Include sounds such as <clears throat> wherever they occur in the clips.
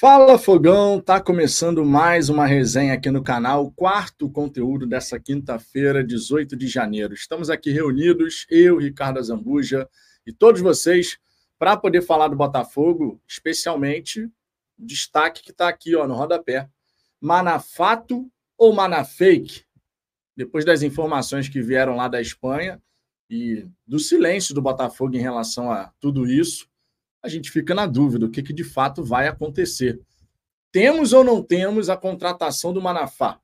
Fala Fogão, tá começando mais uma resenha aqui no canal, quarto conteúdo dessa quinta-feira, 18 de janeiro. Estamos aqui reunidos, eu, Ricardo Zambuja e todos vocês, para poder falar do Botafogo, especialmente destaque que está aqui ó, no rodapé. Manafato ou Manafake? Depois das informações que vieram lá da Espanha e do silêncio do Botafogo em relação a tudo isso, a gente fica na dúvida o que, que de fato vai acontecer. Temos ou não temos a contratação do Manafá?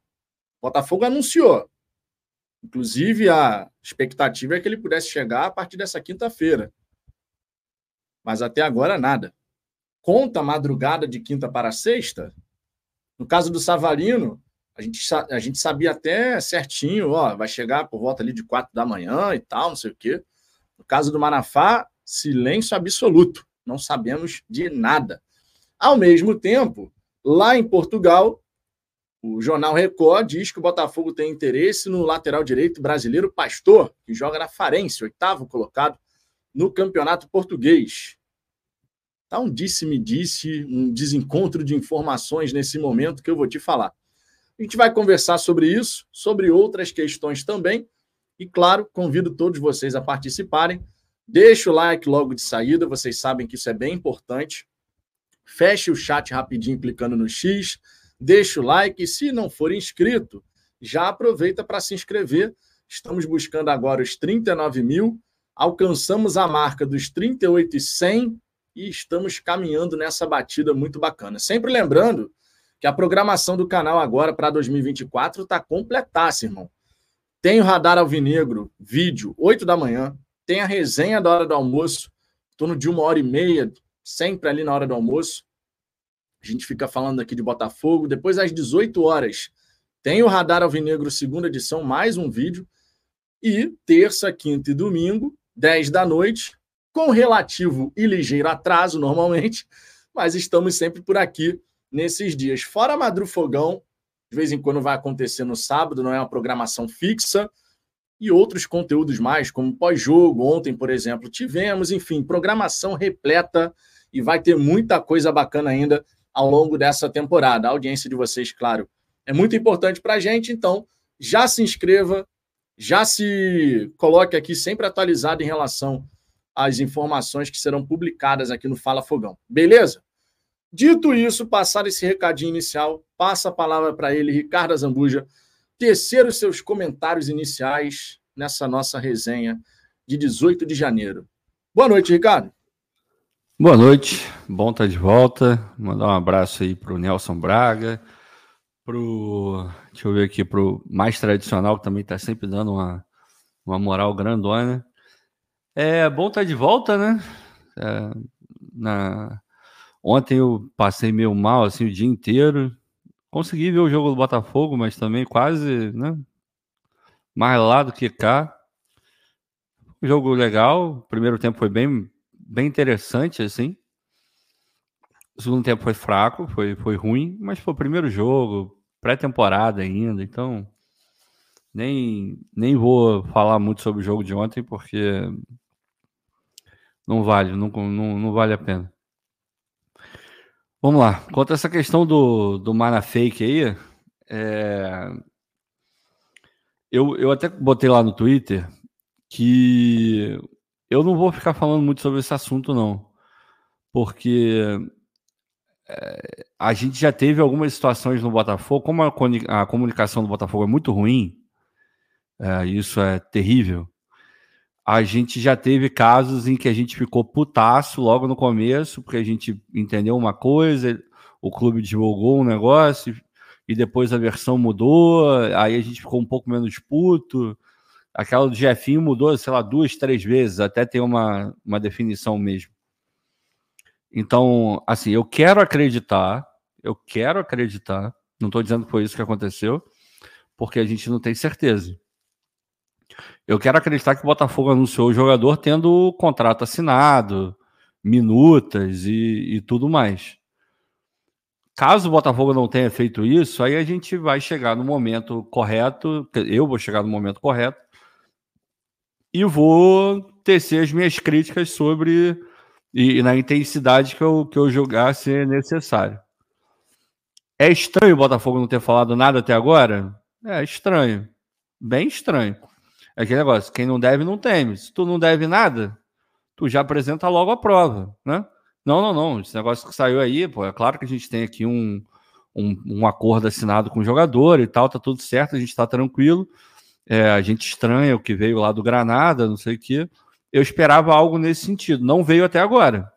O Botafogo anunciou. Inclusive, a expectativa é que ele pudesse chegar a partir dessa quinta-feira. Mas até agora, nada. Conta madrugada de quinta para sexta? No caso do Savarino, a gente, a gente sabia até certinho, ó, vai chegar por volta ali de quatro da manhã e tal, não sei o quê. No caso do Manafá, silêncio absoluto não sabemos de nada. Ao mesmo tempo, lá em Portugal, o jornal Record diz que o Botafogo tem interesse no lateral direito brasileiro Pastor, que joga na Farense, oitavo colocado no campeonato português. Tá um disse-me-disse, um desencontro de informações nesse momento que eu vou te falar. A gente vai conversar sobre isso, sobre outras questões também. E, claro, convido todos vocês a participarem Deixa o like logo de saída, vocês sabem que isso é bem importante. Feche o chat rapidinho clicando no X, deixa o like e se não for inscrito, já aproveita para se inscrever. Estamos buscando agora os 39 mil, alcançamos a marca dos 38 e 100 estamos caminhando nessa batida muito bacana. Sempre lembrando que a programação do canal agora para 2024 está completaça, irmão. Tem o Radar Alvinegro, vídeo, 8 da manhã. Tem a resenha da hora do almoço, em torno de uma hora e meia, sempre ali na hora do almoço. A gente fica falando aqui de Botafogo. Depois, às 18 horas, tem o Radar Alvinegro, segunda edição, mais um vídeo. E terça, quinta e domingo, 10 da noite, com relativo e ligeiro atraso, normalmente, mas estamos sempre por aqui nesses dias. Fora Madrufogão, de vez em quando vai acontecer no sábado, não é uma programação fixa e outros conteúdos mais, como pós-jogo. Ontem, por exemplo, tivemos, enfim, programação repleta e vai ter muita coisa bacana ainda ao longo dessa temporada. A audiência de vocês, claro, é muito importante para a gente, então já se inscreva, já se coloque aqui sempre atualizado em relação às informações que serão publicadas aqui no Fala Fogão. Beleza? Dito isso, passar esse recadinho inicial, passa a palavra para ele, Ricardo Zambuja, tecer os seus comentários iniciais nessa nossa resenha de 18 de janeiro. Boa noite, Ricardo. Boa noite, bom estar de volta. Mandar um abraço aí para o Nelson Braga, pro, deixa eu ver aqui, para o mais tradicional, que também está sempre dando uma, uma moral grandona. É bom estar de volta, né? É, na... Ontem eu passei meio mal assim o dia inteiro, Consegui ver o jogo do Botafogo, mas também quase, né? Mais lá do que cá. Jogo legal. Primeiro tempo foi bem, bem interessante, assim. O segundo tempo foi fraco, foi, foi ruim, mas foi o primeiro jogo, pré-temporada ainda, então nem, nem vou falar muito sobre o jogo de ontem, porque não vale, não, não, não vale a pena. Vamos lá. Quanto a essa questão do, do mana fake aí, é... eu, eu até botei lá no Twitter que eu não vou ficar falando muito sobre esse assunto, não. Porque é, a gente já teve algumas situações no Botafogo, como a, a comunicação do Botafogo é muito ruim, é, isso é terrível a gente já teve casos em que a gente ficou putaço logo no começo, porque a gente entendeu uma coisa, o clube divulgou um negócio e depois a versão mudou, aí a gente ficou um pouco menos puto. Aquela do Jefinho mudou, sei lá, duas, três vezes, até ter uma, uma definição mesmo. Então, assim, eu quero acreditar, eu quero acreditar, não estou dizendo que foi isso que aconteceu, porque a gente não tem certeza. Eu quero acreditar que o Botafogo anunciou o jogador tendo o contrato assinado, minutas e, e tudo mais. Caso o Botafogo não tenha feito isso, aí a gente vai chegar no momento correto, eu vou chegar no momento correto e vou tecer as minhas críticas sobre e, e na intensidade que eu, que eu julgar ser necessário. É estranho o Botafogo não ter falado nada até agora? É estranho. Bem estranho. É aquele negócio, quem não deve, não teme. Se tu não deve nada, tu já apresenta logo a prova, né? Não, não, não. Esse negócio que saiu aí, pô, é claro que a gente tem aqui um, um, um acordo assinado com o jogador e tal, tá tudo certo, a gente tá tranquilo. É, a gente estranha o que veio lá do Granada, não sei o quê. Eu esperava algo nesse sentido. Não veio até agora.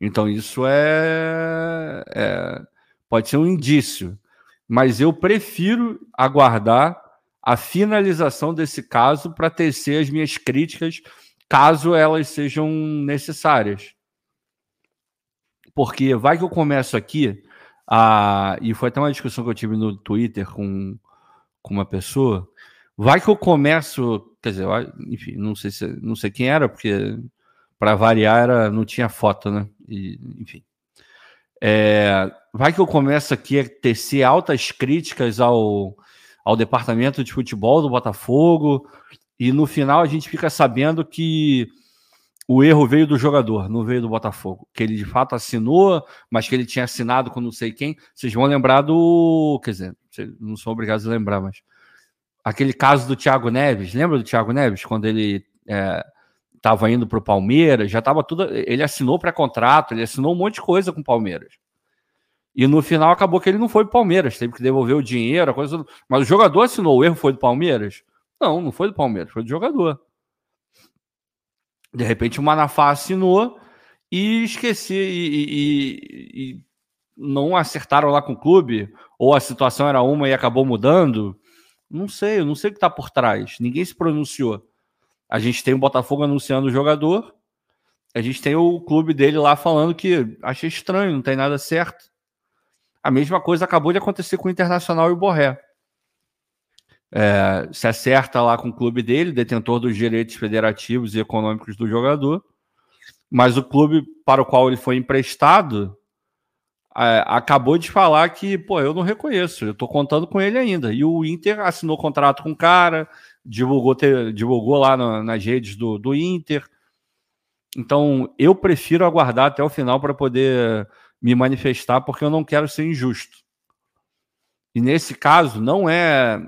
Então isso é, é pode ser um indício, mas eu prefiro aguardar a finalização desse caso para tecer as minhas críticas, caso elas sejam necessárias. Porque vai que eu começo aqui, a, e foi até uma discussão que eu tive no Twitter com, com uma pessoa. Vai que eu começo, quer dizer, enfim, não sei, se, não sei quem era, porque para variar era, não tinha foto, né? E, enfim. É, vai que eu começo aqui a tecer altas críticas ao, ao departamento de futebol do Botafogo, e no final a gente fica sabendo que o erro veio do jogador, não veio do Botafogo. Que ele de fato assinou, mas que ele tinha assinado com não sei quem. Vocês vão lembrar do. Quer dizer, não são obrigados a lembrar, mas. Aquele caso do Thiago Neves, lembra do Thiago Neves? Quando ele estava é, indo para o Palmeiras, já estava tudo. Ele assinou pré-contrato, ele assinou um monte de coisa com o Palmeiras. E no final acabou que ele não foi do Palmeiras, teve que devolver o dinheiro, a coisa. Mas o jogador assinou, o erro foi do Palmeiras? Não, não foi do Palmeiras, foi do jogador. De repente o Manafá assinou e esqueci e, e, e, não acertaram lá com o clube, ou a situação era uma e acabou mudando. Não sei, eu não sei o que está por trás. Ninguém se pronunciou. A gente tem o Botafogo anunciando o jogador, a gente tem o clube dele lá falando que achei estranho, não tem nada certo. A mesma coisa acabou de acontecer com o Internacional e o Borré. É, se acerta lá com o clube dele, detentor dos direitos federativos e econômicos do jogador, mas o clube para o qual ele foi emprestado é, acabou de falar que, pô, eu não reconheço, eu tô contando com ele ainda. E o Inter assinou contrato com o cara, divulgou, ter, divulgou lá nas redes do, do Inter. Então, eu prefiro aguardar até o final para poder me manifestar porque eu não quero ser injusto. E nesse caso, não é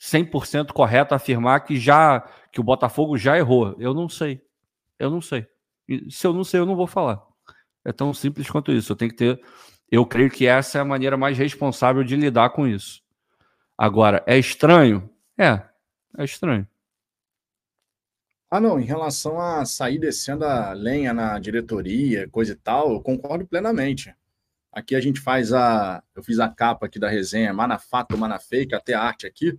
100% correto afirmar que já que o Botafogo já errou. Eu não sei. Eu não sei. E se eu não sei, eu não vou falar. É tão simples quanto isso. Eu tenho que ter. Eu creio que essa é a maneira mais responsável de lidar com isso. Agora, é estranho? É, é estranho. Ah, não, em relação a sair descendo a lenha na diretoria, coisa e tal, eu concordo plenamente. Aqui a gente faz a. Eu fiz a capa aqui da resenha, Manafato, Manafake, até arte aqui.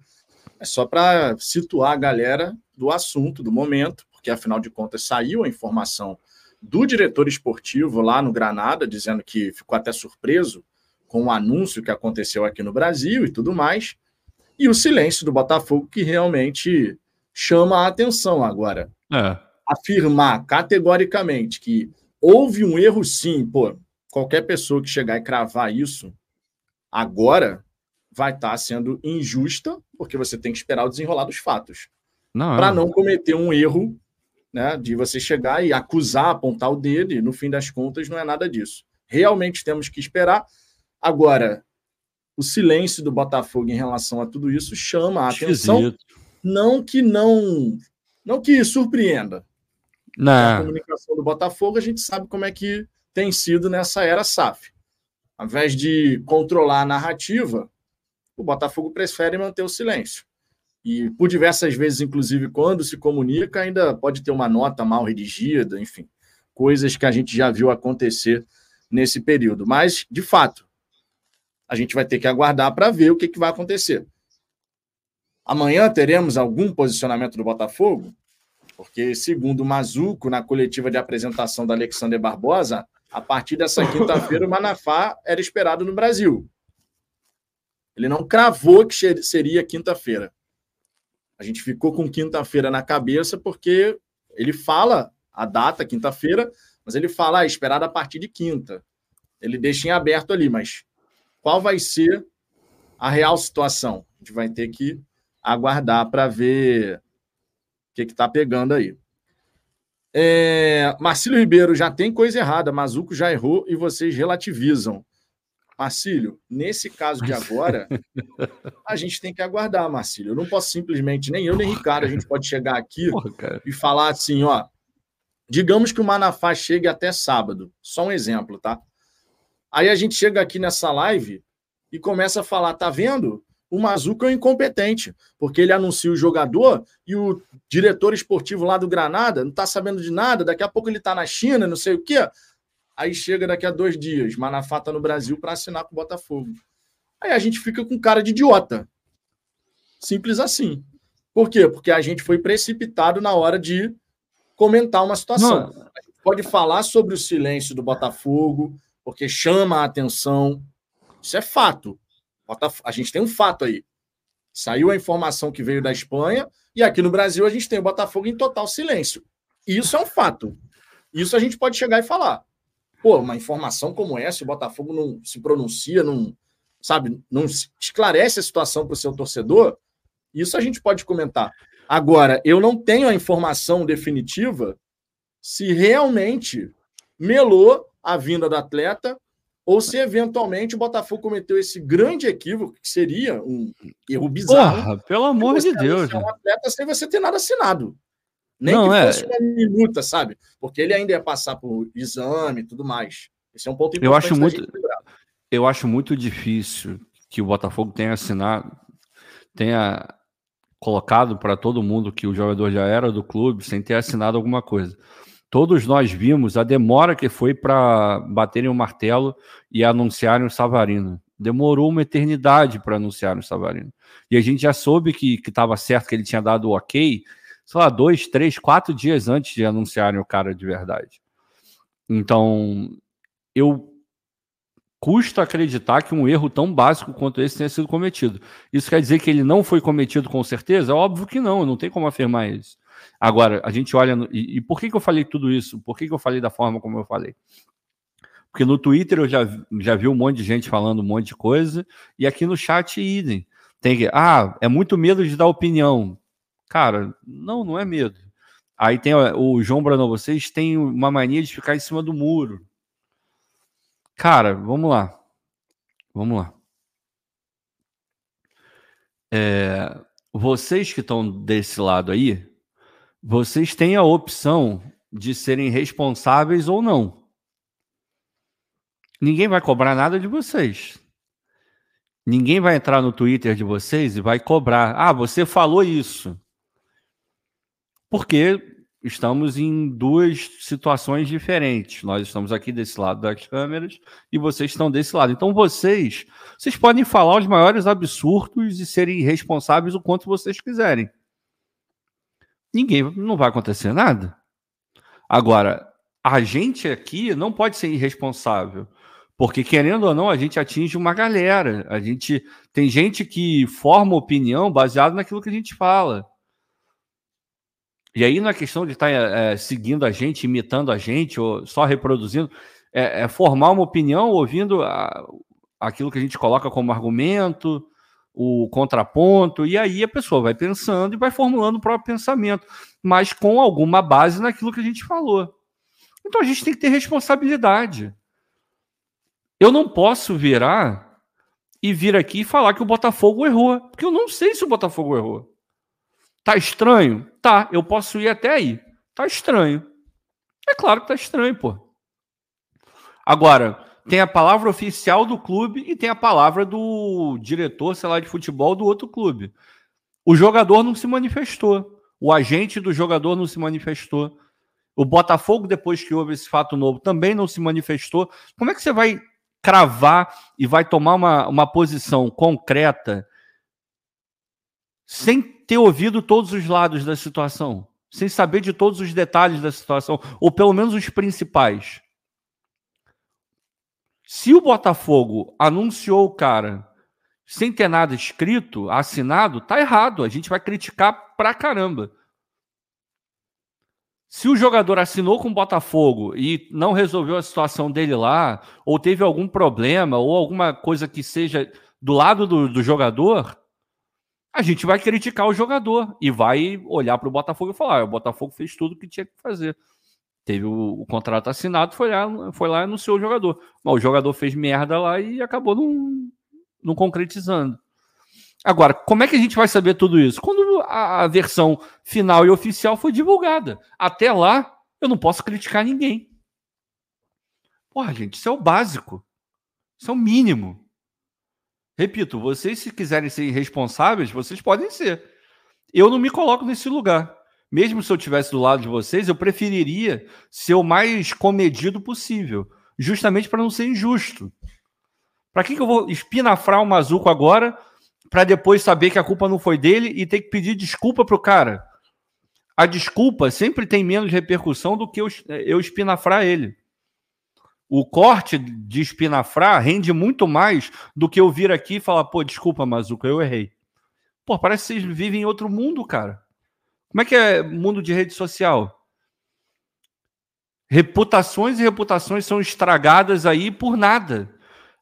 É só para situar a galera do assunto, do momento, porque afinal de contas saiu a informação do diretor esportivo lá no Granada, dizendo que ficou até surpreso com o anúncio que aconteceu aqui no Brasil e tudo mais. E o silêncio do Botafogo, que realmente chama a atenção agora. É. Afirmar categoricamente que houve um erro, sim, pô, qualquer pessoa que chegar e cravar isso agora vai estar tá sendo injusta, porque você tem que esperar o desenrolar dos fatos. Para é. não cometer um erro né, de você chegar e acusar, apontar o dedo, e no fim das contas não é nada disso. Realmente temos que esperar. Agora, o silêncio do Botafogo em relação a tudo isso chama a atenção. Não que não, não que surpreenda. Não. A comunicação do Botafogo, a gente sabe como é que tem sido nessa era SAF. Ao invés de controlar a narrativa, o Botafogo prefere manter o silêncio. E por diversas vezes, inclusive, quando se comunica, ainda pode ter uma nota mal redigida, enfim, coisas que a gente já viu acontecer nesse período. Mas, de fato, a gente vai ter que aguardar para ver o que, que vai acontecer. Amanhã teremos algum posicionamento do Botafogo? Porque, segundo o Mazuco, na coletiva de apresentação da Alexander Barbosa, a partir dessa quinta-feira o Manafá era esperado no Brasil. Ele não cravou que seria quinta-feira. A gente ficou com quinta-feira na cabeça porque ele fala a data, quinta-feira, mas ele fala ah, esperado a partir de quinta. Ele deixa em aberto ali, mas qual vai ser a real situação? A gente vai ter que aguardar para ver o que está pegando aí. É, Marcílio Ribeiro já tem coisa errada, Mazuco já errou e vocês relativizam. Marcílio, nesse caso de agora, <laughs> a gente tem que aguardar, Marcílio. Eu não posso simplesmente, nem eu nem Ricardo, a gente pode chegar aqui Porra, e falar assim, ó. Digamos que o Manafá chegue até sábado. Só um exemplo, tá? Aí a gente chega aqui nessa live e começa a falar, tá vendo? O Mazuca é um incompetente, porque ele anuncia o jogador e o diretor esportivo lá do Granada não tá sabendo de nada, daqui a pouco ele tá na China, não sei o quê. Aí chega daqui a dois dias, Manafá tá no Brasil para assinar com o Botafogo. Aí a gente fica com cara de idiota. Simples assim. Por quê? Porque a gente foi precipitado na hora de comentar uma situação. Não. A gente pode falar sobre o silêncio do Botafogo, porque chama a atenção. Isso é fato. A gente tem um fato aí. Saiu a informação que veio da Espanha e aqui no Brasil a gente tem o Botafogo em total silêncio. Isso é um fato. Isso a gente pode chegar e falar. Pô, uma informação como essa, o Botafogo não se pronuncia, não, sabe, não esclarece a situação para o seu torcedor, isso a gente pode comentar. Agora, eu não tenho a informação definitiva se realmente melou a vinda do atleta ou se eventualmente o Botafogo cometeu esse grande equívoco, que seria um erro bizarro. Porra, pelo amor de Deus. Um atleta sem você ter nada assinado. Nem não, que é. fosse é... uma minuta, sabe? Porque ele ainda ia passar por exame e tudo mais. Esse é um ponto importante. Eu acho muito, eu acho muito difícil que o Botafogo tenha assinado, tenha colocado para todo mundo que o jogador já era do clube sem ter assinado alguma coisa. Todos nós vimos a demora que foi para baterem o martelo e anunciarem o Savarino. Demorou uma eternidade para anunciar o Savarino. E a gente já soube que estava certo que ele tinha dado o ok sei lá, dois, três, quatro dias antes de anunciarem o cara de verdade. Então, eu custa acreditar que um erro tão básico quanto esse tenha sido cometido. Isso quer dizer que ele não foi cometido com certeza? Óbvio que não, não tem como afirmar isso. Agora, a gente olha. No, e, e, por que, que eu falei tudo isso? Por que, que eu falei da forma como eu falei? Porque no Twitter eu já, já vi um monte de gente falando um monte de coisa, e aqui no chat, idem. Tem que, ah, é muito medo de dar opinião. Cara, não, não é medo. Aí tem o João Brano, vocês têm uma mania de ficar em cima do muro. Cara, vamos lá. Vamos lá. É, vocês que estão desse lado aí, vocês têm a opção de serem responsáveis ou não. Ninguém vai cobrar nada de vocês. Ninguém vai entrar no Twitter de vocês e vai cobrar. Ah, você falou isso porque estamos em duas situações diferentes. Nós estamos aqui desse lado das câmeras e vocês estão desse lado. Então vocês, vocês podem falar os maiores absurdos e serem responsáveis o quanto vocês quiserem. Ninguém não vai acontecer nada. Agora, a gente aqui não pode ser irresponsável. Porque, querendo ou não, a gente atinge uma galera. A gente tem gente que forma opinião baseado naquilo que a gente fala. E aí, na questão de estar tá, é, seguindo a gente, imitando a gente, ou só reproduzindo, é, é formar uma opinião ouvindo a, aquilo que a gente coloca como argumento, o contraponto, e aí a pessoa vai pensando e vai formulando o próprio pensamento, mas com alguma base naquilo que a gente falou. Então a gente tem que ter responsabilidade. Eu não posso virar e vir aqui e falar que o Botafogo errou, porque eu não sei se o Botafogo errou. Tá estranho? Tá, eu posso ir até aí. Tá estranho. É claro que tá estranho, pô. Agora, tem a palavra oficial do clube e tem a palavra do diretor, sei lá, de futebol do outro clube. O jogador não se manifestou. O agente do jogador não se manifestou. O Botafogo, depois que houve esse fato novo, também não se manifestou. Como é que você vai cravar e vai tomar uma, uma posição concreta sem ter ouvido todos os lados da situação, sem saber de todos os detalhes da situação, ou pelo menos os principais. Se o Botafogo anunciou o cara sem ter nada escrito, assinado, tá errado. A gente vai criticar pra caramba. Se o jogador assinou com o Botafogo e não resolveu a situação dele lá, ou teve algum problema, ou alguma coisa que seja do lado do, do jogador, a gente vai criticar o jogador e vai olhar para o Botafogo e falar: ah, o Botafogo fez tudo o que tinha que fazer. Teve o, o, contrato assinado, foi lá, foi lá e anunciou o jogador. Mas o jogador fez merda lá e acabou não, não concretizando. Agora, como é que a gente vai saber tudo isso? Quando a, a versão final e oficial foi divulgada. Até lá, eu não posso criticar ninguém. Porra, gente, isso é o básico. Isso é o mínimo. Repito, vocês, se quiserem ser irresponsáveis, vocês podem ser. Eu não me coloco nesse lugar mesmo se eu tivesse do lado de vocês, eu preferiria ser o mais comedido possível, justamente para não ser injusto. Para que, que eu vou espinafrar o Mazuco agora para depois saber que a culpa não foi dele e ter que pedir desculpa pro cara? A desculpa sempre tem menos repercussão do que eu, eu espinafrar ele. O corte de espinafrar rende muito mais do que eu vir aqui e falar, pô, desculpa, Mazuco, eu errei. Pô, parece que vocês vivem em outro mundo, cara. Como é que é mundo de rede social? Reputações e reputações são estragadas aí por nada.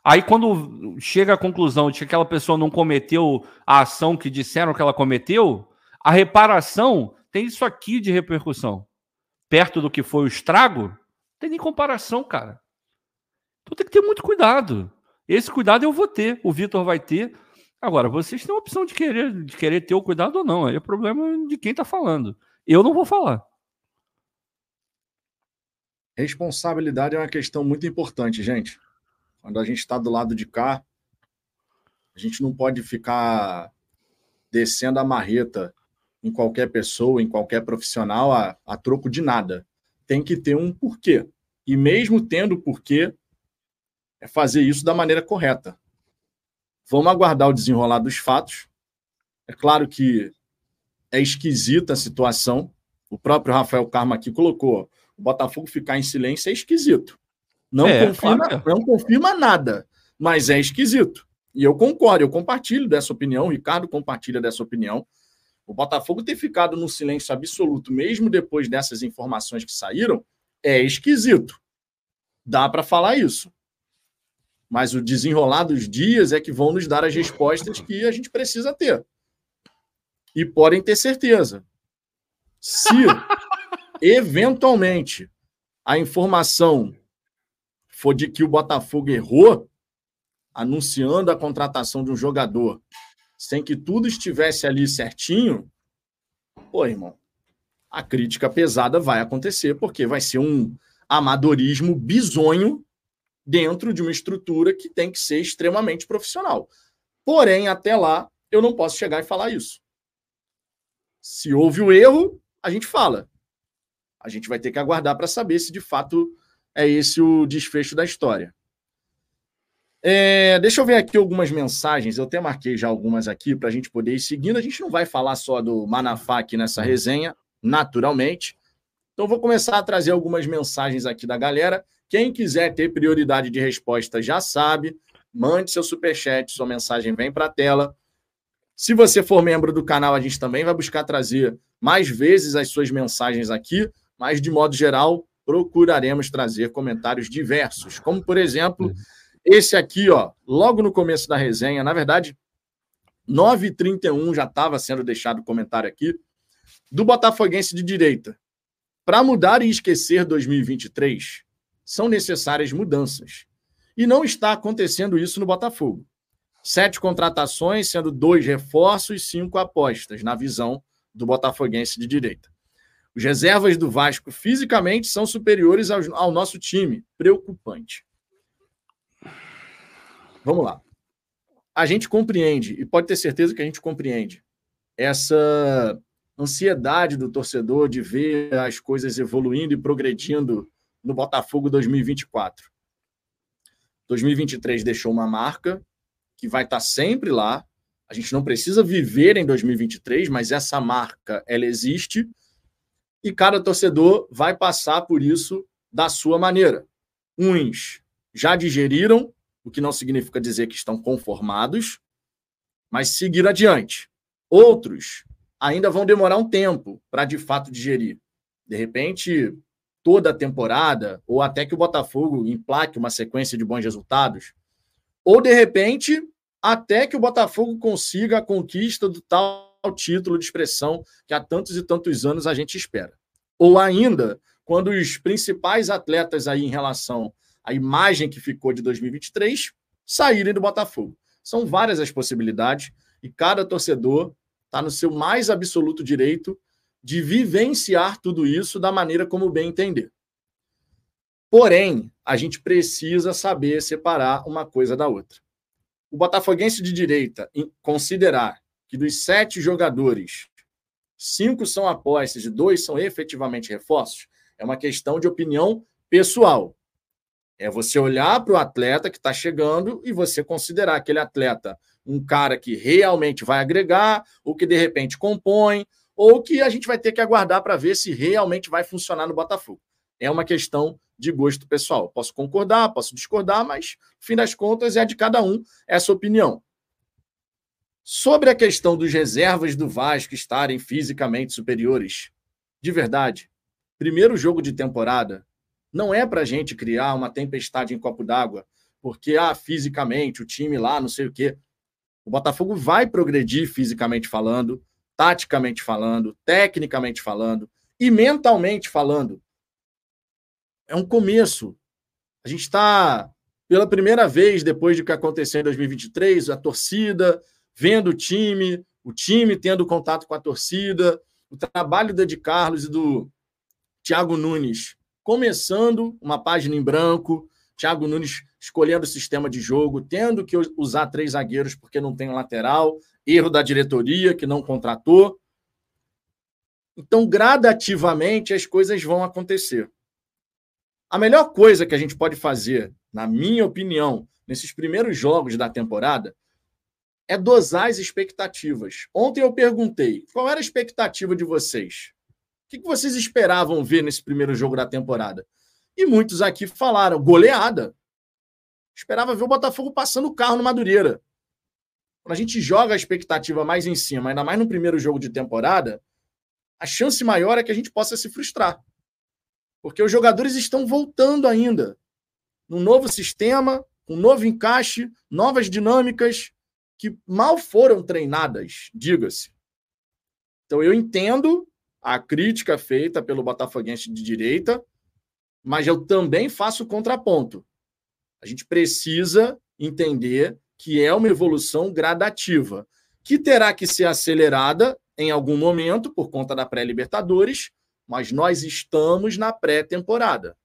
Aí, quando chega à conclusão de que aquela pessoa não cometeu a ação que disseram que ela cometeu, a reparação tem isso aqui de repercussão. Perto do que foi o estrago, não tem nem comparação, cara. Então tem que ter muito cuidado. Esse cuidado eu vou ter, o Vitor vai ter, Agora, vocês têm a opção de querer, de querer ter o cuidado ou não. Aí é problema de quem está falando. Eu não vou falar. Responsabilidade é uma questão muito importante, gente. Quando a gente está do lado de cá, a gente não pode ficar descendo a marreta em qualquer pessoa, em qualquer profissional, a, a troco de nada. Tem que ter um porquê. E mesmo tendo porquê, é fazer isso da maneira correta. Vamos aguardar o desenrolar dos fatos. É claro que é esquisita a situação. O próprio Rafael Karma aqui colocou: o Botafogo ficar em silêncio é esquisito. Não, é, confirma, claro. não confirma nada, mas é esquisito. E eu concordo, eu compartilho dessa opinião, o Ricardo compartilha dessa opinião. O Botafogo ter ficado no silêncio absoluto, mesmo depois dessas informações que saíram, é esquisito. Dá para falar isso mas o desenrolar dos dias é que vão nos dar as respostas que a gente precisa ter. E podem ter certeza. Se eventualmente a informação for de que o Botafogo errou anunciando a contratação de um jogador sem que tudo estivesse ali certinho, pô, irmão, a crítica pesada vai acontecer porque vai ser um amadorismo bizonho dentro de uma estrutura que tem que ser extremamente profissional. Porém, até lá, eu não posso chegar e falar isso. Se houve o erro, a gente fala. A gente vai ter que aguardar para saber se de fato é esse o desfecho da história. É, deixa eu ver aqui algumas mensagens. Eu até marquei já algumas aqui para a gente poder ir seguindo. A gente não vai falar só do Manafá aqui nessa resenha, naturalmente. Então, vou começar a trazer algumas mensagens aqui da galera. Quem quiser ter prioridade de resposta já sabe. Mande seu superchat, sua mensagem vem para a tela. Se você for membro do canal, a gente também vai buscar trazer mais vezes as suas mensagens aqui, mas de modo geral, procuraremos trazer comentários diversos, como por exemplo, esse aqui, ó, logo no começo da resenha, na verdade, 9h31 já estava sendo deixado o comentário aqui, do Botafoguense de direita. Para mudar e esquecer 2023, são necessárias mudanças. E não está acontecendo isso no Botafogo. Sete contratações, sendo dois reforços e cinco apostas, na visão do botafoguense de direita. Os reservas do Vasco fisicamente são superiores ao, ao nosso time. Preocupante. Vamos lá. A gente compreende, e pode ter certeza que a gente compreende, essa ansiedade do torcedor de ver as coisas evoluindo e progredindo no Botafogo 2024. 2023 deixou uma marca que vai estar sempre lá. A gente não precisa viver em 2023, mas essa marca ela existe e cada torcedor vai passar por isso da sua maneira. Uns já digeriram, o que não significa dizer que estão conformados, mas seguir adiante. Outros ainda vão demorar um tempo para de fato digerir. De repente, toda a temporada, ou até que o Botafogo emplaque uma sequência de bons resultados, ou de repente, até que o Botafogo consiga a conquista do tal título de expressão que há tantos e tantos anos a gente espera. Ou ainda, quando os principais atletas aí em relação à imagem que ficou de 2023 saírem do Botafogo. São várias as possibilidades e cada torcedor está no seu mais absoluto direito de vivenciar tudo isso da maneira como bem entender. Porém, a gente precisa saber separar uma coisa da outra. O botafoguense de direita considerar que dos sete jogadores, cinco são apostas e dois são efetivamente reforços, é uma questão de opinião pessoal. É você olhar para o atleta que está chegando e você considerar aquele atleta um cara que realmente vai agregar, ou que de repente compõe, ou que a gente vai ter que aguardar para ver se realmente vai funcionar no Botafogo. É uma questão de gosto pessoal. Posso concordar, posso discordar, mas, no fim das contas, é de cada um essa opinião. Sobre a questão dos reservas do Vasco estarem fisicamente superiores, de verdade, primeiro jogo de temporada não é para a gente criar uma tempestade em copo d'água, porque, ah, fisicamente, o time lá, não sei o quê. O Botafogo vai progredir fisicamente falando, taticamente falando, tecnicamente falando e mentalmente falando é um começo. A gente está, pela primeira vez, depois do que aconteceu em 2023, a torcida vendo o time, o time tendo contato com a torcida, o trabalho do Ed Carlos e do Thiago Nunes começando uma página em branco, Thiago Nunes escolhendo o sistema de jogo, tendo que usar três zagueiros porque não tem lateral, erro da diretoria que não contratou. Então, gradativamente, as coisas vão acontecer. A melhor coisa que a gente pode fazer, na minha opinião, nesses primeiros jogos da temporada, é dosar as expectativas. Ontem eu perguntei qual era a expectativa de vocês. O que vocês esperavam ver nesse primeiro jogo da temporada? E muitos aqui falaram goleada. Esperava ver o Botafogo passando o carro no Madureira. Quando a gente joga a expectativa mais em cima, ainda mais no primeiro jogo de temporada, a chance maior é que a gente possa se frustrar. Porque os jogadores estão voltando ainda. Num novo sistema, um novo encaixe, novas dinâmicas que mal foram treinadas, diga-se. Então eu entendo a crítica feita pelo Botafoguense de direita, mas eu também faço contraponto. A gente precisa entender que é uma evolução gradativa, que terá que ser acelerada em algum momento por conta da pré-Libertadores, mas nós estamos na pré-temporada.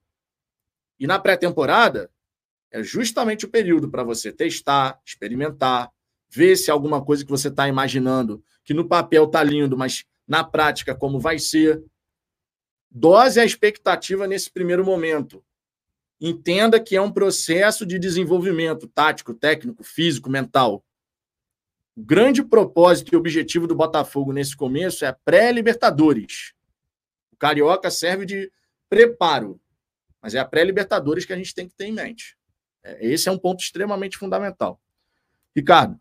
E na pré-temporada é justamente o período para você testar, experimentar, ver se alguma coisa que você está imaginando, que no papel está lindo, mas na prática como vai ser. Dose a expectativa nesse primeiro momento. Entenda que é um processo de desenvolvimento tático, técnico, físico, mental. O grande propósito e objetivo do Botafogo nesse começo é pré-Libertadores. O Carioca serve de preparo, mas é a pré-Libertadores que a gente tem que ter em mente. É, esse é um ponto extremamente fundamental. Ricardo.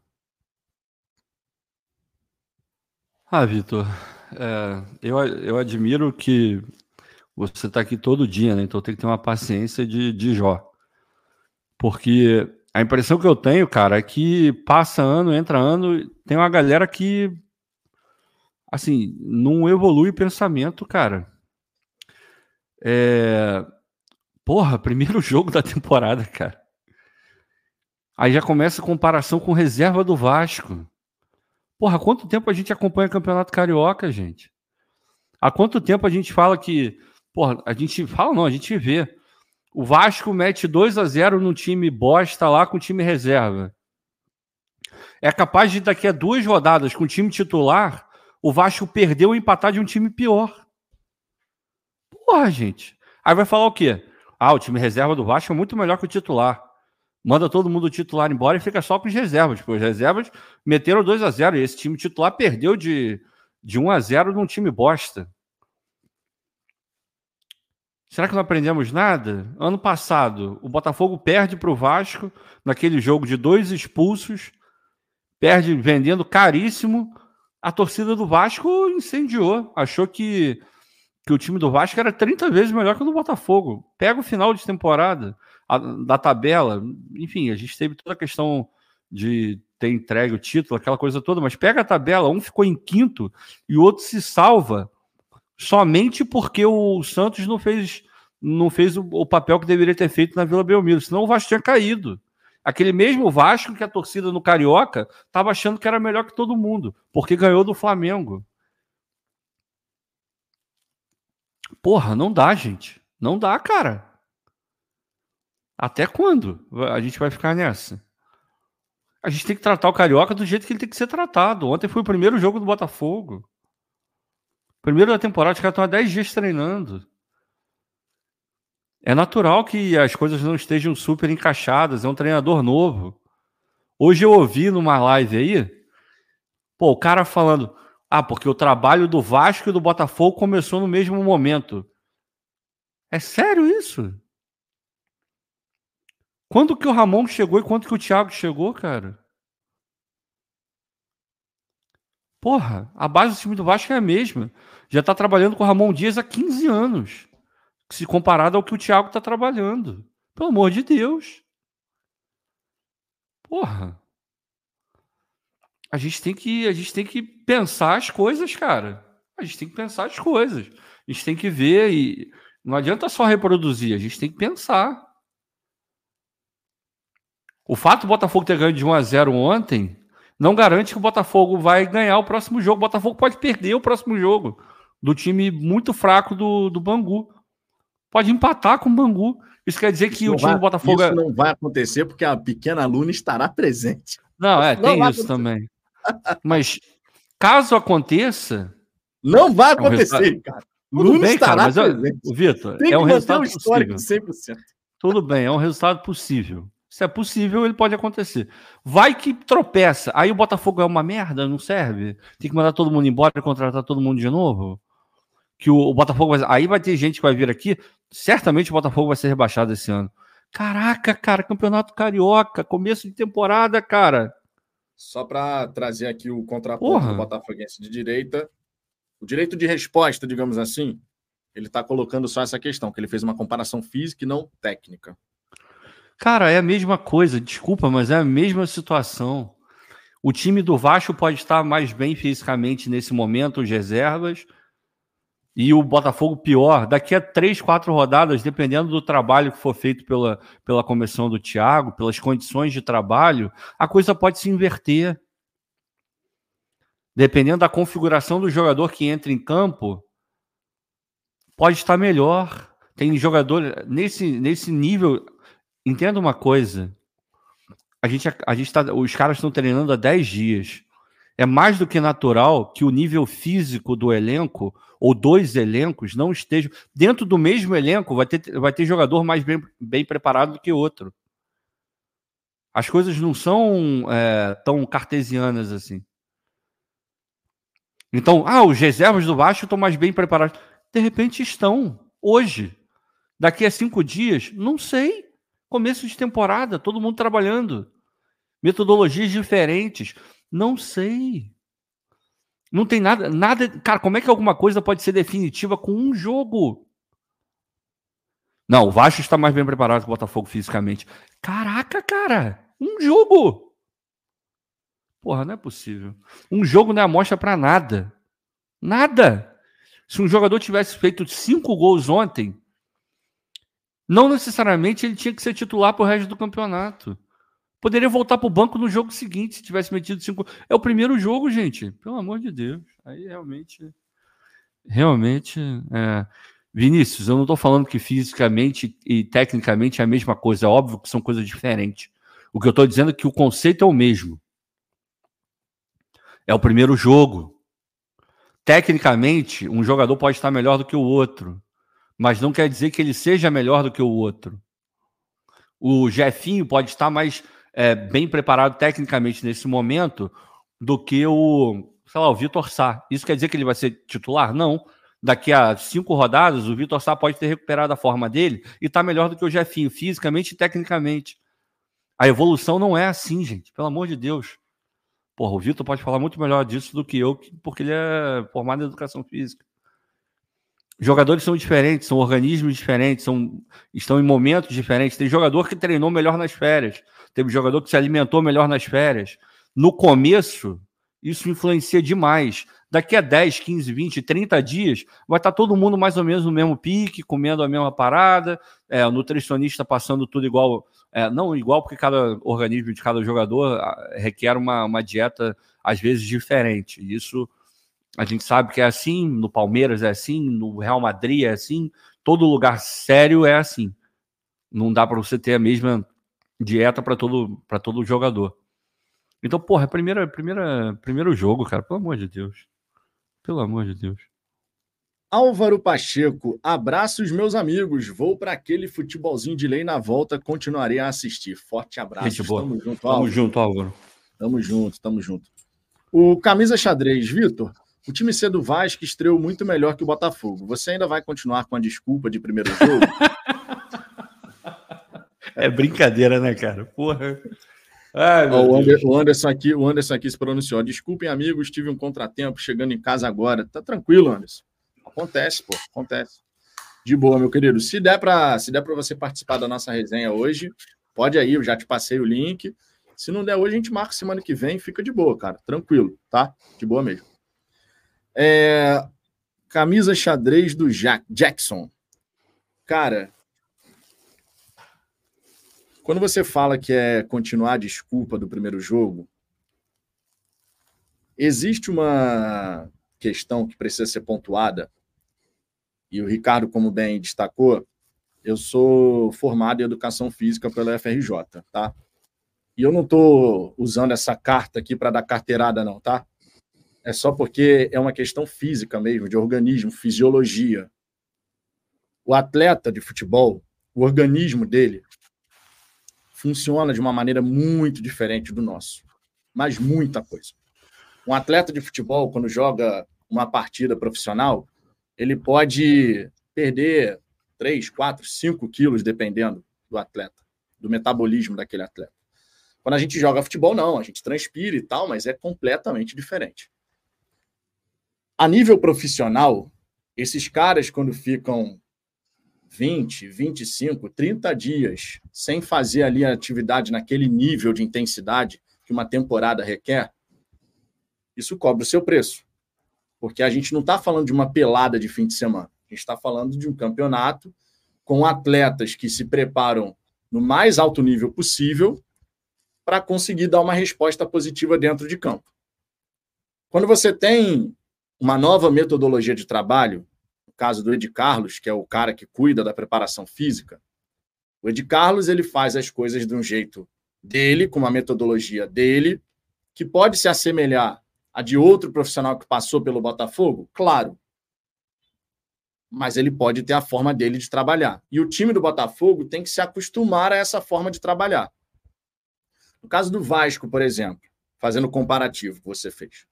Ah, Vitor, é, eu, eu admiro que você está aqui todo dia, né? Então tem que ter uma paciência de, de Jó. Porque a impressão que eu tenho, cara, é que passa ano, entra ano, tem uma galera que assim, não evolui pensamento, cara. É... Porra, primeiro <laughs> jogo da temporada, cara. Aí já começa a comparação com reserva do Vasco. Porra, há quanto tempo a gente acompanha o Campeonato Carioca, gente? Há quanto tempo a gente fala que. Porra, a gente <laughs> fala, não, a gente vê. O Vasco mete 2 a 0 no time bosta lá com o time reserva. É capaz de daqui a duas rodadas com o time titular o Vasco perdeu ou empatar de um time pior. Porra, gente. Aí vai falar o quê? Ah, o time reserva do Vasco é muito melhor que o titular. Manda todo mundo titular embora e fica só com os reservas. Porque os reservas meteram 2 a 0 e esse time titular perdeu de, de 1 a 0 num time bosta. Será que não aprendemos nada? Ano passado, o Botafogo perde para o Vasco naquele jogo de dois expulsos, perde vendendo caríssimo a torcida do Vasco incendiou, achou que, que o time do Vasco era 30 vezes melhor que o do Botafogo. Pega o final de temporada a, da tabela, enfim, a gente teve toda a questão de ter entregue o título, aquela coisa toda, mas pega a tabela, um ficou em quinto e o outro se salva somente porque o Santos não fez, não fez o, o papel que deveria ter feito na Vila Belmiro, senão o Vasco tinha caído. Aquele mesmo Vasco que a torcida no Carioca estava achando que era melhor que todo mundo, porque ganhou do Flamengo. Porra, não dá, gente. Não dá, cara. Até quando a gente vai ficar nessa? A gente tem que tratar o Carioca do jeito que ele tem que ser tratado. Ontem foi o primeiro jogo do Botafogo. Primeiro da temporada, os caras estão há 10 dias treinando. É natural que as coisas não estejam super encaixadas. É um treinador novo. Hoje eu ouvi numa live aí, pô, o cara falando: ah, porque o trabalho do Vasco e do Botafogo começou no mesmo momento. É sério isso? Quando que o Ramon chegou e quando que o Thiago chegou, cara? Porra, a base do time do Vasco é a mesma. Já tá trabalhando com o Ramon Dias há 15 anos. Se comparado ao que o Thiago tá trabalhando. Pelo amor de Deus. Porra. A gente tem que, a gente tem que pensar as coisas, cara. A gente tem que pensar as coisas. A gente tem que ver e não adianta só reproduzir, a gente tem que pensar. O fato do Botafogo ter ganho de 1 a 0 ontem não garante que o Botafogo vai ganhar o próximo jogo. O Botafogo pode perder o próximo jogo do time muito fraco do, do Bangu. Pode empatar com o Bangu. Isso quer dizer que o time vai, do Botafogo. Isso é- não vai acontecer porque a pequena aluna estará presente. Não, é, não tem isso acontecer. também. Mas caso aconteça. Não vai acontecer, é um resultado... cara. Tudo bem, cara, mas Vitor, é um resultado possível. 100%. Tudo bem, é um resultado possível. Se é possível, ele pode acontecer. Vai que tropeça. Aí o Botafogo é uma merda, não serve. Tem que mandar todo mundo embora e contratar todo mundo de novo. Que o, Botafogo vai. Aí vai ter gente que vai vir aqui. Certamente o Botafogo vai ser rebaixado esse ano. Caraca, cara, campeonato carioca, começo de temporada, cara. Só para trazer aqui o contraponto do Botafoguense de direita, o direito de resposta, digamos assim, ele está colocando só essa questão, que ele fez uma comparação física e não técnica. Cara, é a mesma coisa, desculpa, mas é a mesma situação. O time do Vasco pode estar mais bem fisicamente nesse momento, os reservas, e o Botafogo pior. Daqui a três, quatro rodadas, dependendo do trabalho que for feito pela, pela comissão do Thiago, pelas condições de trabalho, a coisa pode se inverter. Dependendo da configuração do jogador que entra em campo, pode estar melhor. Tem jogador nesse, nesse nível. Entenda uma coisa. A gente, a gente tá, os caras estão treinando há 10 dias. É mais do que natural que o nível físico do elenco ou dois elencos não estejam. Dentro do mesmo elenco, vai ter, vai ter jogador mais bem, bem preparado do que outro. As coisas não são é, tão cartesianas assim. Então, ah, os reservas do Vasco estão mais bem preparados. De repente estão, hoje. Daqui a cinco dias, não sei. Começo de temporada, todo mundo trabalhando. Metodologias diferentes. Não sei. Não tem nada, nada. Cara, como é que alguma coisa pode ser definitiva com um jogo? Não, o Vasco está mais bem preparado que o Botafogo fisicamente. Caraca, cara, um jogo. Porra, não é possível. Um jogo não é amostra para nada. Nada. Se um jogador tivesse feito cinco gols ontem, não necessariamente ele tinha que ser titular para o resto do campeonato. Poderia voltar para o banco no jogo seguinte se tivesse metido cinco. É o primeiro jogo, gente. Pelo amor de Deus. Aí realmente. Realmente. É... Vinícius, eu não estou falando que fisicamente e tecnicamente é a mesma coisa. É óbvio que são coisas diferentes. O que eu estou dizendo é que o conceito é o mesmo. É o primeiro jogo. Tecnicamente, um jogador pode estar melhor do que o outro mas não quer dizer que ele seja melhor do que o outro. O Jefinho pode estar mais é, bem preparado tecnicamente nesse momento do que o, sei lá, o Vitor Sá. Isso quer dizer que ele vai ser titular? Não. Daqui a cinco rodadas, o Vitor Sá pode ter recuperado a forma dele e tá melhor do que o Jefinho, fisicamente e tecnicamente. A evolução não é assim, gente. Pelo amor de Deus. Porra, o Vitor pode falar muito melhor disso do que eu, porque ele é formado em educação física jogadores são diferentes, são organismos diferentes, são, estão em momentos diferentes. Tem jogador que treinou melhor nas férias, teve jogador que se alimentou melhor nas férias. No começo, Isso influencia demais. Daqui a 10, 15, 20, 30 dias, vai estar todo mundo mais ou menos no mesmo pique, comendo a mesma parada, é, o nutricionista passando tudo igual. É, não igual, porque cada organismo de cada jogador requer uma, uma dieta, às vezes, diferente. Isso a gente sabe que é assim, no Palmeiras é assim, no Real Madrid é assim, todo lugar sério é assim. Não dá para você ter a mesma dieta para todo, todo jogador. Então, porra, é primeira, primeira, primeiro jogo, cara, pelo amor de Deus. Pelo amor de Deus. Álvaro Pacheco, abraços, meus amigos. Vou para aquele futebolzinho de lei na volta, continuarei a assistir. Forte abraço. Gente, boa. Tamo junto, Álvaro. Tamo junto, Álvaro. Tamo junto, tamo junto. O Camisa Xadrez, Vitor, o time C do Vasco estreou muito melhor que o Botafogo. Você ainda vai continuar com a desculpa de primeiro jogo? <laughs> é brincadeira, né, cara? Porra. Ai, o, Anderson, o, Anderson, aqui, o Anderson aqui se pronunciou. Desculpem, amigos, tive um contratempo chegando em casa agora. Tá tranquilo, Anderson. Acontece, pô, acontece. De boa, meu querido. Se der para, se der para você participar da nossa resenha hoje, pode aí, eu já te passei o link. Se não der hoje, a gente marca semana que vem, fica de boa, cara. Tranquilo, tá? De boa mesmo. É... Camisa xadrez do Jack Jackson. Cara, quando você fala que é continuar a desculpa do primeiro jogo, existe uma questão que precisa ser pontuada, e o Ricardo, como bem destacou, eu sou formado em educação física pela FRJ, tá? E eu não estou usando essa carta aqui para dar carteirada, não, tá? É só porque é uma questão física mesmo, de organismo, fisiologia. O atleta de futebol, o organismo dele, funciona de uma maneira muito diferente do nosso. Mas muita coisa. Um atleta de futebol, quando joga uma partida profissional, ele pode perder 3, 4, 5 quilos, dependendo do atleta, do metabolismo daquele atleta. Quando a gente joga futebol, não, a gente transpira e tal, mas é completamente diferente. A nível profissional, esses caras, quando ficam 20, 25, 30 dias sem fazer ali a atividade naquele nível de intensidade que uma temporada requer, isso cobra o seu preço. Porque a gente não está falando de uma pelada de fim de semana. A gente está falando de um campeonato com atletas que se preparam no mais alto nível possível para conseguir dar uma resposta positiva dentro de campo. Quando você tem uma nova metodologia de trabalho, caso do Ed Carlos, que é o cara que cuida da preparação física, o Ed Carlos ele faz as coisas de um jeito dele, com uma metodologia dele, que pode se assemelhar a de outro profissional que passou pelo Botafogo? Claro. Mas ele pode ter a forma dele de trabalhar. E o time do Botafogo tem que se acostumar a essa forma de trabalhar. No caso do Vasco, por exemplo, fazendo o comparativo que você fez.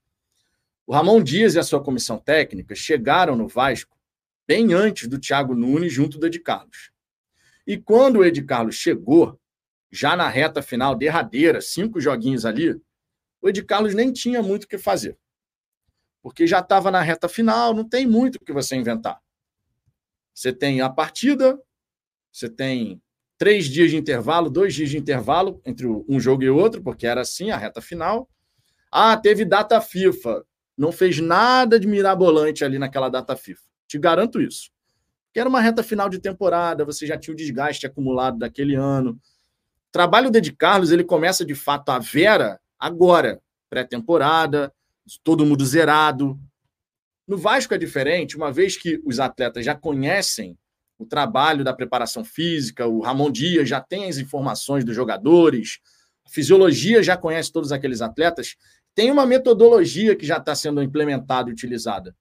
O Ramon Dias e a sua comissão técnica chegaram no Vasco bem antes do Thiago Nunes junto do Ed Carlos. E quando o Ed Carlos chegou, já na reta final, derradeira, cinco joguinhos ali, o Ed Carlos nem tinha muito o que fazer. Porque já estava na reta final, não tem muito o que você inventar. Você tem a partida, você tem três dias de intervalo, dois dias de intervalo entre um jogo e outro, porque era assim a reta final. Ah, teve data FIFA. Não fez nada de mirabolante ali naquela data FIFA. Te garanto isso. Que era uma reta final de temporada, você já tinha o desgaste acumulado daquele ano. O trabalho do Ed Carlos, ele começa de fato a vera agora, pré-temporada, todo mundo zerado. No Vasco é diferente, uma vez que os atletas já conhecem o trabalho da preparação física, o Ramon Dias já tem as informações dos jogadores, a fisiologia já conhece todos aqueles atletas, tem uma metodologia que já está sendo implementada e utilizada.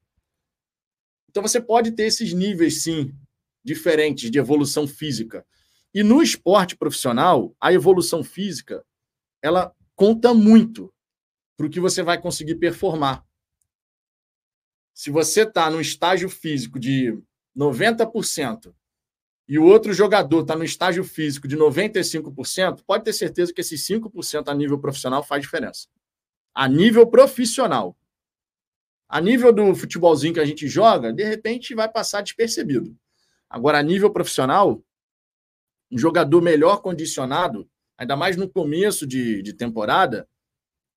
Então você pode ter esses níveis, sim, diferentes de evolução física. E no esporte profissional, a evolução física ela conta muito para o que você vai conseguir performar. Se você está no estágio físico de 90% e o outro jogador está no estágio físico de 95%, pode ter certeza que esses 5% a nível profissional faz diferença. A nível profissional. A nível do futebolzinho que a gente joga, de repente vai passar despercebido. Agora, a nível profissional, um jogador melhor condicionado, ainda mais no começo de, de temporada,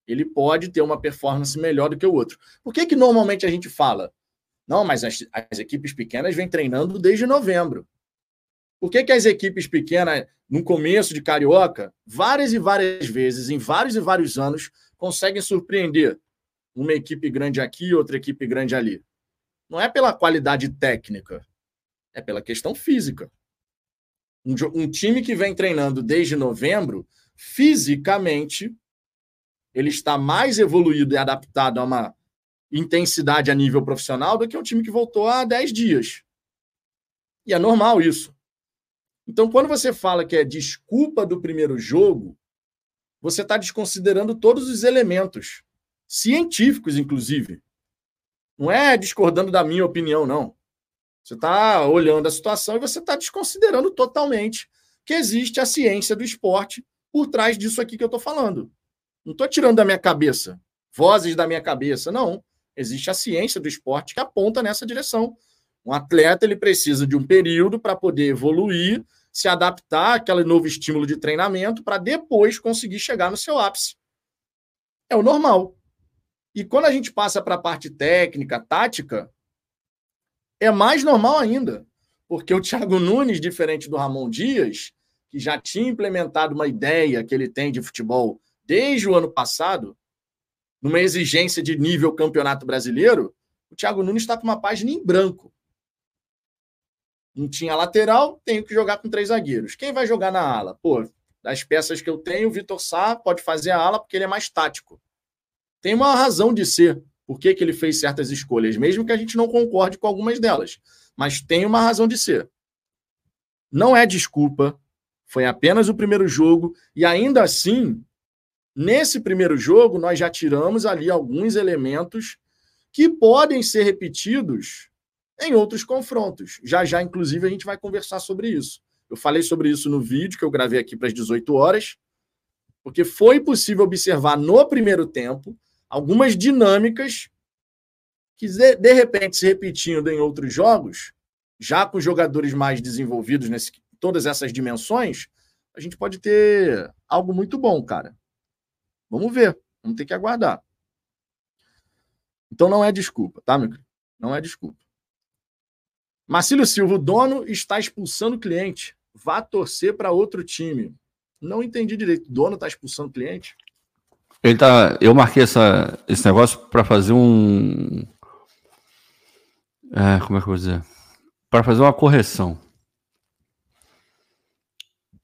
Ele pode ter uma performance melhor do que o outro. Por que, que normalmente a gente fala? Não, mas as, as equipes pequenas vêm treinando desde novembro. Por que, que as equipes pequenas, no começo de Carioca, várias e várias vezes, em vários e vários anos, conseguem surpreender uma equipe grande aqui, outra equipe grande ali? Não é pela qualidade técnica, é pela questão física. Um, um time que vem treinando desde novembro, fisicamente, ele está mais evoluído e adaptado a uma intensidade a nível profissional do que um time que voltou há 10 dias. E é normal isso. Então, quando você fala que é desculpa do primeiro jogo, você está desconsiderando todos os elementos, científicos, inclusive. Não é discordando da minha opinião, não. Você está olhando a situação e você está desconsiderando totalmente que existe a ciência do esporte por trás disso aqui que eu estou falando. Não estou tirando da minha cabeça, vozes da minha cabeça, não. Existe a ciência do esporte que aponta nessa direção. Um atleta ele precisa de um período para poder evoluir, se adaptar àquele novo estímulo de treinamento para depois conseguir chegar no seu ápice. É o normal. E quando a gente passa para a parte técnica, tática, é mais normal ainda, porque o Thiago Nunes, diferente do Ramon Dias, que já tinha implementado uma ideia que ele tem de futebol desde o ano passado, numa exigência de nível campeonato brasileiro, o Thiago Nunes está com uma página em branco. Não tinha lateral, tenho que jogar com três zagueiros. Quem vai jogar na ala? Pô, das peças que eu tenho, o Vitor Sá pode fazer a ala porque ele é mais tático. Tem uma razão de ser por que, que ele fez certas escolhas, mesmo que a gente não concorde com algumas delas. Mas tem uma razão de ser. Não é desculpa, foi apenas o primeiro jogo, e ainda assim, nesse primeiro jogo, nós já tiramos ali alguns elementos que podem ser repetidos em outros confrontos. Já já, inclusive, a gente vai conversar sobre isso. Eu falei sobre isso no vídeo que eu gravei aqui para as 18 horas, porque foi possível observar no primeiro tempo algumas dinâmicas que, de repente, se repetindo em outros jogos, já com jogadores mais desenvolvidos nesse todas essas dimensões, a gente pode ter algo muito bom, cara. Vamos ver, vamos ter que aguardar. Então não é desculpa, tá, meu? Não é desculpa. Marcílio Silva, o dono está expulsando o cliente. Vá torcer para outro time. Não entendi direito. O dono está expulsando o cliente? Ele tá, eu marquei essa, esse negócio para fazer um. É, como é que eu vou dizer? Para fazer uma correção.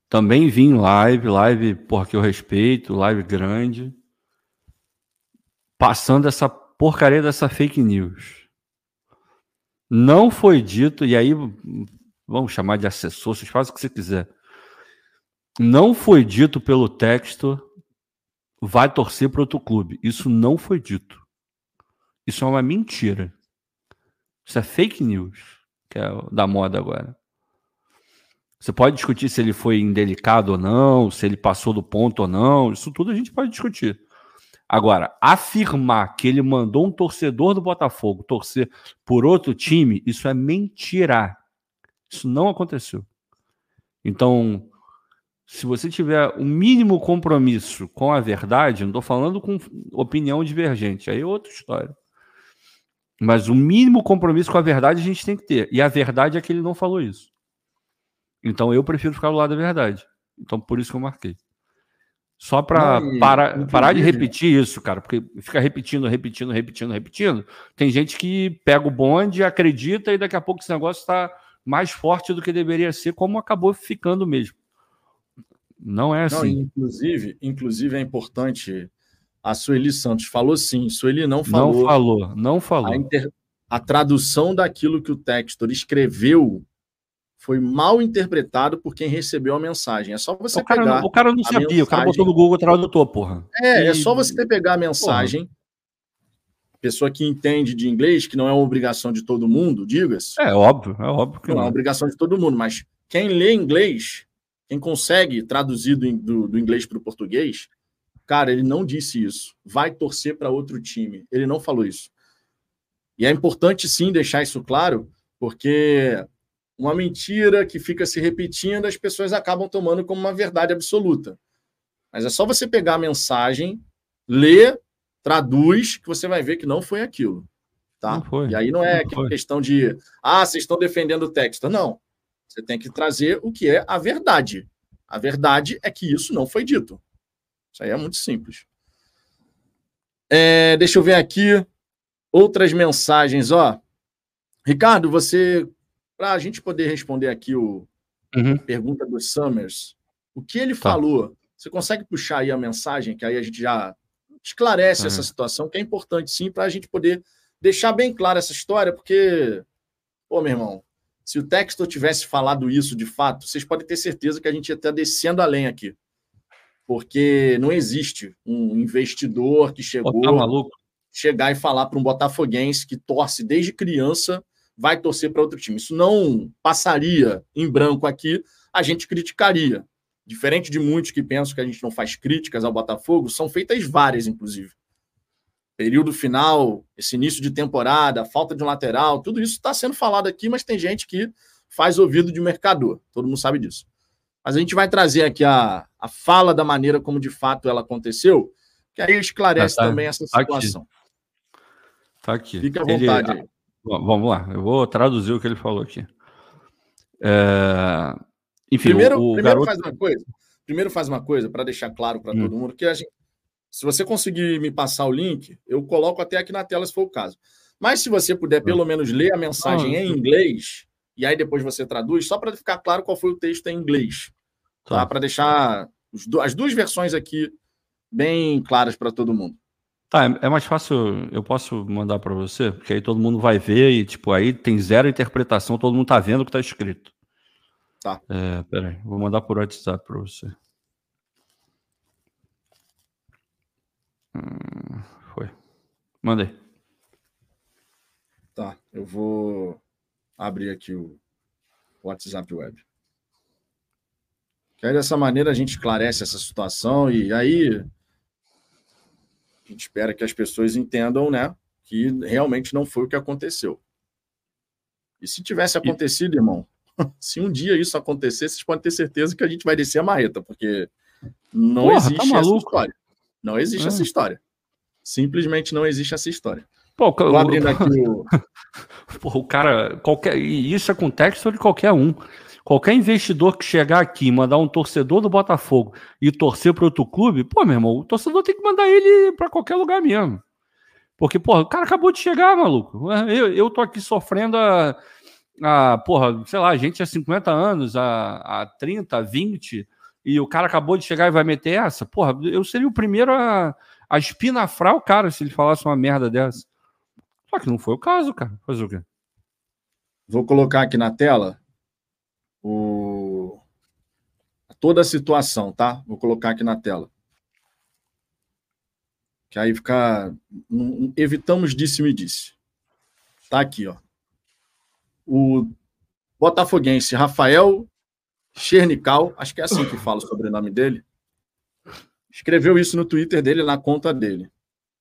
Também vim live, live, porra, que eu respeito, live grande, passando essa porcaria dessa fake news. Não foi dito, e aí vamos chamar de assessor, vocês fazem o que você quiser. Não foi dito pelo texto vai torcer para outro clube. Isso não foi dito. Isso é uma mentira. Isso é fake news, que é da moda agora. Você pode discutir se ele foi indelicado ou não, se ele passou do ponto ou não, isso tudo a gente pode discutir. Agora, afirmar que ele mandou um torcedor do Botafogo torcer por outro time, isso é mentira. Isso não aconteceu. Então, se você tiver o um mínimo compromisso com a verdade, não estou falando com opinião divergente, aí é outra história. Mas o mínimo compromisso com a verdade a gente tem que ter. E a verdade é que ele não falou isso. Então eu prefiro ficar do lado da verdade. Então por isso que eu marquei. Só para parar, parar de repetir isso, cara, porque fica repetindo, repetindo, repetindo, repetindo. Tem gente que pega o bonde, acredita e daqui a pouco esse negócio está mais forte do que deveria ser, como acabou ficando mesmo. Não é assim. Não, inclusive, inclusive é importante. A Sueli Santos falou sim. Sueli não falou. Não falou, não falou. A, inter... a tradução daquilo que o Textor escreveu foi mal interpretado por quem recebeu a mensagem. É só você o cara, pegar. o cara não sabia, mensagem... o cara botou no Google Tradutor, porra. É, e... é só você pegar a mensagem. Porra. Pessoa que entende de inglês, que não é uma obrigação de todo mundo, diga-se. É óbvio, é óbvio que não. Não é uma obrigação de todo mundo, mas quem lê inglês quem consegue traduzir do, do, do inglês para o português, cara, ele não disse isso. Vai torcer para outro time. Ele não falou isso. E é importante sim deixar isso claro, porque uma mentira que fica se repetindo, as pessoas acabam tomando como uma verdade absoluta. Mas é só você pegar a mensagem, lê, traduz, que você vai ver que não foi aquilo. Tá? E aí não é não questão de, ah, vocês estão defendendo o texto. Não. Você tem que trazer o que é a verdade. A verdade é que isso não foi dito. Isso aí é muito simples. É, deixa eu ver aqui outras mensagens. Ó, Ricardo, você, para a gente poder responder aqui o uhum. pergunta do Summers, o que ele tá. falou? Você consegue puxar aí a mensagem que aí a gente já esclarece uhum. essa situação, que é importante sim para a gente poder deixar bem clara essa história, porque, pô, meu irmão, se o Textor tivesse falado isso de fato, vocês podem ter certeza que a gente ia estar descendo além aqui. Porque não existe um investidor que chegou Pô, tá chegar e falar para um botafoguense que torce desde criança vai torcer para outro time. Isso não passaria em branco aqui, a gente criticaria. Diferente de muitos que pensam que a gente não faz críticas ao Botafogo, são feitas várias, inclusive período final, esse início de temporada, falta de um lateral, tudo isso está sendo falado aqui, mas tem gente que faz ouvido de mercador, todo mundo sabe disso. Mas a gente vai trazer aqui a, a fala da maneira como de fato ela aconteceu, que aí esclarece tá, tá, também essa situação. Está aqui. Fique à vontade ele, aí. Vamos lá, eu vou traduzir o que ele falou aqui. É... Enfim, primeiro, o, o primeiro garoto... faz uma coisa. Primeiro faz uma coisa para deixar claro para hum. todo mundo que a gente, se você conseguir me passar o link, eu coloco até aqui na tela se for o caso. Mas se você puder pelo menos ler a mensagem em inglês e aí depois você traduz, só para ficar claro qual foi o texto em inglês, tá? tá. Para deixar as duas versões aqui bem claras para todo mundo. Tá, é, é mais fácil, eu posso mandar para você, porque aí todo mundo vai ver e, tipo, aí tem zero interpretação, todo mundo tá vendo o que tá escrito. Tá. É, peraí, vou mandar por WhatsApp para você. Hum, foi. Mandei. Tá, eu vou abrir aqui o WhatsApp Web. Que aí dessa maneira a gente esclarece essa situação e aí a gente espera que as pessoas entendam, né, que realmente não foi o que aconteceu. E se tivesse acontecido, irmão, <laughs> se um dia isso acontecer, vocês podem ter certeza que a gente vai descer a marreta, porque não Porra, tá existe tá essa história. Não existe é. essa história. Simplesmente não existe essa história. Pô, abrindo aqui <laughs> o. Pô, o cara, qualquer. Isso é contexto de qualquer um. Qualquer investidor que chegar aqui e mandar um torcedor do Botafogo e torcer para outro clube, pô, meu irmão, o torcedor tem que mandar ele para qualquer lugar mesmo. Porque, porra, o cara acabou de chegar, maluco. Eu, eu tô aqui sofrendo a, a porra, sei lá, a gente há 50 anos, há, há 30, 20, e o cara acabou de chegar e vai meter essa, porra, eu seria o primeiro a, a espinafrar o cara se ele falasse uma merda dessa. Só que não foi o caso, cara. Fazer o quê? Vou colocar aqui na tela o... toda a situação, tá? Vou colocar aqui na tela. Que aí fica. Evitamos disse-me disse. Tá aqui, ó. O botafoguense Rafael Chernical, acho que é assim que fala o sobrenome dele, escreveu isso no Twitter dele, na conta dele.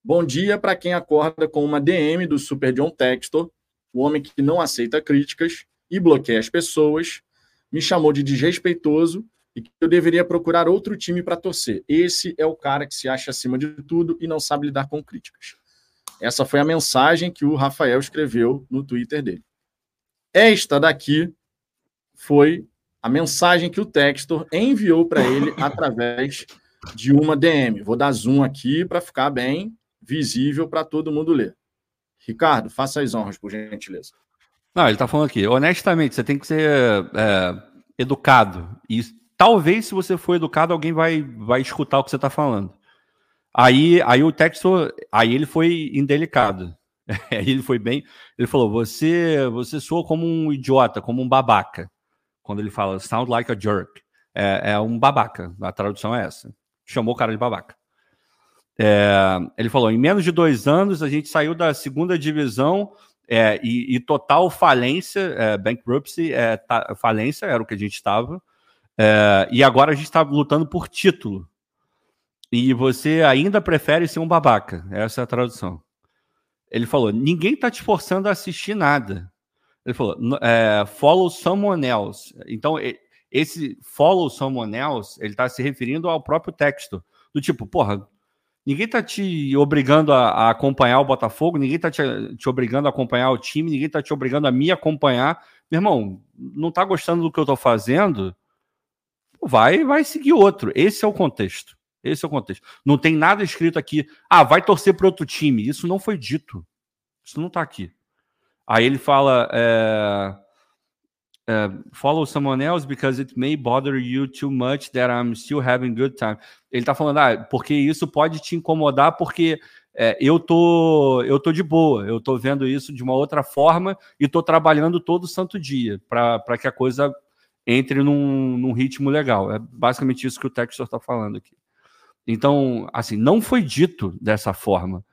Bom dia para quem acorda com uma DM do Super John Textor, o homem que não aceita críticas e bloqueia as pessoas, me chamou de desrespeitoso e que eu deveria procurar outro time para torcer. Esse é o cara que se acha acima de tudo e não sabe lidar com críticas. Essa foi a mensagem que o Rafael escreveu no Twitter dele. Esta daqui foi a mensagem que o Textor enviou para ele <laughs> através de uma DM. Vou dar zoom aqui para ficar bem visível para todo mundo ler. Ricardo, faça as honras, por gentileza. Não, ele está falando aqui. Honestamente, você tem que ser é, educado. E talvez, se você for educado, alguém vai, vai escutar o que você está falando. Aí, aí o Textor, aí ele foi indelicado. <laughs> ele foi bem. Ele falou: você, você soa como um idiota, como um babaca quando ele fala sound like a jerk. É, é um babaca, a tradução é essa. Chamou o cara de babaca. É, ele falou: em menos de dois anos, a gente saiu da segunda divisão é, e, e, total falência, é, bankruptcy, é, tá, falência era o que a gente estava, é, e agora a gente está lutando por título. E você ainda prefere ser um babaca. Essa é a tradução. Ele falou: ninguém está te forçando a assistir nada. Ele falou, é, follow someone else. Então, esse follow someone else, ele está se referindo ao próprio texto. Do tipo, porra, Ninguém tá te obrigando a, a acompanhar o Botafogo, ninguém tá te, te, obrigando a acompanhar o time, ninguém tá te obrigando a me acompanhar. Meu irmão, não tá gostando do que eu tô fazendo? Vai, vai seguir outro. Esse é o contexto. Esse é o contexto. Não tem nada escrito aqui, ah, vai torcer para outro time. Isso não foi dito. Isso não tá aqui. Aí ele fala. É Uh, follow someone else because it may bother you too much that I'm still having good time. Ele tá falando, ah, porque isso pode te incomodar porque é, eu tô eu tô de boa, eu tô vendo isso de uma outra forma e tô trabalhando todo santo dia para que a coisa entre num, num, ritmo legal. É basicamente isso que o Textor está falando aqui. Então, assim, não foi dito dessa forma.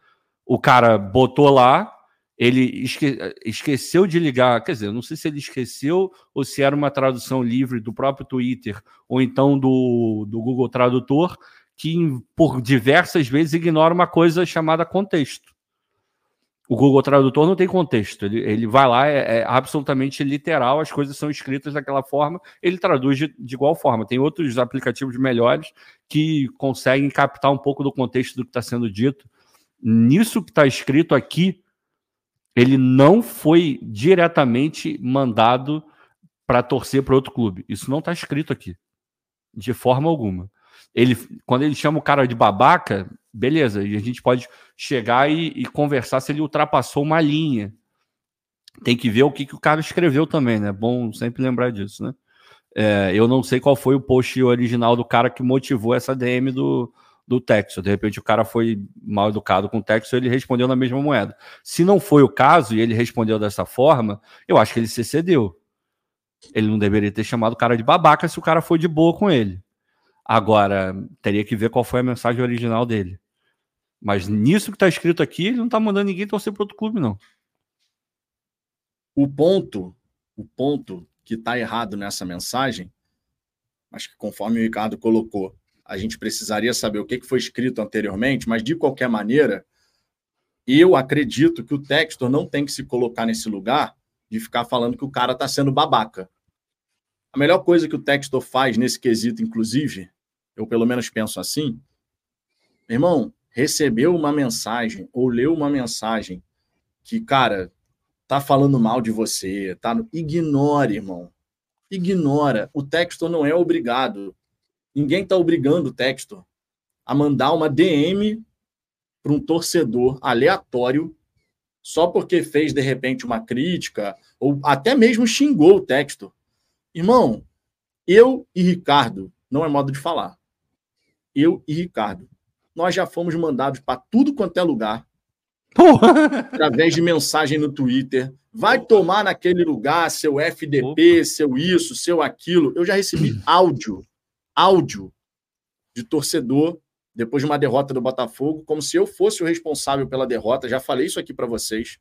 O cara botou lá, ele esque esqueceu de ligar, quer dizer, não sei se ele esqueceu ou se era uma tradução livre do próprio Twitter ou então do, do Google Tradutor, que por diversas vezes ignora uma coisa chamada contexto. O Google Tradutor não tem contexto, ele, ele vai lá, é, é absolutamente literal, as coisas são escritas daquela forma, ele traduz de, de igual forma. Tem outros aplicativos melhores que conseguem captar um pouco do contexto do que está sendo dito. Nisso que está escrito aqui, ele não foi diretamente mandado para torcer para outro clube. Isso não está escrito aqui, de forma alguma. Ele, quando ele chama o cara de babaca, beleza, e a gente pode chegar e, e, conversar se ele ultrapassou uma linha. Tem que ver o que, que o cara escreveu também, né? Bom sempre lembrar disso, né? É, eu não sei qual foi o post original do cara que motivou essa DM do, do Texas. De repente o cara foi mal educado com o Texas, ele respondeu na mesma moeda. Se não foi o caso e ele respondeu dessa forma, eu acho que ele se cedeu. Ele não deveria ter chamado o cara de babaca se o cara foi de boa com ele. Agora, teria que ver qual foi a mensagem original dele. Mas nisso que está escrito aqui, ele não está mandando ninguém torcer para outro clube, não. O ponto, o ponto que está errado nessa mensagem, acho que conforme o Ricardo colocou, a gente precisaria saber o que foi escrito anteriormente, mas de qualquer maneira, eu acredito que o Textor não tem que se colocar nesse lugar de ficar falando que o cara está sendo babaca. A melhor coisa que o Textor faz nesse quesito, inclusive, eu pelo menos penso assim, irmão, recebeu uma mensagem ou leu uma mensagem que, cara, tá falando mal de você, tá? Ignore, irmão. Ignora. O Textor não é obrigado Ninguém está obrigando o Textor a mandar uma DM para um torcedor aleatório só porque fez, de repente, uma crítica ou até mesmo xingou o Textor. Irmão, eu e Ricardo, não é modo de falar. Eu e Ricardo, nós já fomos mandados para tudo quanto é lugar. Porra. Através de mensagem no Twitter. Vai tomar naquele lugar seu FDP, Opa. seu isso, seu aquilo. Eu já recebi <clears throat> áudio áudio de torcedor depois de uma derrota do Botafogo, como se eu fosse o responsável pela derrota. Já falei isso aqui para vocês.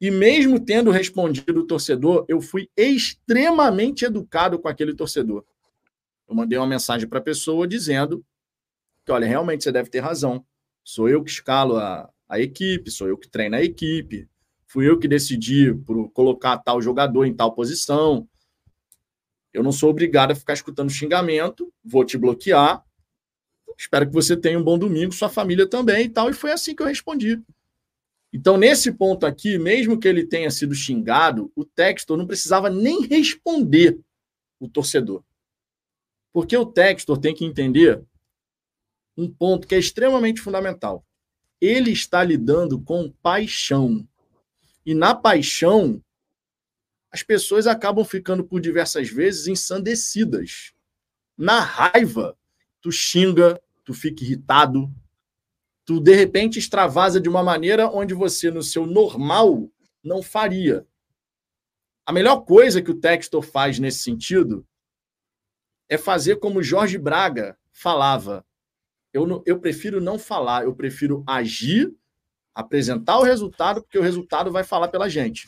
E mesmo tendo respondido o torcedor, eu fui extremamente educado com aquele torcedor. Eu mandei uma mensagem para a pessoa dizendo que, olha, realmente você deve ter razão. Sou eu que escalo a, a equipe, sou eu que treino a equipe, fui eu que decidi por colocar tal jogador em tal posição. Eu não sou obrigado a ficar escutando xingamento, vou te bloquear. Espero que você tenha um bom domingo, sua família também e tal. E foi assim que eu respondi. Então, nesse ponto aqui, mesmo que ele tenha sido xingado, o Textor não precisava nem responder o torcedor. Porque o Textor tem que entender um ponto que é extremamente fundamental. Ele está lidando com paixão. E na paixão, as pessoas acabam ficando por diversas vezes ensandecidas. Na raiva, tu xinga, tu fica irritado, tu de repente extravasa de uma maneira onde você, no seu normal, não faria. A melhor coisa que o Textor faz nesse sentido é fazer como Jorge Braga falava. Eu, não, eu prefiro não falar, eu prefiro agir, apresentar o resultado, porque o resultado vai falar pela gente.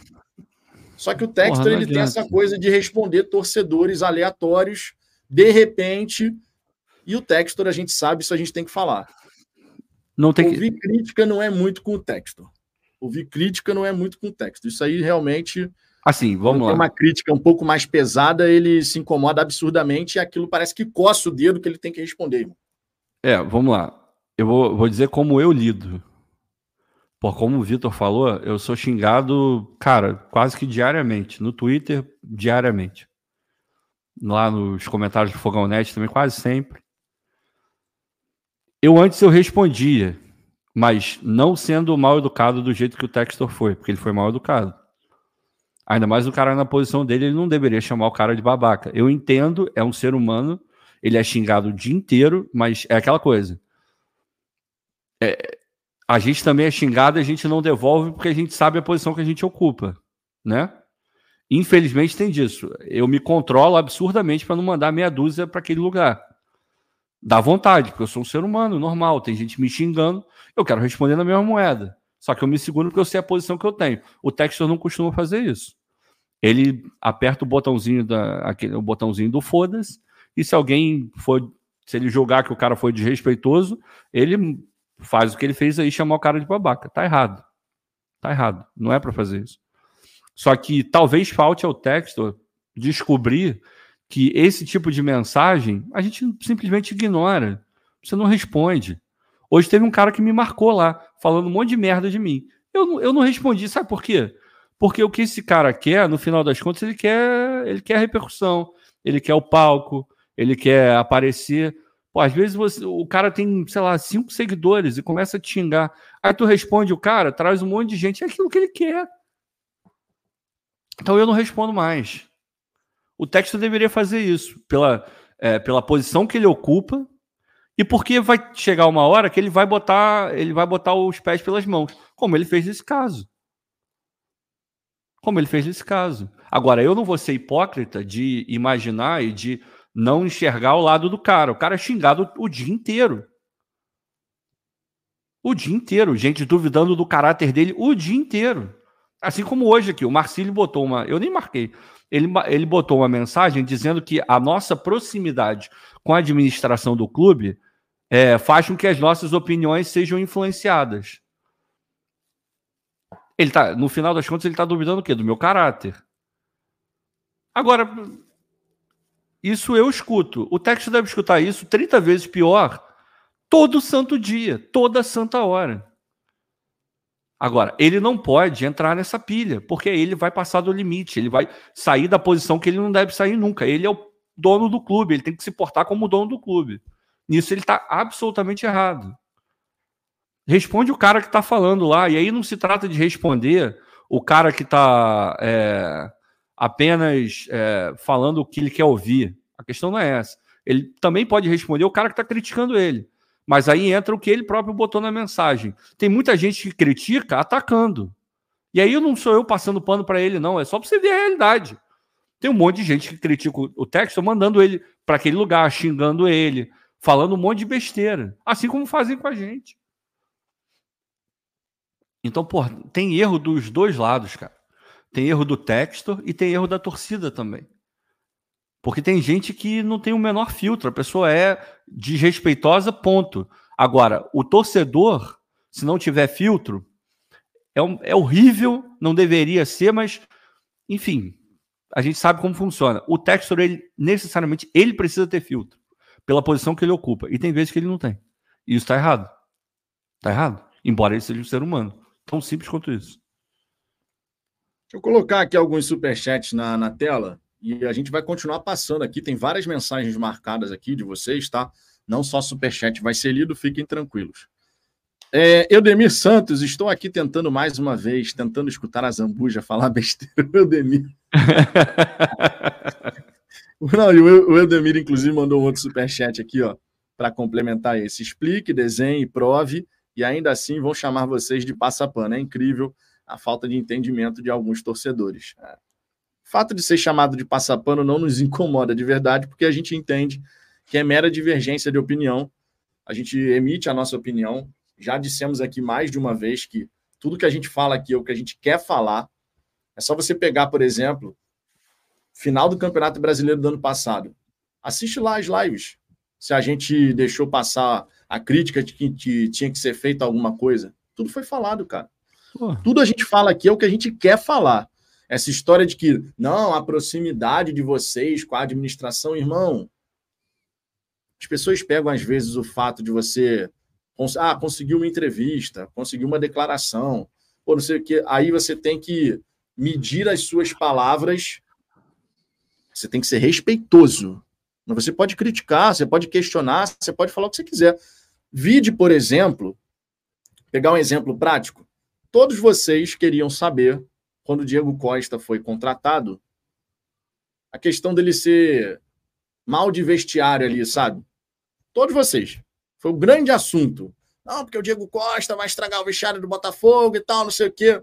Só que o Textor ele tem essa coisa de responder torcedores aleatórios de repente. E o Textor, a gente sabe, isso a gente tem que falar. Não tem Ouvir que... crítica não é muito com o Textor. Ouvir crítica não é muito com o Textor. Isso aí realmente. Assim, vamos lá. uma crítica um pouco mais pesada, ele se incomoda absurdamente e aquilo parece que coça o dedo que ele tem que responder. É, vamos lá. Eu vou, vou dizer como eu lido. Por como o Vitor falou, eu sou xingado, cara, quase que diariamente. No Twitter, diariamente. Lá nos comentários do Fogão Net também, quase sempre. Eu antes eu respondia, mas não sendo mal educado do jeito que o Textor foi, porque ele foi mal educado. Ainda mais o cara na posição dele, ele não deveria chamar o cara de babaca. Eu entendo, é um ser humano, ele é xingado o dia inteiro, mas é aquela coisa. É, a gente também é xingado a gente não devolve porque a gente sabe a posição que a gente ocupa, né? Infelizmente tem disso. Eu me controlo absurdamente para não mandar meia dúzia para aquele lugar. Dá vontade, porque eu sou um ser humano normal, tem gente me xingando, eu quero responder na mesma moeda. Só que eu me seguro porque eu sei a posição que eu tenho. O Textor não costuma fazer isso. Ele aperta o botãozinho da aquele, o botãozinho do foda-se, e se alguém for, se ele julgar que o cara foi desrespeitoso, ele faz o que ele fez aí, chamar o cara de babaca. Tá errado. Tá errado. Não é para fazer isso. Só que talvez falte ao Textor descobrir que esse tipo de mensagem a gente simplesmente ignora. Você não responde. Hoje teve um cara que me marcou lá, falando um monte de merda de mim. Eu, eu não respondi, sabe por quê? Porque o que esse cara quer, no final das contas, ele quer, ele quer repercussão, ele quer o palco, ele quer aparecer. Pô, às vezes você, o cara tem, sei lá, cinco seguidores e começa a te xingar. Aí tu responde o cara, traz um monte de gente, é aquilo que ele quer. Então eu não respondo mais. O texto deveria fazer isso, pela, é, pela posição que ele ocupa e porque vai chegar uma hora que ele vai botar ele vai botar os pés pelas mãos, como ele fez nesse caso. Como ele fez nesse caso. Agora, eu não vou ser hipócrita de imaginar e de não enxergar o lado do cara. O cara é xingado o dia inteiro. O dia inteiro. Gente duvidando do caráter dele o dia inteiro. Assim como hoje aqui, o Marcílio botou uma. Eu nem marquei ele, ele botou uma mensagem dizendo que a nossa proximidade com a administração do clube é, faz com que as nossas opiniões sejam influenciadas. Ele tá, no final das contas, ele está duvidando o quê? Do meu caráter. Agora, isso eu escuto. O texto deve escutar isso 30 vezes pior todo santo dia, toda santa hora. Agora, ele não pode entrar nessa pilha, porque ele vai passar do limite, ele vai sair da posição que ele não deve sair nunca. Ele é o dono do clube, ele tem que se portar como dono do clube. Nisso ele está absolutamente errado. Responde o cara que está falando lá, e aí não se trata de responder o cara que está é, apenas é, falando o que ele quer ouvir. A questão não é essa. Ele também pode responder o cara que está criticando ele. Mas aí entra o que ele próprio botou na mensagem. Tem muita gente que critica atacando. E aí não sou eu passando pano para ele, não. É só para você ver a realidade. Tem um monte de gente que critica o texto, mandando ele para aquele lugar, xingando ele, falando um monte de besteira. Assim como fazem com a gente. Então, pô, tem erro dos dois lados, cara. Tem erro do texto e tem erro da torcida também. Porque tem gente que não tem o menor filtro, a pessoa é desrespeitosa, ponto. Agora, o torcedor, se não tiver filtro, é, um, é horrível, não deveria ser, mas, enfim, a gente sabe como funciona. O Textor, ele, necessariamente, ele precisa ter filtro, pela posição que ele ocupa. E tem vezes que ele não tem. E isso está errado. Está errado. Embora ele seja um ser humano. Tão simples quanto isso. Eu colocar aqui alguns superchats na, na tela. E a gente vai continuar passando aqui. Tem várias mensagens marcadas aqui de vocês, tá? Não só superchat vai ser lido, fiquem tranquilos. É, Eudemir Santos, estou aqui tentando mais uma vez, tentando escutar a Zambuja falar <laughs> besteira. Eudemir. <laughs> Não, e o Eudemir, inclusive, mandou um outro superchat aqui, ó, para complementar esse. Explique, desenhe, prove, e ainda assim vão chamar vocês de passapano. É incrível a falta de entendimento de alguns torcedores. É fato de ser chamado de passapano não nos incomoda de verdade, porque a gente entende que é mera divergência de opinião. A gente emite a nossa opinião. Já dissemos aqui mais de uma vez que tudo que a gente fala aqui é o que a gente quer falar. É só você pegar, por exemplo, final do Campeonato Brasileiro do ano passado. Assiste lá as lives. Se a gente deixou passar a crítica de que tinha que ser feita alguma coisa. Tudo foi falado, cara. Tudo a gente fala aqui é o que a gente quer falar. Essa história de que, não, a proximidade de vocês com a administração, irmão. As pessoas pegam, às vezes, o fato de você Ah, conseguiu uma entrevista, conseguiu uma declaração, ou não sei o que. Aí você tem que medir as suas palavras. Você tem que ser respeitoso. Você pode criticar, você pode questionar, você pode falar o que você quiser. Vide, por exemplo, pegar um exemplo prático. Todos vocês queriam saber, quando o Diego Costa foi contratado, a questão dele ser mal de vestiário ali, sabe? Todos vocês. Foi o grande assunto. Não, porque o Diego Costa vai estragar o vestiário do Botafogo e tal, não sei o quê.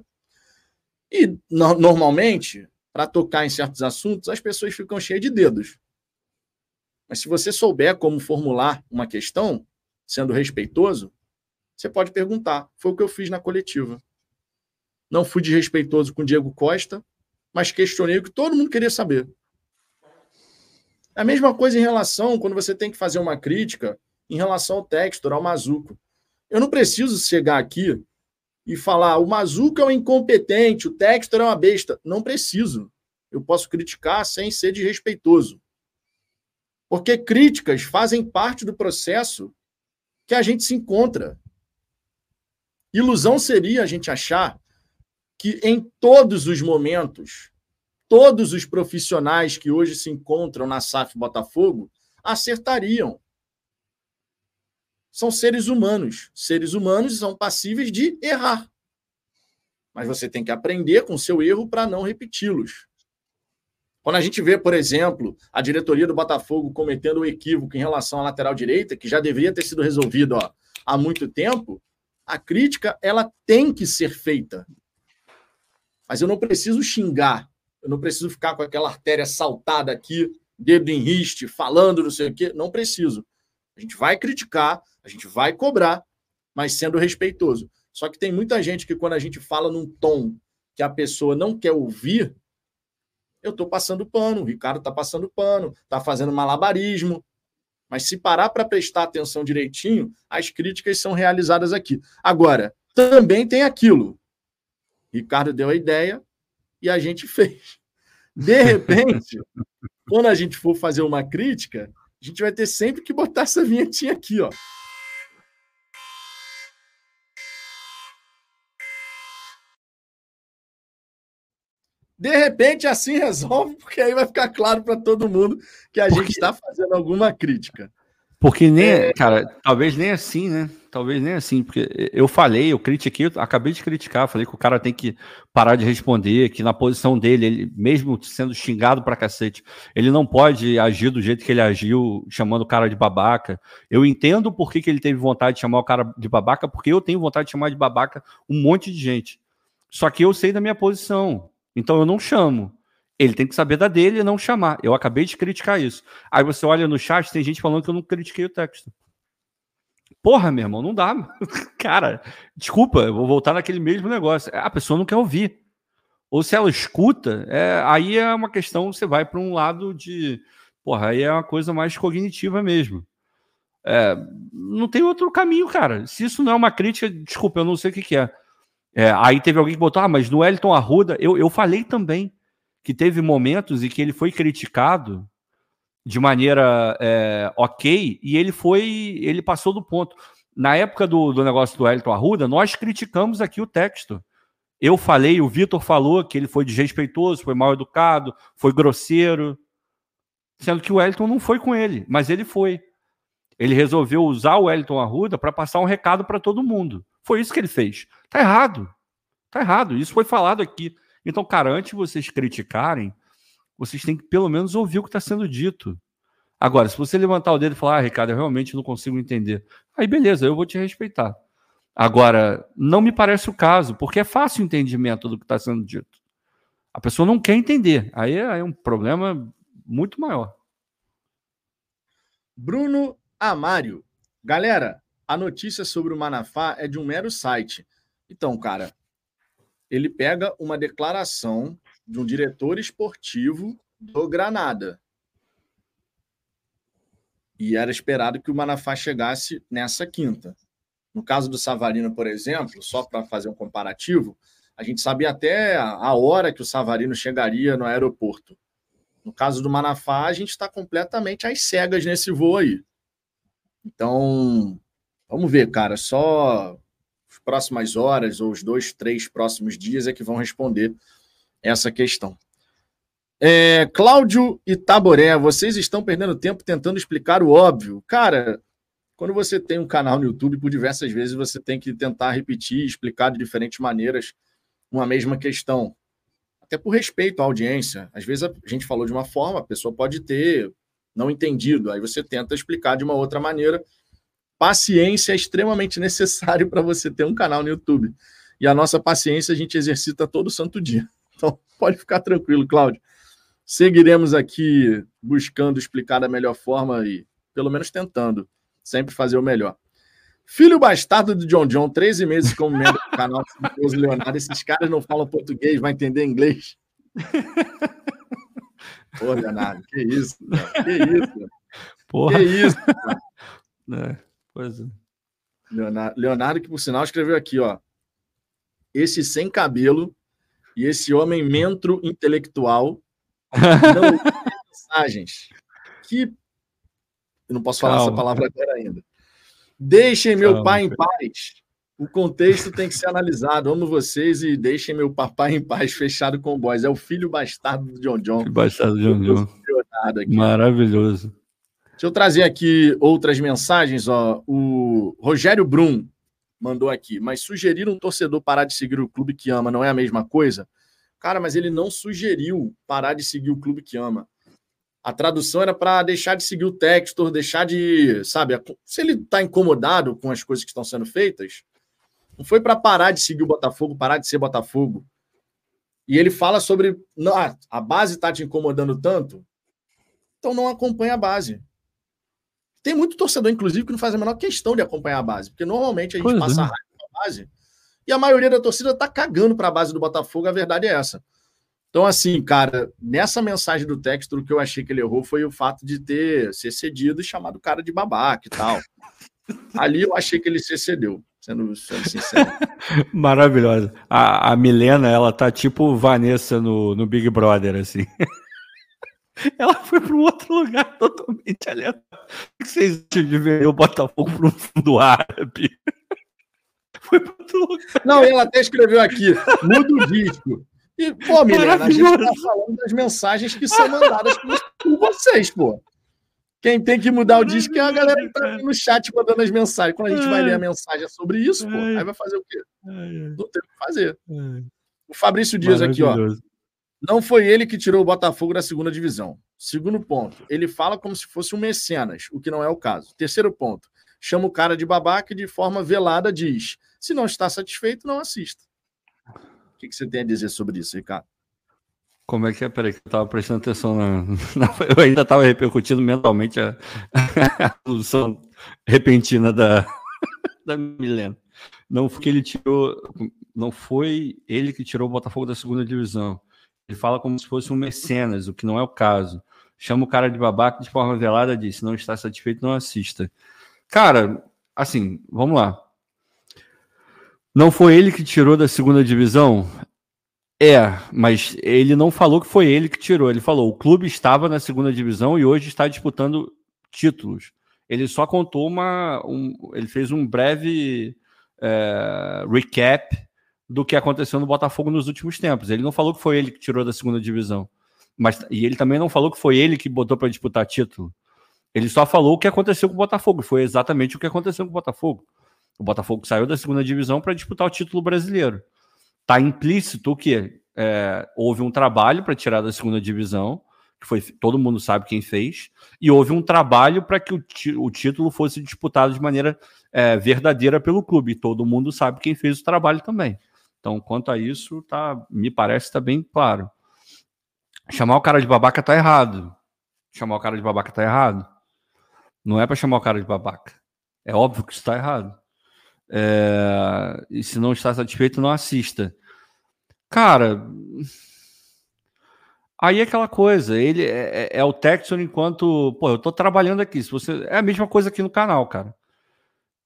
E no, normalmente, para tocar em certos assuntos, as pessoas ficam cheias de dedos. Mas se você souber como formular uma questão, sendo respeitoso, você pode perguntar. Foi o que eu fiz na coletiva. Não fui desrespeitoso com o Diego Costa, mas questionei o que todo mundo queria saber. A mesma coisa em relação quando você tem que fazer uma crítica em relação ao Textor, ao Mazuco. Eu não preciso chegar aqui e falar o Mazuco é um incompetente, o Textor é uma besta. Não preciso. Eu posso criticar sem ser desrespeitoso. Porque críticas fazem parte do processo que a gente se encontra. Ilusão seria a gente achar que em todos os momentos todos os profissionais que hoje se encontram na SAF Botafogo acertariam. São seres humanos. Seres humanos são passíveis de errar. Mas você tem que aprender com seu erro para não repeti-los. Quando a gente vê, por exemplo, a diretoria do Botafogo cometendo um equívoco em relação à lateral direita, que já deveria ter sido resolvido ó, há muito tempo, a crítica ela tem que ser feita. Mas eu não preciso xingar eu não preciso ficar com aquela artéria saltada aqui, dedo em riste, falando não sei o quê. Não preciso. A gente vai criticar, a gente vai cobrar, mas sendo respeitoso. Só que tem muita gente que, quando a gente fala num tom que a pessoa não quer ouvir, eu estou passando pano, o Ricardo está passando pano, está fazendo malabarismo. Mas se parar para prestar atenção direitinho, as críticas são realizadas aqui. Agora, também tem aquilo. Ricardo deu a ideia, e a gente fez. De repente, <laughs> quando a gente for fazer uma crítica, a gente vai ter sempre que botar essa vinhetinha aqui, ó. De repente, assim resolve, porque aí vai ficar claro para todo mundo que a gente está fazendo alguma crítica. Porque nem, é... cara, talvez nem assim, né? Talvez nem assim, porque eu falei, eu critiquei, eu acabei de criticar, falei que o cara tem que parar de responder, que na posição dele, ele mesmo sendo xingado pra cacete, ele não pode agir do jeito que ele agiu, chamando o cara de babaca. Eu entendo por que, que ele teve vontade de chamar o cara de babaca, porque eu tenho vontade de chamar de babaca um monte de gente. Só que eu sei da minha posição, então eu não chamo. Ele tem que saber da dele e não chamar. Eu acabei de criticar isso. Aí você olha no chat, tem gente falando que eu não critiquei o texto. Porra, meu irmão, não dá. <laughs> Cara, desculpa, eu vou voltar naquele mesmo negócio. A pessoa não quer ouvir. Ou se ela escuta, é, aí é uma questão, você vai para um lado de. Porra, aí é uma coisa mais cognitiva mesmo. É, não tem outro caminho, cara. Se isso não é uma crítica, desculpa, eu não sei o que, que é. é. Aí teve alguém que botou, ah, mas no Wellington Arruda, eu, eu falei também que teve momentos em que ele foi criticado de maneira é, ok e ele foi, ele passou do ponto. Na época do, do negócio do Elton Arruda, nós criticamos aqui o texto. Eu falei, o Vitor falou que ele foi desrespeitoso, foi mal educado, foi grosseiro, sendo que o Elton não foi com ele, mas ele foi. Ele resolveu usar o Elton Arruda para passar um recado para todo mundo. Foi isso que ele fez. Tá errado. Tá errado. Isso foi falado aqui. Então, cara, antes de vocês criticarem, vocês têm que pelo menos ouvir o que está sendo dito. Agora, se você levantar o dedo e falar, ah, Ricardo, eu realmente não consigo entender, aí beleza, eu vou te respeitar. Agora, não me parece o caso, porque é fácil o entendimento do que está sendo dito. A pessoa não quer entender. Aí é, é um problema muito maior. Bruno Amário. Galera, a notícia sobre o Manafá é de um mero site. Então, cara, ele pega uma declaração de um diretor esportivo do Granada. E era esperado que o Manafá chegasse nessa quinta. No caso do Savarino, por exemplo, só para fazer um comparativo, a gente sabia até a hora que o Savarino chegaria no aeroporto. No caso do Manafá, a gente está completamente às cegas nesse voo aí. Então, Vamos ver, cara. Só próximas horas ou os dois, três próximos dias é que vão responder essa questão. É, Cláudio e Taboré, vocês estão perdendo tempo tentando explicar o óbvio. Cara, quando você tem um canal no YouTube, por diversas vezes você tem que tentar repetir, explicar de diferentes maneiras uma mesma questão. Até por respeito à audiência. Às vezes a gente falou de uma forma, a pessoa pode ter não entendido, aí você tenta explicar de uma outra maneira. Paciência é extremamente necessário para você ter um canal no YouTube. E a nossa paciência a gente exercita todo santo dia. Então, pode ficar tranquilo, Cláudio. Seguiremos aqui buscando explicar da melhor forma e, pelo menos, tentando sempre fazer o melhor. Filho bastardo do John John, 13 meses como membro do canal <laughs> do Leonardo. Esses caras não falam português, vai entender inglês. Pô, Leonardo, que isso, cara. que isso. Porra. Que isso. <laughs> É, pois é. Leonardo, Leonardo, que por sinal escreveu aqui, ó. Esse sem cabelo e esse homem mentro intelectual não <laughs> mensagens. Que. Eu não posso falar Calma. essa palavra agora ainda. Deixem meu Calma. pai em paz. O contexto tem que ser analisado. Amo vocês e deixem meu papai em paz, fechado com o boys. É o filho bastardo do John John. Filho bastardo do John John. Maravilhoso. Deixa eu trazer aqui outras mensagens. Ó. O Rogério Brum mandou aqui. Mas sugerir um torcedor parar de seguir o clube que ama não é a mesma coisa? Cara, mas ele não sugeriu parar de seguir o clube que ama. A tradução era para deixar de seguir o Textor, deixar de. Sabe, se ele está incomodado com as coisas que estão sendo feitas, não foi para parar de seguir o Botafogo, parar de ser Botafogo. E ele fala sobre. Ah, a base está te incomodando tanto, então não acompanha a base. Tem muito torcedor, inclusive, que não faz a menor questão de acompanhar a base, porque normalmente a gente pois passa é. raiva com a base e a maioria da torcida tá cagando para a base do Botafogo, a verdade é essa. Então, assim, cara, nessa mensagem do texto, o que eu achei que ele errou foi o fato de ter se cedido e chamado o cara de babaca e tal. Ali eu achei que ele se cedeu, sendo, sendo sincero. <laughs> Maravilhosa. A, a Milena, ela tá tipo Vanessa no, no Big Brother, assim. <laughs> Ela foi para um outro lugar totalmente aleatório. O que vocês acham de ver o Botafogo para um fundo árabe? <laughs> foi para outro lugar. Não, ela até escreveu aqui: muda o disco. E, pô, Milena, a gente está falando das mensagens que são mandadas por vocês, pô. Quem tem que mudar o disco é a galera que tá no chat mandando as mensagens. Quando a gente vai ler a mensagem sobre isso, pô, aí vai fazer o quê? Não tem o que fazer. O Fabrício Dias aqui, ó. Não foi ele que tirou o Botafogo da segunda divisão. Segundo ponto, ele fala como se fosse um mecenas, o que não é o caso. Terceiro ponto, chama o cara de babaca e de forma velada diz: se não está satisfeito, não assista. O que, você tem a dizer sobre isso, Ricardo? Como é que é? Peraí, que eu estava prestando atenção na, <laughs> Eu ainda estava repercutindo mentalmente <laughs> a, solução repentina da, <laughs> da Milena. Não porque ele tirou. Não foi ele que tirou o Botafogo da segunda divisão. Ele fala como se fosse um mecenas, o que não é o caso. Chama o cara de babaca de forma velada, diz: se não está satisfeito, não assista. Cara, assim, vamos lá. Não foi ele que tirou da segunda divisão? É, mas ele não falou que foi ele que tirou. Ele falou: o clube estava na segunda divisão e hoje está disputando títulos. Ele só contou uma. Um, ele fez um breve é, recap do que aconteceu no Botafogo nos últimos tempos. Ele não falou que foi ele que tirou da segunda divisão. Mas, e ele também não falou que foi ele que botou para disputar título. Ele só falou o que aconteceu com o Botafogo. Foi exatamente o que aconteceu com o Botafogo. O Botafogo saiu da segunda divisão para disputar o título brasileiro. Está implícito que é, houve um trabalho para tirar da segunda divisão, que foi todo mundo sabe quem fez, e houve um trabalho para que o, o, título fosse disputado de maneira é, verdadeira pelo clube. Todo mundo sabe quem fez o trabalho também. Então, quanto a isso, tá, me parece está bem claro. Chamar o cara de babaca tá errado. Chamar o cara de babaca tá errado. Não é para chamar o cara de babaca. É óbvio que está errado. É, e se não está satisfeito, não assista. Cara, aí é aquela coisa, ele é, é, é o Texon enquanto, pô, eu tô trabalhando aqui. Se você é a mesma coisa aqui no canal, cara.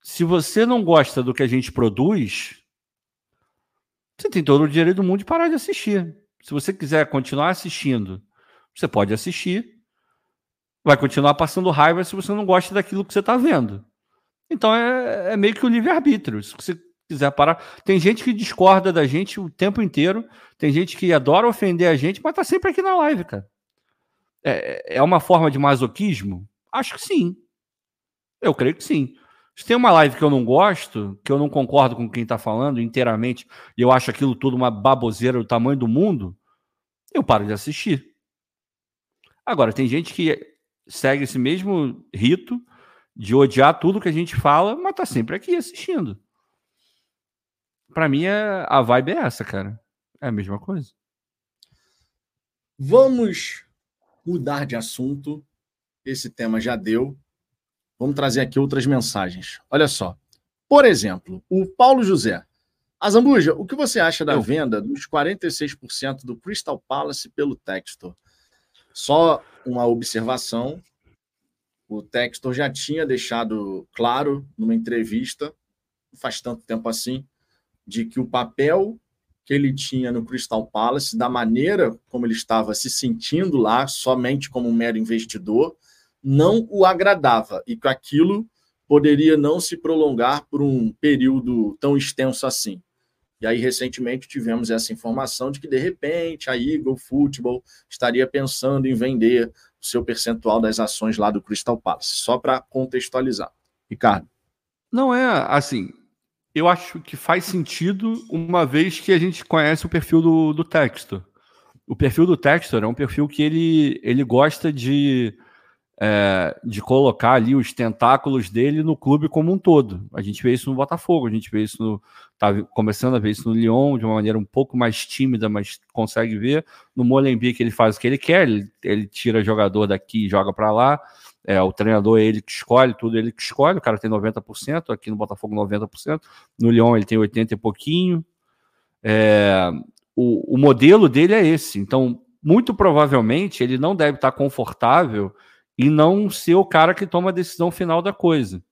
Se você não gosta do que a gente produz, você tem todo o direito do mundo de parar de assistir. Se você quiser continuar assistindo, você pode assistir. Vai continuar passando raiva se você não gosta daquilo que você está vendo. Então é, é meio que o livre-arbítrio. Se você quiser parar. Tem gente que discorda da gente o tempo inteiro, tem gente que adora ofender a gente, mas tá sempre aqui na live, cara. É, é uma forma de masoquismo? Acho que sim. Eu creio que sim. Se tem uma live que eu não gosto, que eu não concordo com quem está falando inteiramente, e eu acho aquilo tudo uma baboseira do tamanho do mundo, eu paro de assistir. Agora, tem gente que segue esse mesmo rito de odiar tudo que a gente fala, mas tá sempre aqui assistindo. Para mim, é, a vibe é essa, cara. É a mesma coisa. Vamos mudar de assunto. Esse tema já deu. Vamos trazer aqui outras mensagens. Olha só. Por exemplo, o Paulo José. Azambuja, o que você acha da venda dos 46% do Crystal Palace pelo Textor? Só uma observação. O Textor já tinha deixado claro numa entrevista, não faz tanto tempo assim, de que o papel que ele tinha no Crystal Palace, da maneira como ele estava se sentindo lá, somente como um mero investidor, não o agradava e que aquilo poderia não se prolongar por um período tão extenso assim. E aí, recentemente, tivemos essa informação de que, de repente, a Eagle Football estaria pensando em vender o seu percentual das ações lá do Crystal Palace. Só para contextualizar. Ricardo. Não é assim. Eu acho que faz sentido uma vez que a gente conhece o perfil do, do Textor. O perfil do Textor é um perfil que ele, ele gosta de é, de colocar ali os tentáculos dele no clube como um todo. A gente vê isso no Botafogo, a gente vê isso no. Tá começando a ver isso no Lyon de uma maneira um pouco mais tímida, mas consegue ver. No Molenbeek ele faz o que ele quer, ele, ele tira jogador daqui e joga para lá. É, o treinador é ele que escolhe, tudo ele que escolhe. O cara tem 90%, aqui no Botafogo 90%. No Lyon ele tem 80% e pouquinho. É, o, o modelo dele é esse. Então, muito provavelmente, ele não deve estar confortável e não ser o cara que toma a decisão final da coisa.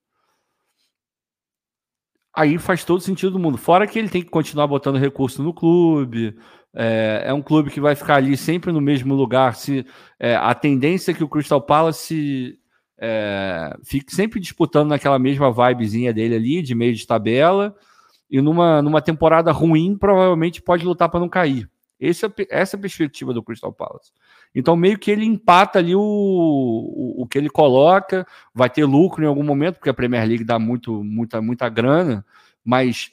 Aí faz todo sentido do mundo. Fora que ele tem que continuar botando recurso no clube. É, é um clube que vai ficar ali sempre no mesmo lugar. Se é, a tendência é que o Crystal Palace é, fique sempre disputando naquela mesma vibezinha dele ali, de meio de tabela. E numa, numa temporada ruim, provavelmente pode lutar para não cair. Esse, é essa é a perspectiva do Crystal Palace. Então, meio que ele empata ali o, o, o, que ele coloca, vai ter lucro em algum momento, porque a Premier League dá muito, muita, muita grana, mas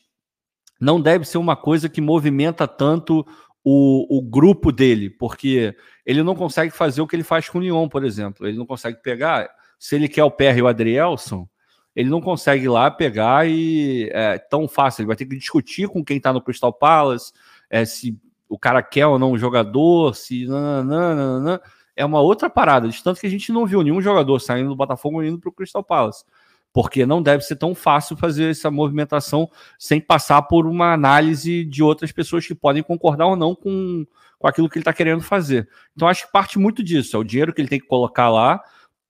não deve ser uma coisa que movimenta tanto o, o grupo dele, porque ele não consegue fazer o que ele faz com o Lyon, por exemplo. Ele não consegue pegar, se ele quer o PR e o Adrielson, ele não consegue ir lá pegar e é tão fácil. Ele vai ter que discutir com quem está no Crystal Palace, é, se o cara quer ou não o jogador, se nananana, é uma outra parada. De tanto que a gente não viu nenhum jogador saindo do Botafogo indo para o Crystal Palace. Porque não deve ser tão fácil fazer essa movimentação sem passar por uma análise de outras pessoas que podem concordar ou não com, com aquilo que ele está querendo fazer. Então acho que parte muito disso. É o dinheiro que ele tem que colocar lá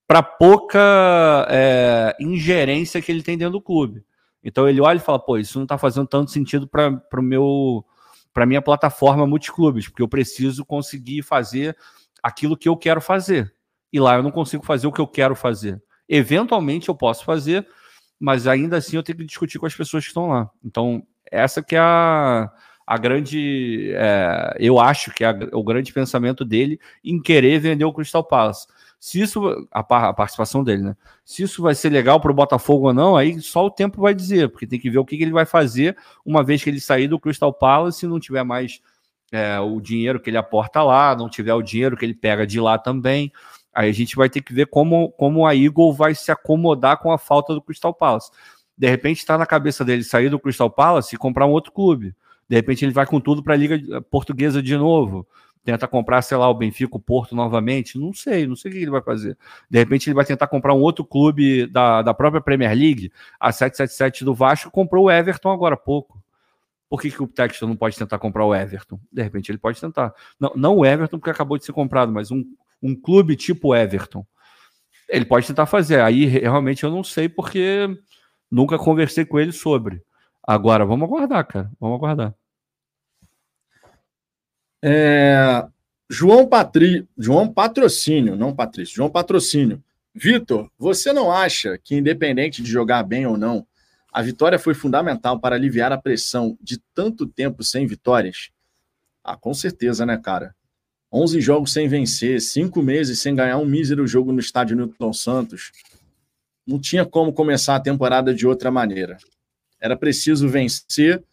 para pouca é, ingerência que ele tem dentro do clube. Então ele olha e fala: pô, isso não está fazendo tanto sentido para o meu para minha plataforma multiclubes, porque eu preciso conseguir fazer aquilo que eu quero fazer. E lá eu não consigo fazer o que eu quero fazer. Eventualmente eu posso fazer, mas ainda assim eu tenho que discutir com as pessoas que estão lá. Então, essa que é a, a grande. É, eu acho que é o grande pensamento dele em querer vender o Crystal Palace. Se isso, a, a participação dele, né? Se isso vai ser legal para o Botafogo ou não, aí só o tempo vai dizer, porque tem que ver o que, que ele vai fazer uma vez que ele sair do Crystal Palace e não tiver mais é, o dinheiro que ele aporta lá, não tiver o dinheiro que ele pega de lá também. Aí a gente vai ter que ver como, como a Eagle vai se acomodar com a falta do Crystal Palace. De repente está na cabeça dele sair do Crystal Palace e comprar um outro clube. De repente ele vai com tudo para a Liga Portuguesa de novo tenta comprar, sei lá, o Benfica, o Porto novamente. Não sei, não sei o que ele vai fazer. De repente ele vai tentar comprar um outro clube da, da própria Premier League. A 777 do Vasco comprou o Everton agora há pouco. Por que, que o Texton não pode tentar comprar o Everton? De repente ele pode tentar. Não, não o Everton, porque acabou de ser comprado, mas um, um clube tipo Everton. Ele pode tentar fazer. Aí realmente eu não sei, porque nunca conversei com ele sobre. Agora, vamos aguardar, cara. Vamos aguardar. É, João, Patri... João Patrocínio, não Patrício, João Patrocínio. Vitor, você não acha que, independente de jogar bem ou não, a vitória foi fundamental para aliviar a pressão de tanto tempo sem vitórias? Ah, com certeza, né, cara? 11 jogos sem vencer, 5 meses sem ganhar um mísero jogo no estádio Newton Santos. Não tinha como começar a temporada de outra maneira. Era preciso vencer,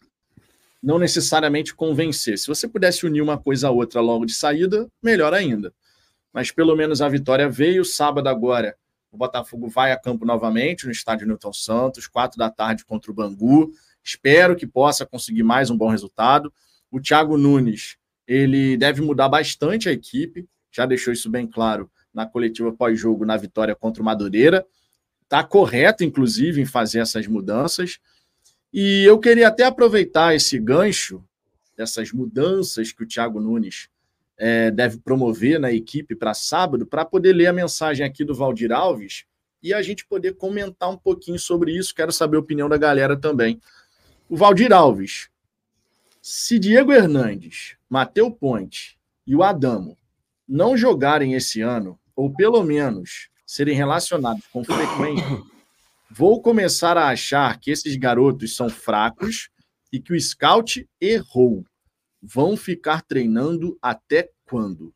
não necessariamente convencer. Se você pudesse unir uma coisa a outra logo de saída, melhor ainda. Mas pelo menos a vitória veio. Sábado agora, o Botafogo vai a campo novamente no estádio Newton Santos, quatro da tarde contra o Bangu. Espero que possa conseguir mais um bom resultado. O Thiago Nunes, ele deve mudar bastante a equipe, já deixou isso bem claro na coletiva pós-jogo na vitória contra o Madureira. Está correto, inclusive, em fazer essas mudanças. E eu queria até aproveitar esse gancho dessas mudanças que o Thiago Nunes é, deve promover na equipe para sábado, para poder ler a mensagem aqui do Valdir Alves e a gente poder comentar um pouquinho sobre isso. Quero saber a opinião da galera também. O Valdir Alves, se Diego Hernandes, Mateu Ponte e o Adamo não jogarem esse ano, ou pelo menos serem relacionados com frequência, vou começar a achar que esses garotos são fracos e que o scout errou vão ficar treinando até quando?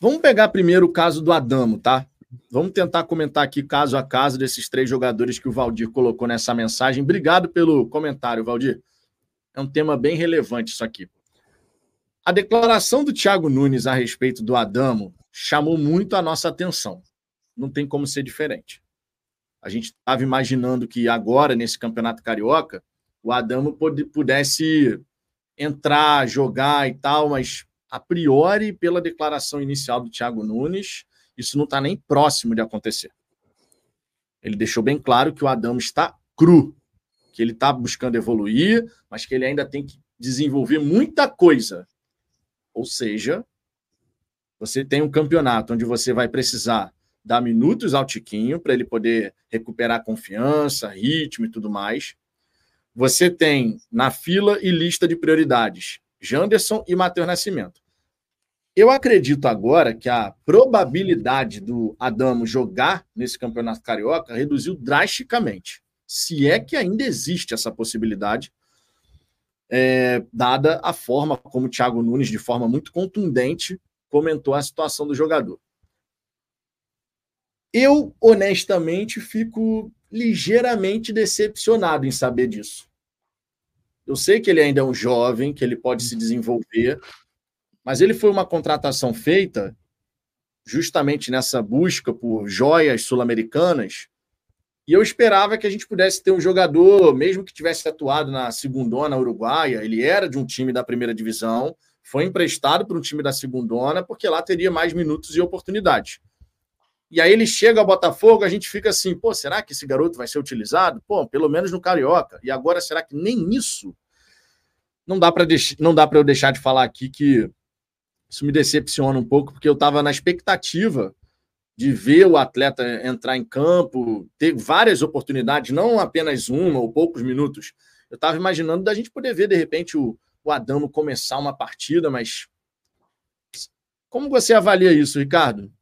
Vamos pegar primeiro o caso do Adamo, tá? Vamos tentar comentar aqui caso a caso desses três jogadores que o Valdir colocou nessa mensagem. Obrigado pelo comentário, Valdir. É um tema bem relevante isso aqui. A declaração do Thiago Nunes a respeito do Adamo chamou muito a nossa atenção. Não tem como ser diferente. A gente estava imaginando que agora, nesse campeonato carioca, o Adamo pudesse entrar, jogar e tal, mas a priori, pela declaração inicial do Thiago Nunes, isso não está nem próximo de acontecer. Ele deixou bem claro que o Adamo está cru, que ele está buscando evoluir, mas que ele ainda tem que desenvolver muita coisa. Ou seja, você tem um campeonato onde você vai precisar dar minutos ao Tiquinho para ele poder recuperar confiança, ritmo e tudo mais. Você tem na fila e lista de prioridades Janderson e Matheus Nascimento. Eu acredito agora que a probabilidade do Adamo jogar nesse campeonato carioca reduziu drasticamente. Se é que ainda existe essa possibilidade, é, dada a forma como o Thiago Nunes, de forma muito contundente, comentou a situação do jogador. Eu, honestamente, fico ligeiramente decepcionado em saber disso. Eu sei que ele ainda é um jovem, que ele pode se desenvolver, mas ele foi uma contratação feita justamente nessa busca por joias sul-americanas. E eu esperava que a gente pudesse ter um jogador, mesmo que tivesse atuado na segundona uruguaia, ele era de um time da primeira divisão, foi emprestado para um time da segundona, porque lá teria mais minutos e oportunidades. E aí ele chega ao Botafogo, a gente fica assim, pô, será que esse garoto vai ser utilizado? Pô, pelo menos no Carioca. E agora será que nem isso? Não dá para não dá para eu deixar de falar aqui que isso me decepciona um pouco, porque eu estava na expectativa de ver o atleta entrar em campo, ter várias oportunidades, não apenas uma ou poucos minutos. Eu estava imaginando da gente poder ver, de repente, o, o Adamo começar uma partida, mas como você avalia isso, Ricardo?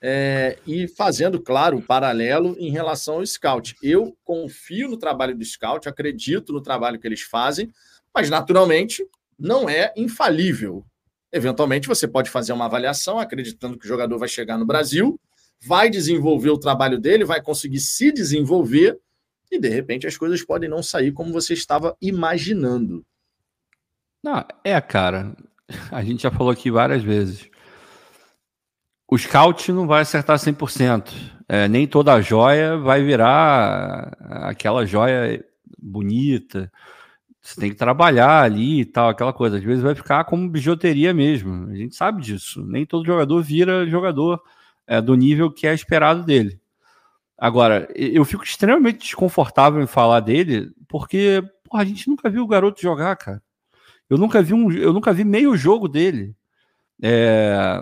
É, e fazendo, claro, o paralelo em relação ao scout. Eu confio no trabalho do scout, acredito no trabalho que eles fazem, mas naturalmente não é infalível. Eventualmente você pode fazer uma avaliação acreditando que o jogador vai chegar no Brasil, vai desenvolver o trabalho dele, vai conseguir se desenvolver e de repente as coisas podem não sair como você estava imaginando. Não, é, cara. A gente já falou aqui várias vezes o scout não vai acertar 100%. É, nem toda joia vai virar aquela joia bonita. Você tem que trabalhar ali e tal, aquela coisa. Às vezes vai ficar como bijuteria mesmo. A gente sabe disso. Nem todo jogador vira jogador é, do nível que é esperado dele. Agora, eu fico extremamente desconfortável em falar dele, porque porra, a gente nunca viu o garoto jogar, cara. Eu nunca vi um, eu nunca vi meio jogo dele. É,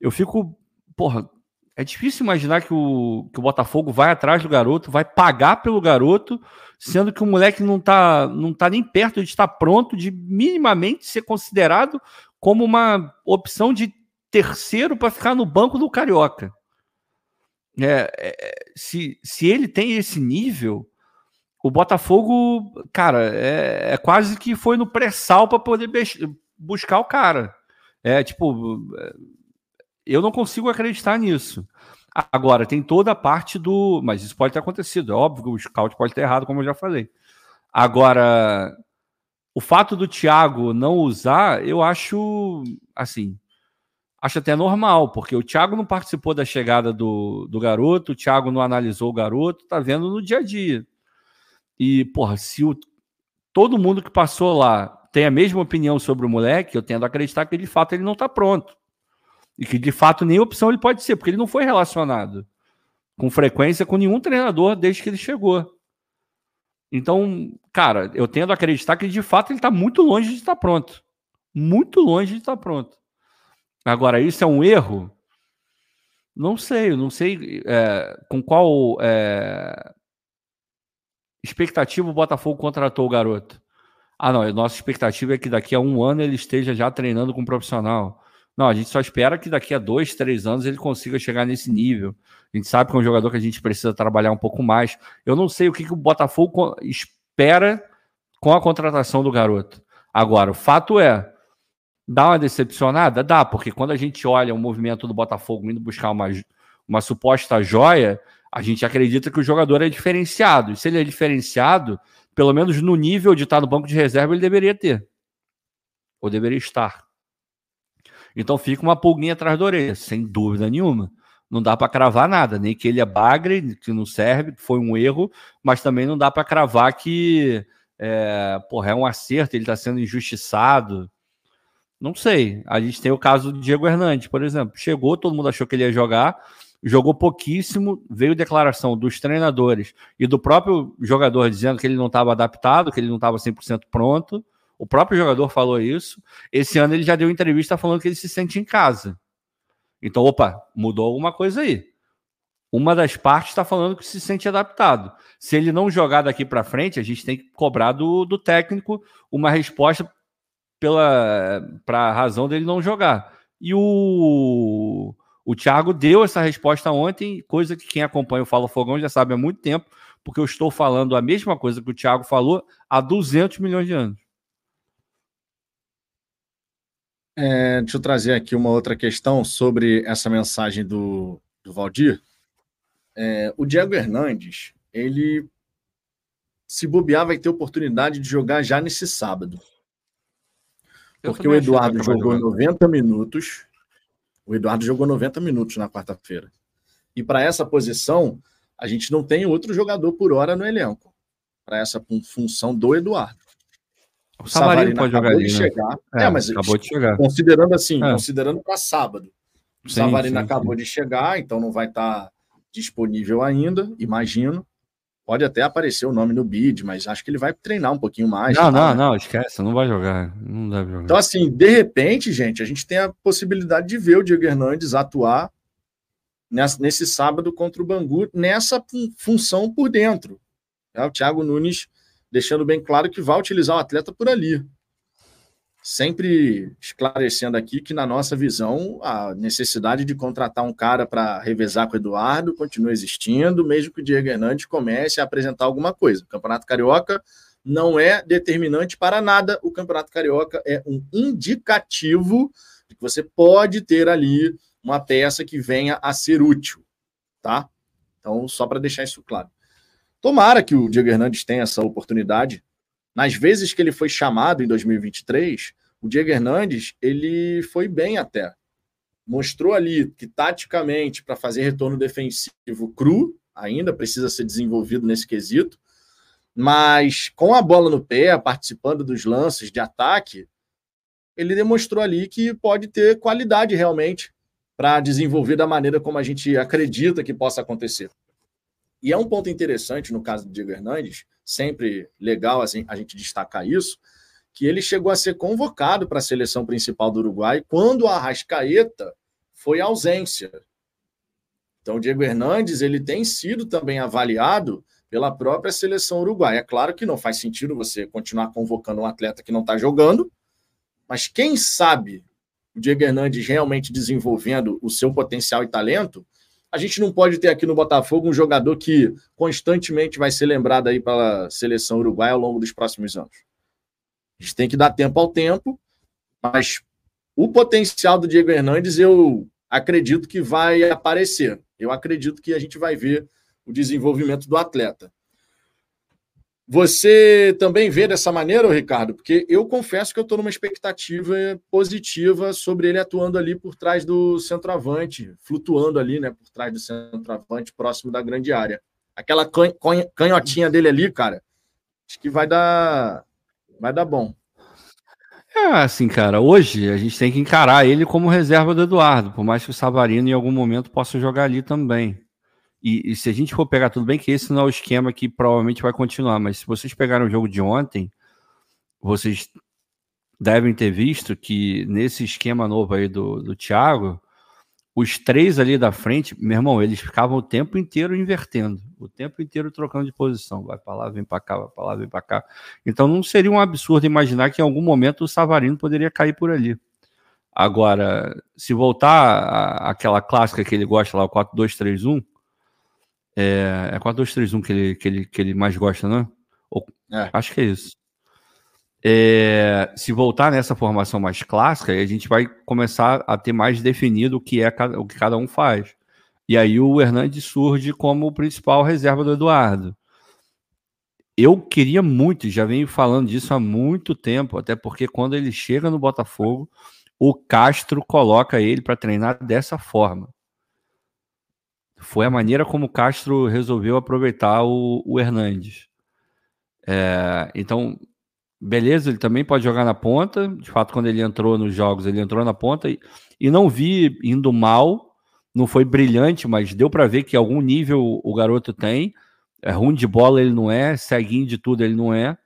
eu fico, porra, é difícil imaginar que o, que o Botafogo vai atrás do garoto, vai pagar pelo garoto, sendo que o moleque não tá, não tá nem perto de estar pronto de minimamente ser considerado como uma opção de terceiro para ficar no banco do Carioca. é, é, se, se ele tem esse nível, o Botafogo, cara, é, é quase que foi no pré-sal para poder buscar o cara. É tipo, é, eu não consigo acreditar nisso. Agora, tem toda a parte do. Mas isso pode ter acontecido, é óbvio o scout pode ter errado, como eu já falei. Agora, o fato do Thiago não usar, eu acho assim. Acho até normal, porque o Thiago não participou da chegada do, do garoto, o Thiago não analisou o garoto, tá vendo no dia a dia. E, porra, se o, todo mundo que passou lá tem a mesma opinião sobre o moleque, eu tendo a acreditar que de fato ele não tá pronto. E que de fato nem opção ele pode ser, porque ele não foi relacionado com frequência com nenhum treinador desde que ele chegou. Então, cara, eu tendo a acreditar que de fato ele está muito longe de estar pronto. Muito longe de estar pronto. Agora, isso é um erro? Não sei, eu não sei é, com qual é, expectativa o Botafogo contratou o garoto. Ah, não, a nossa expectativa é que daqui a um ano ele esteja já treinando com um profissional. Não, a gente só espera que daqui a dois, três anos ele consiga chegar nesse nível. A gente sabe que é um jogador que a gente precisa trabalhar um pouco mais. Eu não sei o que, que o Botafogo espera com a contratação do garoto. Agora, o fato é, dá uma decepcionada? Dá, porque quando a gente olha o movimento do Botafogo indo buscar uma, uma suposta joia, a gente acredita que o jogador é diferenciado. E se ele é diferenciado, pelo menos no nível de estar no banco de reserva, ele deveria ter. Ou deveria estar. Então fica uma pulguinha atrás da orelha, sem dúvida nenhuma. Não dá para cravar nada, nem que ele é bagre, que não serve, foi um erro, mas também não dá para cravar que é, porra, é um acerto, ele está sendo injustiçado. Não sei. A gente tem o caso do Diego Hernandes, por exemplo. Chegou, todo mundo achou que ele ia jogar, jogou pouquíssimo, veio declaração dos treinadores e do próprio jogador dizendo que ele não estava adaptado, que ele não estava 100% pronto. O próprio jogador falou isso. Esse ano ele já deu entrevista falando que ele se sente em casa. Então, opa, mudou alguma coisa aí. Uma das partes está falando que se sente adaptado. Se ele não jogar daqui para frente, a gente tem que cobrar do, do técnico uma resposta pela para a razão dele não jogar. E o o Thiago deu essa resposta ontem, coisa que quem acompanha o Fala Fogão já sabe há muito tempo, porque eu estou falando a mesma coisa que o Thiago falou há 200 milhões de anos. É, deixa eu trazer aqui uma outra questão sobre essa mensagem do, do Valdir. É, o Diego Hernandes, ele se bobear, vai ter oportunidade de jogar já nesse sábado. Porque o Eduardo jogou 90 minutos. O Eduardo jogou 90 minutos na quarta-feira. E para essa posição, a gente não tem outro jogador por hora no elenco. Para essa função do Eduardo. O Savarino, pode jogar ali, de né? chegar. É, é, mas acabou de chegar. Considerando assim, é. considerando para sábado. O sim, Savarino sim, acabou sim. de chegar, então não vai estar tá disponível ainda, imagino. Pode até aparecer o nome no bid, mas acho que ele vai treinar um pouquinho mais. Não, tá, não, né? não, esquece, não vai jogar. Não deve jogar. Então, assim, de repente, gente, a gente tem a possibilidade de ver o Diego Hernandes atuar nessa, nesse sábado contra o Bangu, nessa função por dentro. É, o Thiago Nunes deixando bem claro que vai utilizar o atleta por ali. Sempre esclarecendo aqui que, na nossa visão, a necessidade de contratar um cara para revezar com o Eduardo continua existindo, mesmo que o Diego Hernandes comece a apresentar alguma coisa. O Campeonato Carioca não é determinante para nada. O Campeonato Carioca é um indicativo de que você pode ter ali uma peça que venha a ser útil, tá? Então, só para deixar isso claro. Tomara que o Diego Hernandes tenha essa oportunidade. Nas vezes que ele foi chamado em 2023, o Diego Hernandes ele foi bem até. Mostrou ali que taticamente para fazer retorno defensivo cru, ainda precisa ser desenvolvido nesse quesito, mas com a bola no pé, participando dos lances de ataque, ele demonstrou ali que pode ter qualidade realmente para desenvolver da maneira como a gente acredita que possa acontecer. E é um ponto interessante no caso do Diego Hernandes, sempre legal assim, a gente destacar isso, que ele chegou a ser convocado para a seleção principal do Uruguai quando a Arrascaeta foi ausência. Então, o Diego Hernandes ele tem sido também avaliado pela própria seleção uruguaia. É claro que não faz sentido você continuar convocando um atleta que não está jogando, mas quem sabe o Diego Hernandes realmente desenvolvendo o seu potencial e talento, a gente não pode ter aqui no Botafogo um jogador que constantemente vai ser lembrado aí pela seleção uruguaia ao longo dos próximos anos. A gente tem que dar tempo ao tempo, mas o potencial do Diego Hernandes eu acredito que vai aparecer. Eu acredito que a gente vai ver o desenvolvimento do atleta. Você também vê dessa maneira, Ricardo? Porque eu confesso que eu estou numa expectativa positiva sobre ele atuando ali por trás do centroavante, flutuando ali, né, por trás do centroavante, próximo da grande área. Aquela canhotinha dele ali, cara, acho que vai dar, vai dar bom. É assim, cara, hoje a gente tem que encarar ele como reserva do Eduardo, por mais que o Savarino em algum momento possa jogar ali também. E, e, se a gente for pegar, tudo bem que esse não é o esquema que provavelmente vai continuar, mas se vocês pegaram o jogo de ontem, vocês devem ter visto que nesse esquema novo aí do, do Thiago, os três ali da frente, meu irmão, eles ficavam o tempo inteiro invertendo, o tempo inteiro trocando de posição. Vai para lá, vem para cá, vai para lá, vem para cá. Então não seria um absurdo imaginar que em algum momento o Savarino poderia cair por ali. Agora, se voltar àquela clássica que ele gosta lá, o 4-2-3-1, é, é 4-2-3-1 que ele, que, ele, que ele mais gosta, né? Ou, é. Acho que é isso. É, se voltar nessa formação mais clássica, a gente vai começar a ter mais definido o que é o que cada um faz. E aí o Hernandes surge como o principal reserva do Eduardo. Eu queria muito, já venho falando disso há muito tempo, até porque quando ele chega no Botafogo, o Castro coloca ele para treinar dessa forma foi a maneira como o Castro resolveu aproveitar o, o Hernandes. É, então, beleza, ele também pode jogar na ponta. De fato, quando ele entrou nos jogos, ele entrou na ponta e, e não vi indo mal. Não foi brilhante, mas deu para ver que algum nível o garoto tem. É ruim de bola ele não é, ceguinho de tudo ele não é.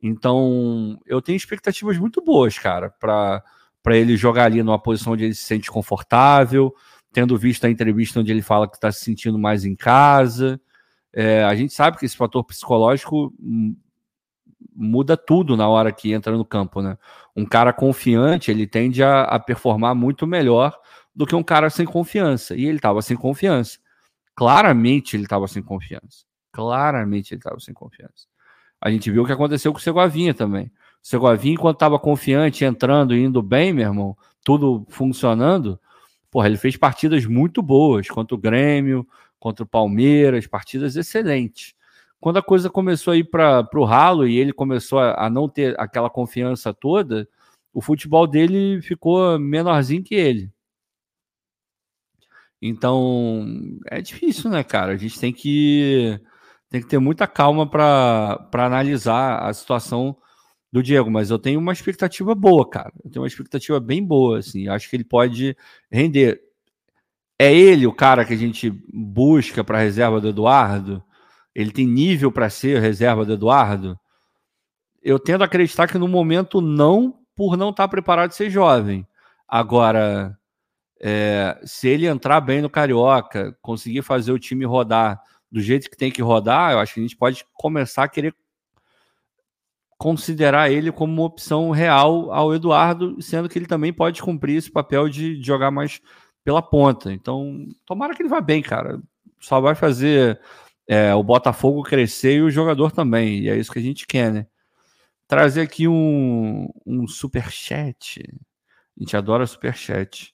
Então, eu tenho expectativas muito boas, cara, para ele jogar ali numa posição onde ele se sente confortável, tendo visto a entrevista onde ele fala que está se sentindo mais em casa. É, a gente sabe que esse fator psicológico muda tudo na hora que entra no campo, né? Um cara confiante, ele tende a, a performar muito melhor do que um cara sem confiança. E ele estava sem confiança. Claramente ele estava sem confiança. Claramente ele estava sem confiança. A gente viu o que aconteceu com o Segovinha também. O Segovinha, enquanto estava confiante, entrando indo bem, meu irmão, tudo funcionando, porra, ele fez partidas muito boas contra o Grêmio, contra o Palmeiras, partidas excelentes. Quando a coisa começou a ir para o ralo e ele começou a, a, não ter aquela confiança toda, o futebol dele ficou menorzinho que ele. Então, é difícil, né, cara? A gente tem que, tem que ter muita calma para analisar a situação do Diego, mas eu tenho uma expectativa boa, cara. Eu tenho uma expectativa bem boa, assim. Acho que ele pode render. É ele o cara que a gente busca para reserva do Eduardo? Ele tem nível para ser reserva do Eduardo? Eu tendo a acreditar que no momento não, por não estar tá preparado de ser jovem. Agora, é, se ele entrar bem no Carioca, conseguir fazer o time rodar do jeito que tem que rodar, eu acho que a gente pode começar a querer considerar ele como uma opção real ao Eduardo, sendo que ele também pode cumprir esse papel de, jogar mais pela ponta. Então, tomara que ele vá bem, cara. Só vai fazer é, o Botafogo crescer e o jogador também. E é isso que a gente quer, né? Trazer aqui um, um super chat. A gente adora super chat.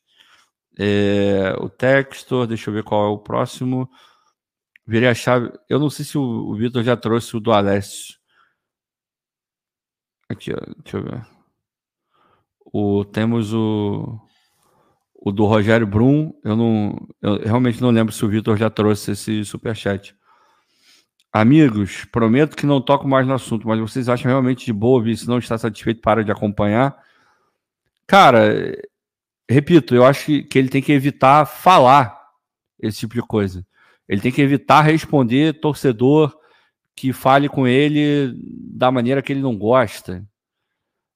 É, o Textor, deixa eu ver qual é o próximo. Virei a chave. Eu não sei se o, o Vitor já trouxe o do Alessio. Aqui, ó, deixa eu ver. O, temos o, o do Rogério Brum. Eu não, eu realmente não lembro se o Vitor já trouxe esse superchat. Amigos, prometo que não toco mais no assunto, mas vocês acham realmente de boa, se não está satisfeito, para de acompanhar? Cara, repito, eu acho que ele tem que evitar falar esse tipo de coisa. Ele tem que evitar responder torcedor que fale com ele da maneira que ele não gosta.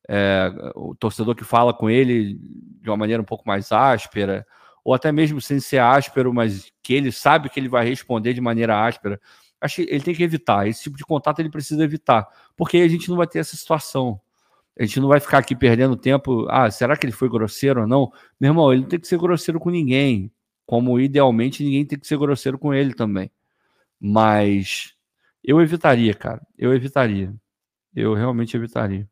É, o torcedor que fala com ele de uma maneira um pouco mais áspera, ou até mesmo sem ser áspero, mas que ele sabe que ele vai responder de maneira áspera. Acho que ele tem que evitar. Esse tipo de contato ele precisa evitar, porque a gente não vai ter essa situação. A gente não vai ficar aqui perdendo tempo. Ah, será que ele foi grosseiro ou não? Meu irmão, ele não tem que ser grosseiro com ninguém. como idealmente ninguém tem que ser grosseiro com ele também. Mas eu evitaria, cara. Eu evitaria. Eu realmente evitaria.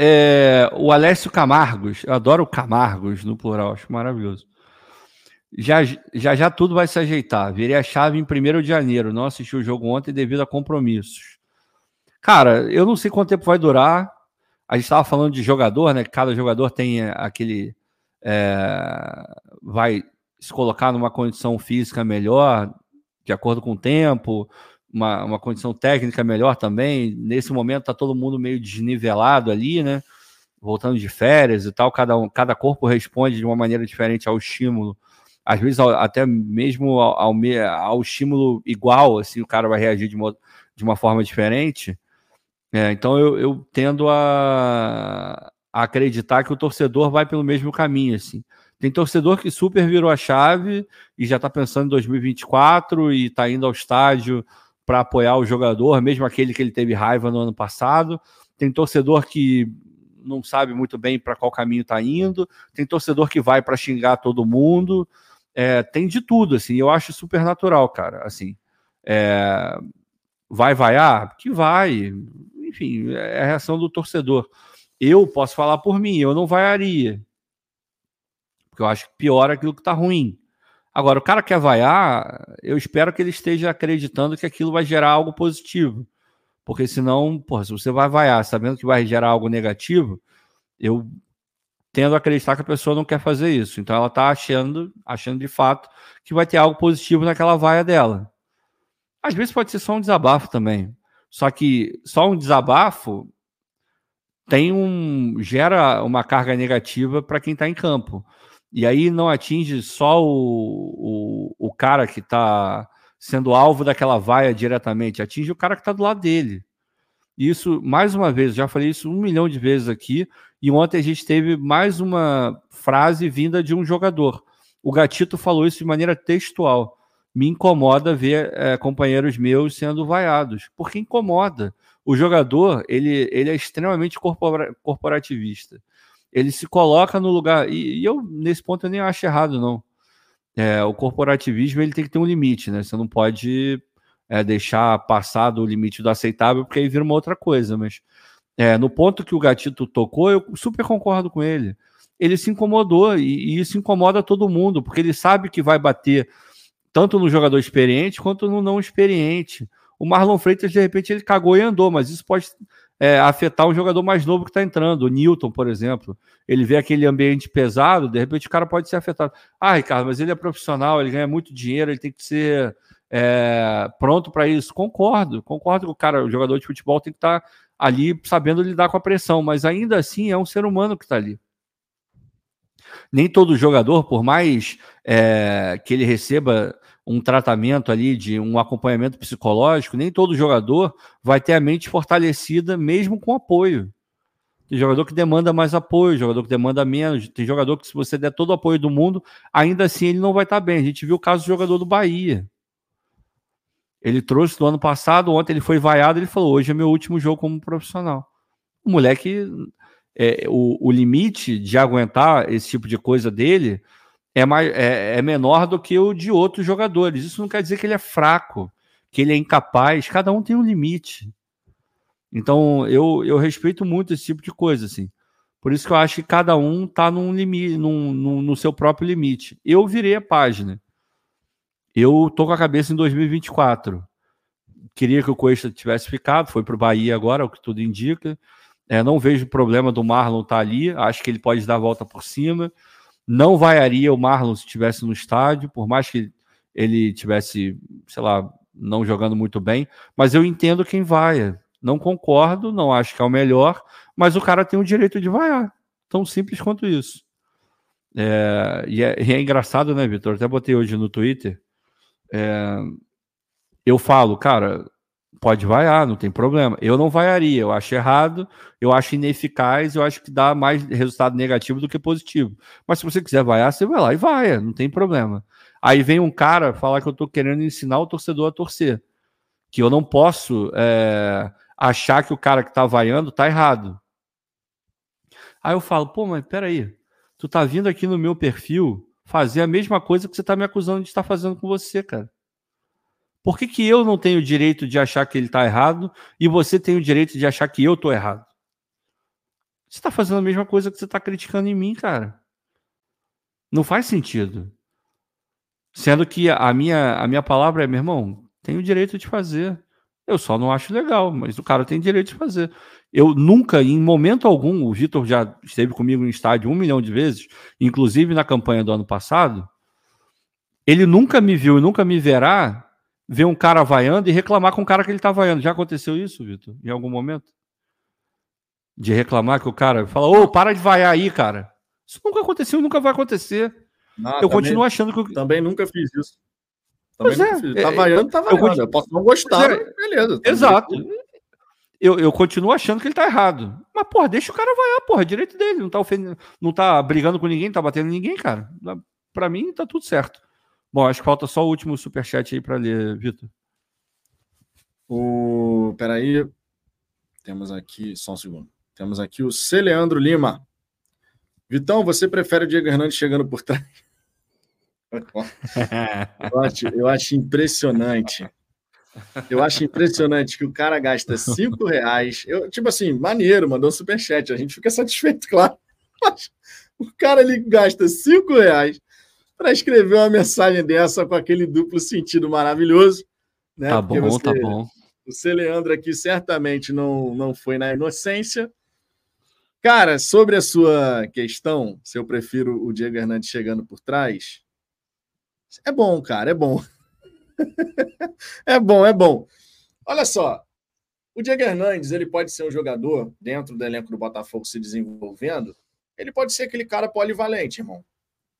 É, o Alessio Camargos, eu adoro Camargos no plural, acho maravilhoso. Já, já já tudo vai se ajeitar. Virei a chave em 1 de janeiro. Não assisti o jogo ontem devido a compromissos. Cara, eu não sei quanto tempo vai durar. A gente estava falando de jogador, né? Cada jogador tem aquele. É, vai se colocar numa condição física melhor, de acordo com o tempo, uma, uma condição técnica melhor também. Nesse momento está todo mundo meio desnivelado ali, né? Voltando de férias e tal, cada, um, cada corpo responde de uma maneira diferente ao estímulo. Às vezes até mesmo ao, ao, ao estímulo igual, assim, o cara vai reagir de uma, de uma forma diferente. É, então eu, eu tendo a, a, acreditar que o torcedor vai pelo mesmo caminho, assim. Tem torcedor que super virou a chave e já está pensando em 2024 e está indo ao estádio para apoiar o jogador, mesmo aquele que ele teve raiva no ano passado. Tem torcedor que não sabe muito bem para qual caminho está indo. Tem torcedor que vai para xingar todo mundo. É, tem de tudo, assim. Eu acho super natural, cara. Assim, é, vai vaiar? Que vai enfim, é a reação do torcedor. Eu posso falar por mim, eu não vaiaria. Porque eu acho que pior aquilo que está ruim. Agora, o cara quer vaiar, eu espero que ele esteja acreditando que aquilo vai gerar algo positivo. Porque senão, porra, se você vai vaiar sabendo que vai gerar algo negativo, eu tendo a acreditar que a pessoa não quer fazer isso. Então ela está achando, achando de fato que vai ter algo positivo naquela vaia dela. Às vezes pode ser só um desabafo também. Só que só um desabafo tem um gera uma carga negativa para quem está em campo. E aí não atinge só o, o, o cara que está sendo alvo daquela vaia diretamente, atinge o cara que está do lado dele. Isso, mais uma vez, já falei isso um milhão de vezes aqui, e ontem a gente teve mais uma frase vinda de um jogador. O Gatito falou isso de maneira textual me incomoda ver é, companheiros meus sendo vaiados, porque incomoda. O jogador ele, ele é extremamente corpora, corporativista. Ele se coloca no lugar e, e, eu nesse ponto eu nem acho errado não. É, o corporativismo ele tem que ter um limite, né? Você não pode é, deixar passar do limite do aceitável porque aí vira uma outra coisa. Mas é, no ponto que o Gatito tocou, eu super concordo com ele. Ele se incomodou e, e isso incomoda todo mundo porque ele sabe que vai bater tanto no jogador experiente quanto no não experiente. O Marlon Freitas, de repente, ele cagou e andou, mas isso pode é, afetar um jogador mais novo que está entrando. O Newton, por exemplo. Ele vê aquele ambiente pesado, de repente o cara pode ser afetado. Ah, Ricardo, mas ele é profissional, ele ganha muito dinheiro, ele tem que ser é, pronto para isso. Concordo, concordo que o cara, o jogador de futebol, tem que estar tá ali sabendo lidar com a pressão, mas ainda assim é um ser humano que está ali nem todo jogador, por mais é, que ele receba um tratamento ali de um acompanhamento psicológico, nem todo jogador vai ter a mente fortalecida mesmo com apoio. Tem jogador que demanda mais apoio, jogador que demanda menos. Tem jogador que, se você der todo o apoio do mundo, ainda assim ele não vai estar bem. A gente viu o caso do jogador do Bahia. Ele trouxe do ano passado, ontem ele foi vaiado, ele falou: hoje é meu último jogo como profissional. O moleque é, o, o, limite de aguentar esse tipo de coisa dele é, mais, é, é, menor do que o de outros jogadores. Isso não quer dizer que ele é fraco, que ele é incapaz. Cada um tem um limite. Então eu, eu respeito muito esse tipo de coisa, assim. Por isso que eu acho que cada um está num limite, num, num, no seu próprio limite. Eu virei a página. Eu tô com a cabeça em 2024. Queria que o Cuesta tivesse ficado, foi para o Bahia agora, o que tudo indica. É, não vejo problema do Marlon estar tá ali. Acho que ele pode dar a volta por cima. Não vaiaria o Marlon se estivesse no estádio, por mais que ele tivesse, sei lá, não jogando muito bem. Mas eu entendo quem vai. Não concordo, não acho que é o melhor, mas o cara tem o direito de vaiar. Tão simples quanto isso. É, e, é, e, é, engraçado, né, Vitor? Até botei hoje no Twitter. É, eu falo, cara, pode vaiar, não tem problema. Eu não vaiaria, eu acho errado, eu acho ineficaz, eu acho que dá mais resultado negativo do que positivo. Mas se você quiser vaiar, você vai lá e vaia, não tem problema. Aí vem um cara falar que eu estou querendo ensinar o torcedor a torcer. Que eu não posso é, achar que o cara que está vaiando está errado. Aí eu falo, pô, mas peraí, tu tá vindo aqui no meu perfil fazer a mesma coisa que você está me acusando de estar fazendo com você, cara. Por que, que eu não tenho o direito de achar que ele está errado e você tem o direito de achar que eu estou errado? Você está fazendo a mesma coisa que você está criticando em mim, cara. Não faz sentido. Sendo que a minha, a minha palavra é, meu irmão, tem o direito de fazer. Eu só não acho legal, mas o cara tem direito de fazer. Eu nunca, em momento algum, o Vitor já esteve comigo no estádio um milhão de vezes, inclusive na campanha do ano passado. Ele nunca me viu e nunca me verá ver um cara vaiando e reclamar com o cara que ele está vaiando. Já aconteceu isso, Vitor? Em algum momento? De reclamar que o cara fala, ô, para de vaiar aí, cara. Isso nunca aconteceu e nunca vai acontecer. Não, eu também, continuo achando que. Eu... Também nunca fiz isso. Também pois é, fiz. Tá vaiando, tá vaiando. Eu, eu posso não gostar, é, beleza. Exato. Eu, eu continuo achando que ele tá errado. Mas, porra, deixa o cara vaiar, porra, é direito dele. Não tá ofendendo, não tá brigando com ninguém, não tá batendo ninguém, cara. Pra mim, tá tudo certo. Bom, acho que falta só o último superchat aí para ler, Vitor. O... Peraí. Temos aqui, só um segundo. Temos aqui o Celeandro Lima. Vitão, você prefere o Diego Hernandes chegando por trás? eu, acho, eu acho impressionante. Eu acho impressionante que o cara gasta cinco reais. Eu, tipo assim, maneiro, mandou superchat. A gente fica satisfeito, claro. Mas o cara ele gasta cinco reais para escrever uma mensagem dessa com aquele duplo sentido maravilhoso. Né? Tá bom, você, tá bom. O Celeandro aqui certamente não, não foi na inocência. Cara, sobre a sua questão, se eu prefiro o Diego Hernandes chegando por trás, é bom, cara, é bom. <laughs> é bom, é bom. Olha só, o Diego Hernandes ele pode ser um jogador dentro do elenco do Botafogo se desenvolvendo. Ele pode ser aquele cara polivalente, irmão.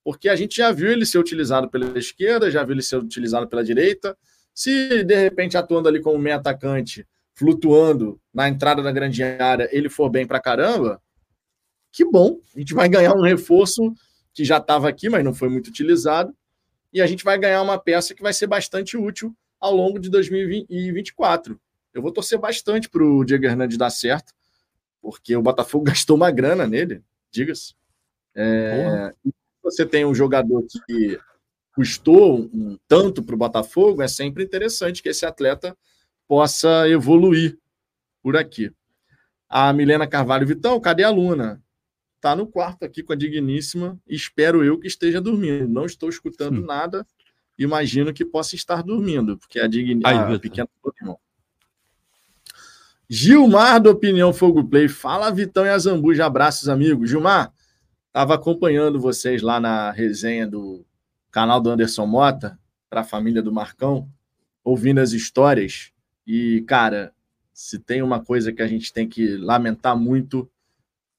Porque a gente já viu ele ser utilizado pela esquerda, já viu ele ser utilizado pela direita. Se de repente atuando ali como meio atacante, flutuando na entrada da grande área, ele for bem pra caramba, que bom. A gente vai ganhar um reforço que já estava aqui, mas não foi muito utilizado e a gente vai ganhar uma peça que vai ser bastante útil ao longo de 2024. Eu vou torcer bastante para o Diego Hernandes dar certo, porque o Botafogo <laughs> gastou uma grana nele, diga-se. É, você tem um jogador que custou um tanto para o Botafogo, é sempre interessante que esse atleta possa evoluir por aqui. A Milena Carvalho Vitão, cadê a Luna? está no quarto aqui com a digníssima. Espero eu que esteja dormindo. Não estou escutando hum. nada. Imagino que possa estar dormindo, porque a digníssima. pequena irmão. Gilmar do Opinião Fogo Play. Fala, Vitão e Azambuja. Abraços, amigos. Gilmar, estava acompanhando vocês lá na resenha do canal do Anderson Mota, para a família do Marcão, ouvindo as histórias. E, cara, se tem uma coisa que a gente tem que lamentar muito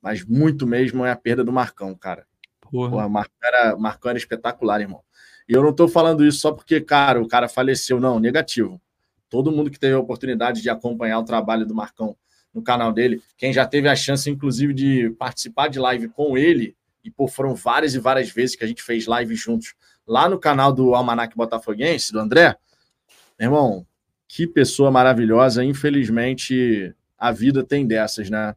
mas muito mesmo é a perda do Marcão, cara. Porra. Porra, Marcão, era, Marcão era espetacular, irmão. E eu não estou falando isso só porque, cara, o cara faleceu, não, negativo. Todo mundo que teve a oportunidade de acompanhar o trabalho do Marcão no canal dele, quem já teve a chance, inclusive, de participar de live com ele, e pô, foram várias e várias vezes que a gente fez live juntos lá no canal do Almanac Botafoguense, do André. Irmão, que pessoa maravilhosa. Infelizmente, a vida tem dessas, né?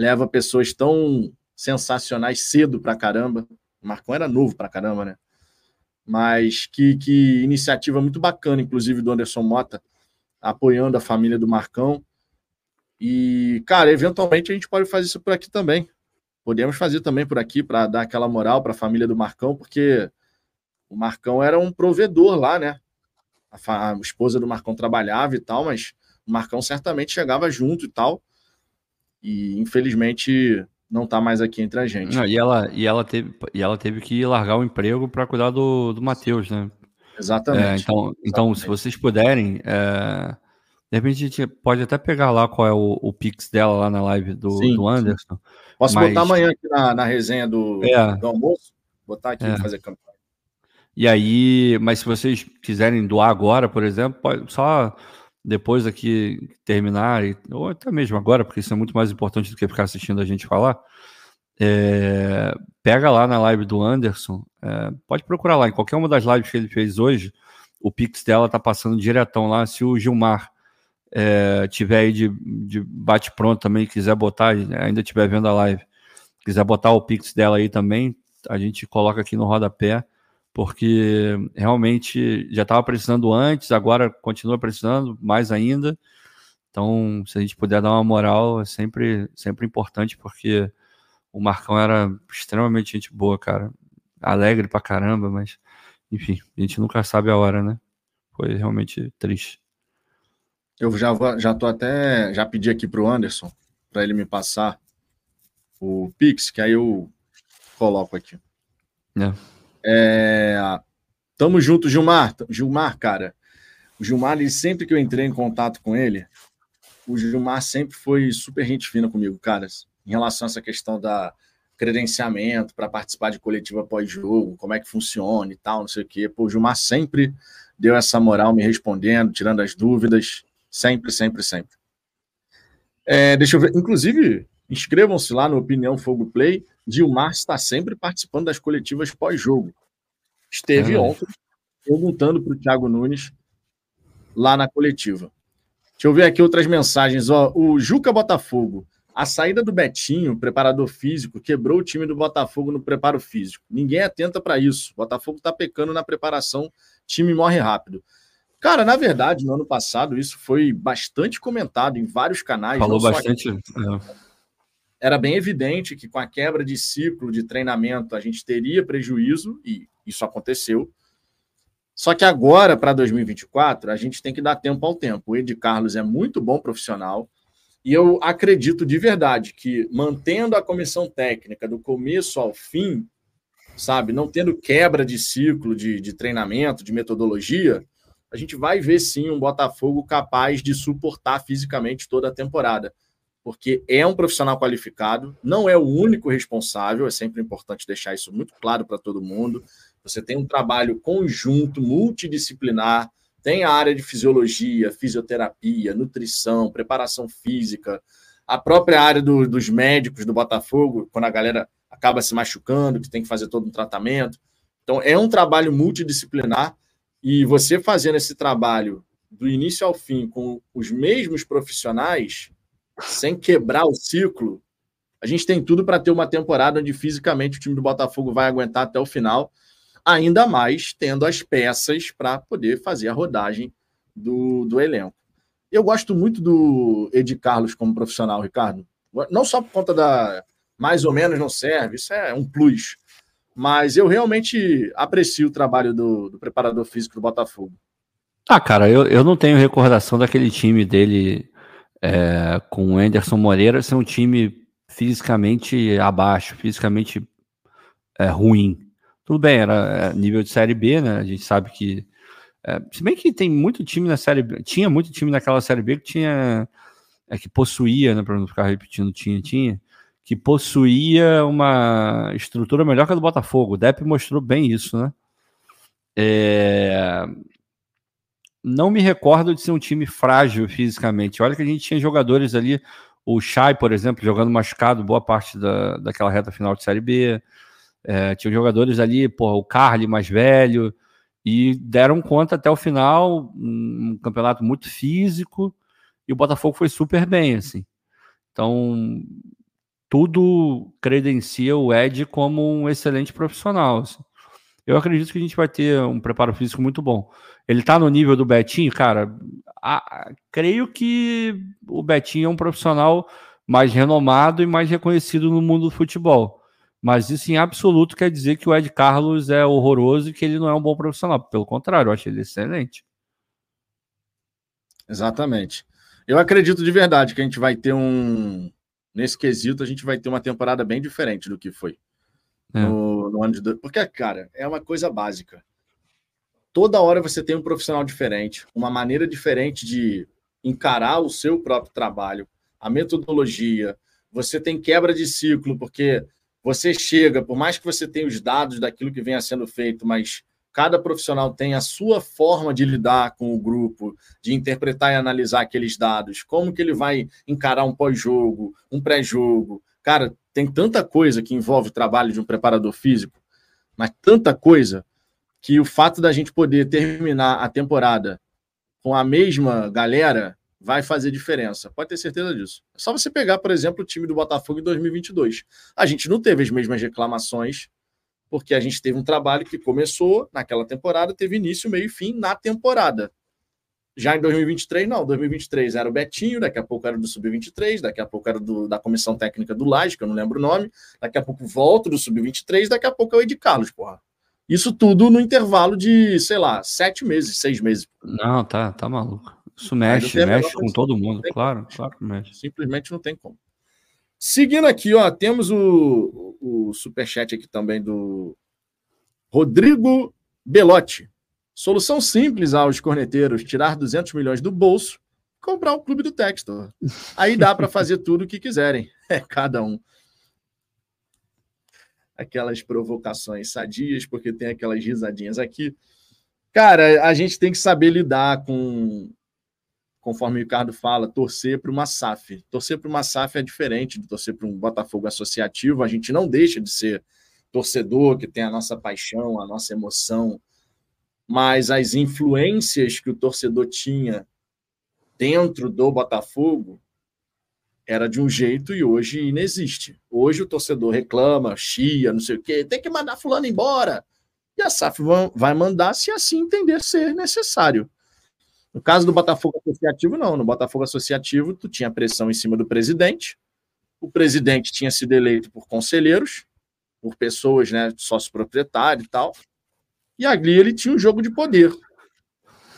leva pessoas tão sensacionais cedo pra caramba. O Marcão era novo pra caramba, né? Mas que, que iniciativa muito bacana, inclusive do Anderson Mota, apoiando a família do Marcão. E, cara, eventualmente a gente pode fazer isso por aqui também. Podemos fazer também por aqui para dar aquela moral para a família do Marcão, porque o Marcão era um provedor lá, né? A, a esposa do Marcão trabalhava e tal, mas o Marcão certamente chegava junto e tal e infelizmente não está mais aqui entre a gente. Não, e, ela, e, ela teve, e ela teve que largar o emprego para cuidar do, do Matheus, né? Exatamente. É, então, Exatamente. então, se vocês puderem, é, de repente a gente pode até pegar lá qual é o, o Pix dela lá na live do, sim, do Anderson. Sim. Posso mas... botar amanhã aqui na, na resenha do, é. do almoço? Botar aqui é. fazer campanha. E aí, mas se vocês quiserem doar agora, por exemplo, pode só depois aqui terminar, ou até mesmo agora, porque isso é muito mais importante do que ficar assistindo a gente falar, é, pega lá na live do Anderson, é, pode procurar lá, em qualquer uma das lives que ele fez hoje, o Pix dela tá passando diretão lá, se o Gilmar é, tiver aí de, de bate-pronto também, quiser botar, ainda estiver vendo a live, quiser botar o Pix dela aí também, a gente coloca aqui no rodapé, porque realmente já estava precisando antes, agora continua precisando mais ainda. Então, se a gente puder dar uma moral, é sempre, sempre importante, porque o Marcão era extremamente gente boa, cara. Alegre pra caramba, mas, enfim, a gente nunca sabe a hora, né? Foi realmente triste. Eu já, já tô até. Já pedi aqui pro Anderson para ele me passar o Pix, que aí eu coloco aqui. É. é. Tamo junto, Gilmar. Gilmar, cara. O Gilmar, ele, sempre que eu entrei em contato com ele, o Gilmar sempre foi super gente fina comigo, caras, em relação a essa questão da credenciamento para participar de coletiva pós-jogo, como é que funciona e tal, não sei o quê. Pô, o Gilmar sempre deu essa moral me respondendo, tirando as dúvidas, sempre, sempre, sempre. É, deixa eu ver, inclusive, inscrevam-se lá no Opinião Fogo Play. Gilmar está sempre participando das coletivas pós-jogo. Esteve é. ontem perguntando para o Thiago Nunes lá na coletiva. Deixa eu ver aqui outras mensagens. Ó, o Juca Botafogo. A saída do Betinho, preparador físico, quebrou o time do Botafogo no preparo físico. Ninguém atenta para isso. O Botafogo está pecando na preparação, time morre rápido. Cara, na verdade, no ano passado, isso foi bastante comentado em vários canais. Falou bastante. É. Era bem evidente que com a quebra de ciclo de treinamento a gente teria prejuízo, e isso aconteceu. Só que agora, para 2024, a gente tem que dar tempo ao tempo. O Ed Carlos é muito bom profissional e eu acredito de verdade que, mantendo a comissão técnica do começo ao fim, sabe, não tendo quebra de ciclo de, de treinamento, de metodologia, a gente vai ver sim um Botafogo capaz de suportar fisicamente toda a temporada. Porque é um profissional qualificado, não é o único responsável, é sempre importante deixar isso muito claro para todo mundo. Você tem um trabalho conjunto, multidisciplinar, tem a área de fisiologia, fisioterapia, nutrição, preparação física, a própria área do, dos médicos do Botafogo, quando a galera acaba se machucando, que tem que fazer todo um tratamento. Então, é um trabalho multidisciplinar e você fazendo esse trabalho do início ao fim com os mesmos profissionais, sem quebrar o ciclo, a gente tem tudo para ter uma temporada onde fisicamente o time do Botafogo vai aguentar até o final ainda mais tendo as peças para poder fazer a rodagem do, do elenco. Eu gosto muito do Ed Carlos como profissional, Ricardo. Não só por conta da mais ou menos não serve, isso é um plus. Mas eu realmente aprecio o trabalho do, do preparador físico do Botafogo. Ah, cara, eu, eu não tenho recordação daquele time dele é, com o Anderson Moreira ser um time fisicamente abaixo, fisicamente é, ruim. Tudo bem, era é, nível de Série B, né? A gente sabe que. É, se bem que tem muito time na Série B, tinha muito time naquela Série B que tinha. É, que possuía, né? Para não ficar repetindo, tinha, tinha. Que possuía uma estrutura melhor que a do Botafogo. O Depp mostrou bem isso, né? É, não me recordo de ser um time frágil fisicamente. Olha que a gente tinha jogadores ali, o Chay, por exemplo, jogando machucado boa parte da, daquela reta final de Série B. É, tinha jogadores ali, porra, o Carly mais velho, e deram conta até o final, um, campeonato muito físico, e o Botafogo foi super bem, assim. Então, tudo credencia o Ed como um excelente profissional. Assim. Eu acredito que a gente vai ter um preparo físico muito bom. Ele tá no nível do Betinho, cara. A, creio que o Betinho é um profissional mais renomado e mais reconhecido no mundo do futebol. Mas isso em absoluto quer dizer que o Ed Carlos é horroroso e que ele não é um bom profissional. Pelo contrário, eu acho ele excelente. Exatamente. Eu acredito de verdade que a gente vai ter um. Nesse quesito, a gente vai ter uma temporada bem diferente do que foi. É. No, no, ano de. Porque, cara, é uma coisa básica. Toda hora você tem um profissional diferente, uma maneira diferente de encarar o seu próprio trabalho, a metodologia. Você tem quebra de ciclo, porque você chega, por mais que você tenha os dados daquilo que venha sendo feito, mas cada profissional tem a sua forma de lidar com o grupo, de interpretar e analisar aqueles dados, como que ele vai encarar um pós-jogo, um pré-jogo. Cara, tem tanta coisa que envolve o trabalho de um preparador físico, mas tanta coisa que o fato da gente poder terminar a temporada com a mesma galera vai fazer diferença. Pode ter certeza disso. É só você pegar, por exemplo, o time do Botafogo em 2022. A gente não teve as mesmas reclamações porque a gente teve um trabalho que começou naquela temporada, teve início, meio e fim na temporada. Já em 2023, não. 2023 era o Betinho, daqui a pouco era do Sub-23, daqui a pouco era do, da comissão técnica do Laje, que eu não lembro o nome, daqui a pouco volta do Sub-23, daqui a pouco é o Ed Carlos, porra. Isso tudo no intervalo de, sei lá, sete meses, seis meses. Não, tá, tá maluco. Isso mexe, mexe com todo mundo, claro, claro que mexe. Simplesmente não tem como. Seguindo aqui, ó, temos o, o superchat aqui também do Rodrigo Belotti. Solução simples aos corneteiros: tirar 200 milhões do bolso, comprar o clube do Textor. Aí dá para fazer <laughs> tudo o que quiserem. É cada um. Aquelas provocações sadias, porque tem aquelas risadinhas aqui. Cara, a gente tem que saber lidar com, conforme o Ricardo fala, torcer para uma SAF. Torcer para uma SAF é diferente de torcer para um Botafogo associativo. A gente não deixa de ser torcedor, que tem a nossa paixão, a nossa emoção, mas as influências que o torcedor tinha dentro do Botafogo era de um jeito e hoje inexiste. Hoje o torcedor reclama, chia, não sei o quê, tem que mandar fulano embora. E a SAF vai mandar se assim entender ser necessário. No caso do Botafogo Associativo, não. No Botafogo Associativo, tu tinha pressão em cima do presidente. O presidente tinha sido eleito por conselheiros, por pessoas, né, sócio proprietário e tal. E ali ele tinha um jogo de poder.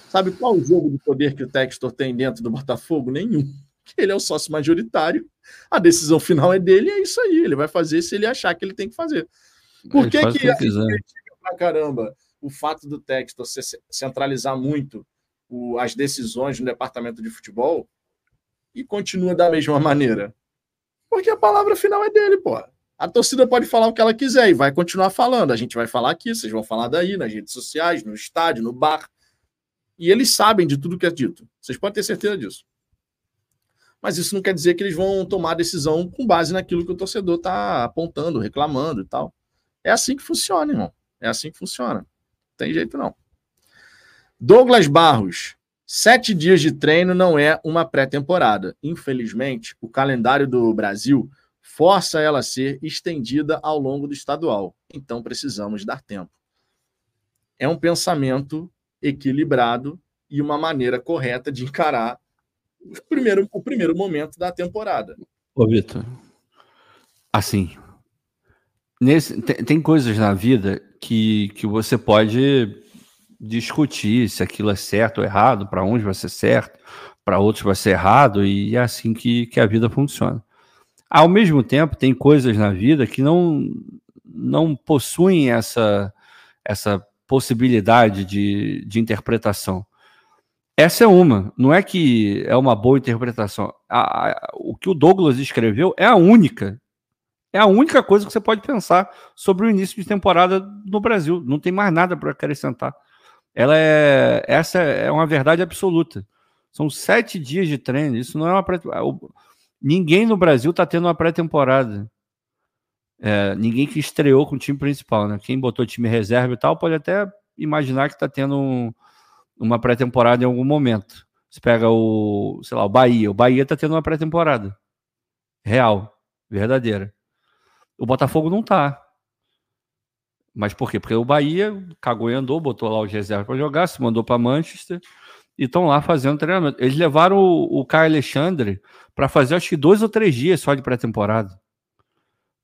Sabe qual o jogo de poder que o Textor tem dentro do Botafogo? Nenhum. Ele é o sócio majoritário, a decisão final é dele, e é isso aí. Ele vai fazer se ele achar que ele tem que fazer. Por que, que, que pra caramba o fato do Textor centralizar muito o, as decisões no departamento de futebol e continua da mesma maneira? Porque a palavra final é dele, pô. A torcida pode falar o que ela quiser e vai continuar falando. A gente vai falar aqui, vocês vão falar daí, nas redes sociais, no estádio, no bar. E eles sabem de tudo que é dito. Vocês podem ter certeza disso. Mas isso não quer dizer que eles vão tomar decisão com base naquilo que o torcedor está apontando, reclamando e tal. É assim que funciona, irmão. É assim que funciona. Não tem jeito não. Douglas Barros. Sete dias de treino não é uma pré-temporada. Infelizmente, o calendário do Brasil força ela a ser estendida ao longo do estadual. Então precisamos dar tempo. É um pensamento equilibrado e uma maneira correta de encarar o primeiro, o primeiro momento da temporada. Ô, Vitor, assim, nesse, tem, tem, coisas na vida que, que você pode discutir se aquilo é certo ou errado, para uns vai ser certo, para outros vai ser errado, e é assim que, que a vida funciona. Ao mesmo tempo, tem coisas na vida que não, não possuem essa, essa possibilidade de, de interpretação. Essa é uma. Não é que é uma boa interpretação. A, a, o que o Douglas escreveu é a única. É a única coisa que você pode pensar sobre o início de temporada no Brasil. Não tem mais nada para acrescentar. Ela é essa é uma verdade absoluta. São sete dias de treino. Isso não é uma Ninguém no Brasil está tendo uma pré-temporada. É, ninguém que estreou com o time principal, né? Quem botou time reserva e tal pode até imaginar que está tendo um, uma pré-temporada em algum momento. Você pega o, sei lá, o Bahia. O Bahia está tendo uma pré-temporada real, verdadeira. O Botafogo não está. Mas por quê? Porque o Bahia cagou e andou, botou lá os reservas para jogar, se mandou para Manchester e estão lá fazendo treinamento. Eles levaram o, o Caio Alexandre para fazer acho que dois ou três dias só de pré-temporada.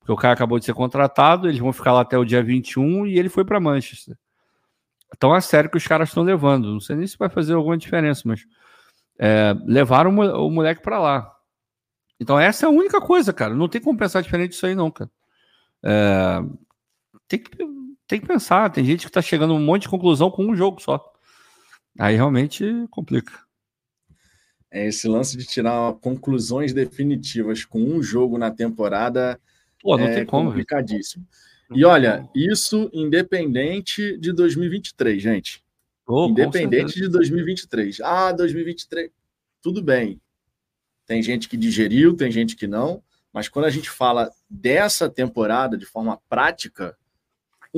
Porque o cara acabou de ser contratado, eles vão ficar lá até o dia 21 e ele foi para Manchester. Então é sério que os caras estão levando. Não sei nem se vai fazer alguma diferença, mas é, levaram o moleque para lá. Então essa é a única coisa, cara. Não tem como pensar diferente disso aí, não, cara. É, tem, que, tem que pensar. Tem gente que está chegando a um monte de conclusão com um jogo só. Aí realmente complica. É, esse lance de tirar conclusões definitivas com um jogo na temporada Pô, não é tem como, complicadíssimo. E olha, isso independente de 2023, gente. Oh, independente de 2023. Ah, 2023. Tudo bem. Tem gente que digeriu, tem gente que não. Mas quando a gente fala dessa temporada de forma prática,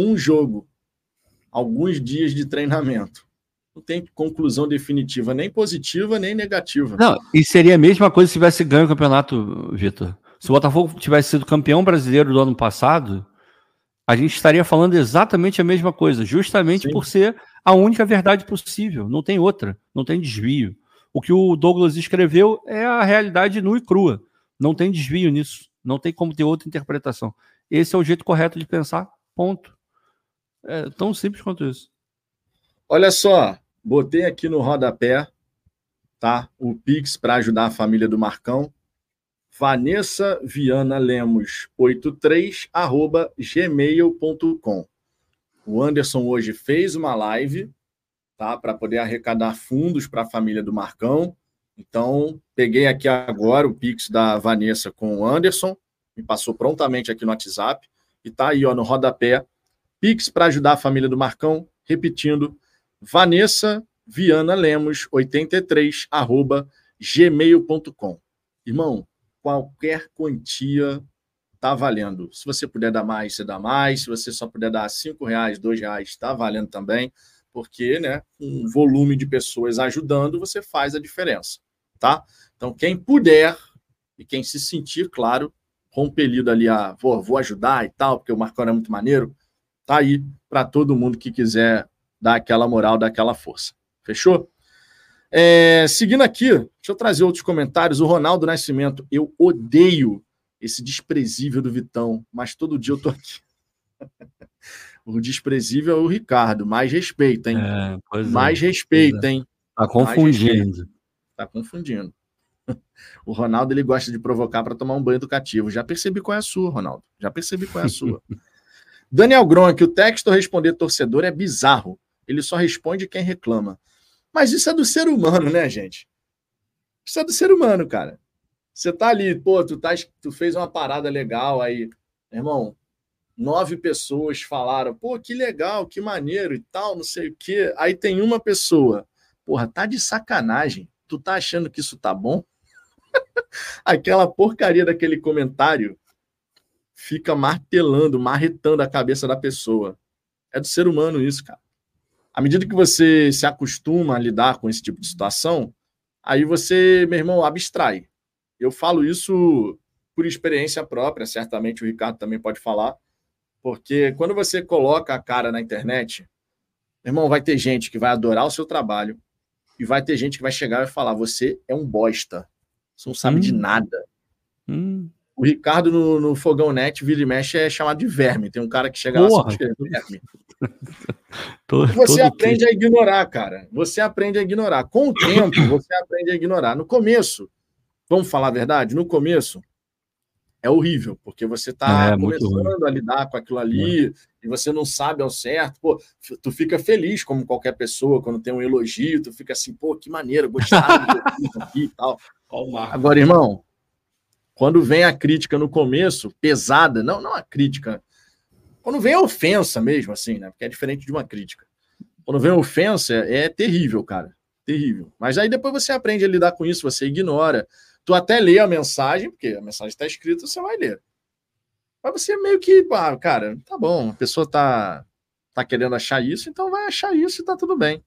um jogo, alguns dias de treinamento, não tem conclusão definitiva, nem positiva, nem negativa. Não, e seria a mesma coisa se tivesse ganho o campeonato, Vitor. Se o Botafogo tivesse sido campeão brasileiro do ano passado, a gente estaria falando exatamente a mesma coisa, justamente Sim. por ser a única verdade possível. Não tem outra, não tem desvio. O que o Douglas escreveu é a realidade nua e crua. Não tem desvio nisso. Não tem como ter outra interpretação. Esse é o jeito correto de pensar. Ponto. É tão simples quanto isso. Olha só, botei aqui no rodapé, tá? O Pix para ajudar a família do Marcão. Vanessa Viana Lemos 83 arroba gmail.com. O Anderson hoje fez uma live, tá? Para poder arrecadar fundos para a família do Marcão. Então, peguei aqui agora o Pix da Vanessa com o Anderson, me passou prontamente aqui no WhatsApp, e tá aí, ó, no rodapé, Pix para ajudar a família do Marcão, repetindo, Vanessa Viana Lemos, 83, arroba gmail.com. Irmão, qualquer quantia tá valendo. Se você puder dar mais, você dá mais. Se você só puder dar cinco reais, dois reais, está valendo também, porque, né, um volume de pessoas ajudando, você faz a diferença, tá? Então, quem puder e quem se sentir, claro, compelido ali a vou, vou ajudar e tal, porque o Marcão é muito maneiro, tá aí para todo mundo que quiser dar aquela moral, dar aquela força. Fechou? É, seguindo aqui, deixa eu trazer outros comentários. O Ronaldo Nascimento, eu odeio esse desprezível do Vitão, mas todo dia eu tô aqui. <laughs> o desprezível é o Ricardo, mais respeito, hein? É, mais é, respeito, é. hein? Tá confundindo. Tá confundindo. <laughs> O Ronaldo ele gosta de provocar para tomar um banho educativo. Já percebi qual é a sua, Ronaldo. Já percebi qual é a sua. <laughs> Daniel Gronk, o texto responder torcedor é bizarro. Ele só responde quem reclama. Mas isso é do ser humano, né, gente? Isso é do ser humano, cara. Você tá ali, pô, tu, tá, tu fez uma parada legal aí, irmão. Nove pessoas falaram, pô, que legal, que maneiro e tal, não sei o quê. Aí tem uma pessoa, porra, tá de sacanagem. Tu tá achando que isso tá bom? <laughs> Aquela porcaria daquele comentário fica martelando, marretando a cabeça da pessoa. É do ser humano isso, cara. À medida que você se acostuma a lidar com esse tipo de situação, aí você, meu irmão, abstrai. Eu falo isso por experiência própria, certamente o Ricardo também pode falar, porque quando você coloca a cara na internet, meu irmão, vai ter gente que vai adorar o seu trabalho e vai ter gente que vai chegar e falar: você é um bosta, você não sabe hum. de nada. Hum. O Ricardo no, no Fogão Net, vira e mexe, é chamado de verme. Tem um cara que chega Porra. lá e escreve verme. <laughs> tô, você aprende a ignorar, cara. Você aprende a ignorar. Com o tempo, você aprende a ignorar. No começo, vamos falar a verdade, no começo é horrível, porque você está é, começando a lidar com aquilo ali é. e você não sabe ao certo. Pô, tu fica feliz como qualquer pessoa quando tem um elogio, tu fica assim, pô, que maneiro, gostava do aqui e tal. Agora, irmão, quando vem a crítica no começo, pesada, não, não a crítica, quando vem a ofensa mesmo, assim, né? Porque é diferente de uma crítica. Quando vem a ofensa, é terrível, cara. Terrível. Mas aí depois você aprende a lidar com isso, você ignora. Tu até lê a mensagem, porque a mensagem está escrita, você vai ler. Mas você meio que, ah, cara, tá bom, a pessoa tá, tá querendo achar isso, então vai achar isso e tá tudo bem.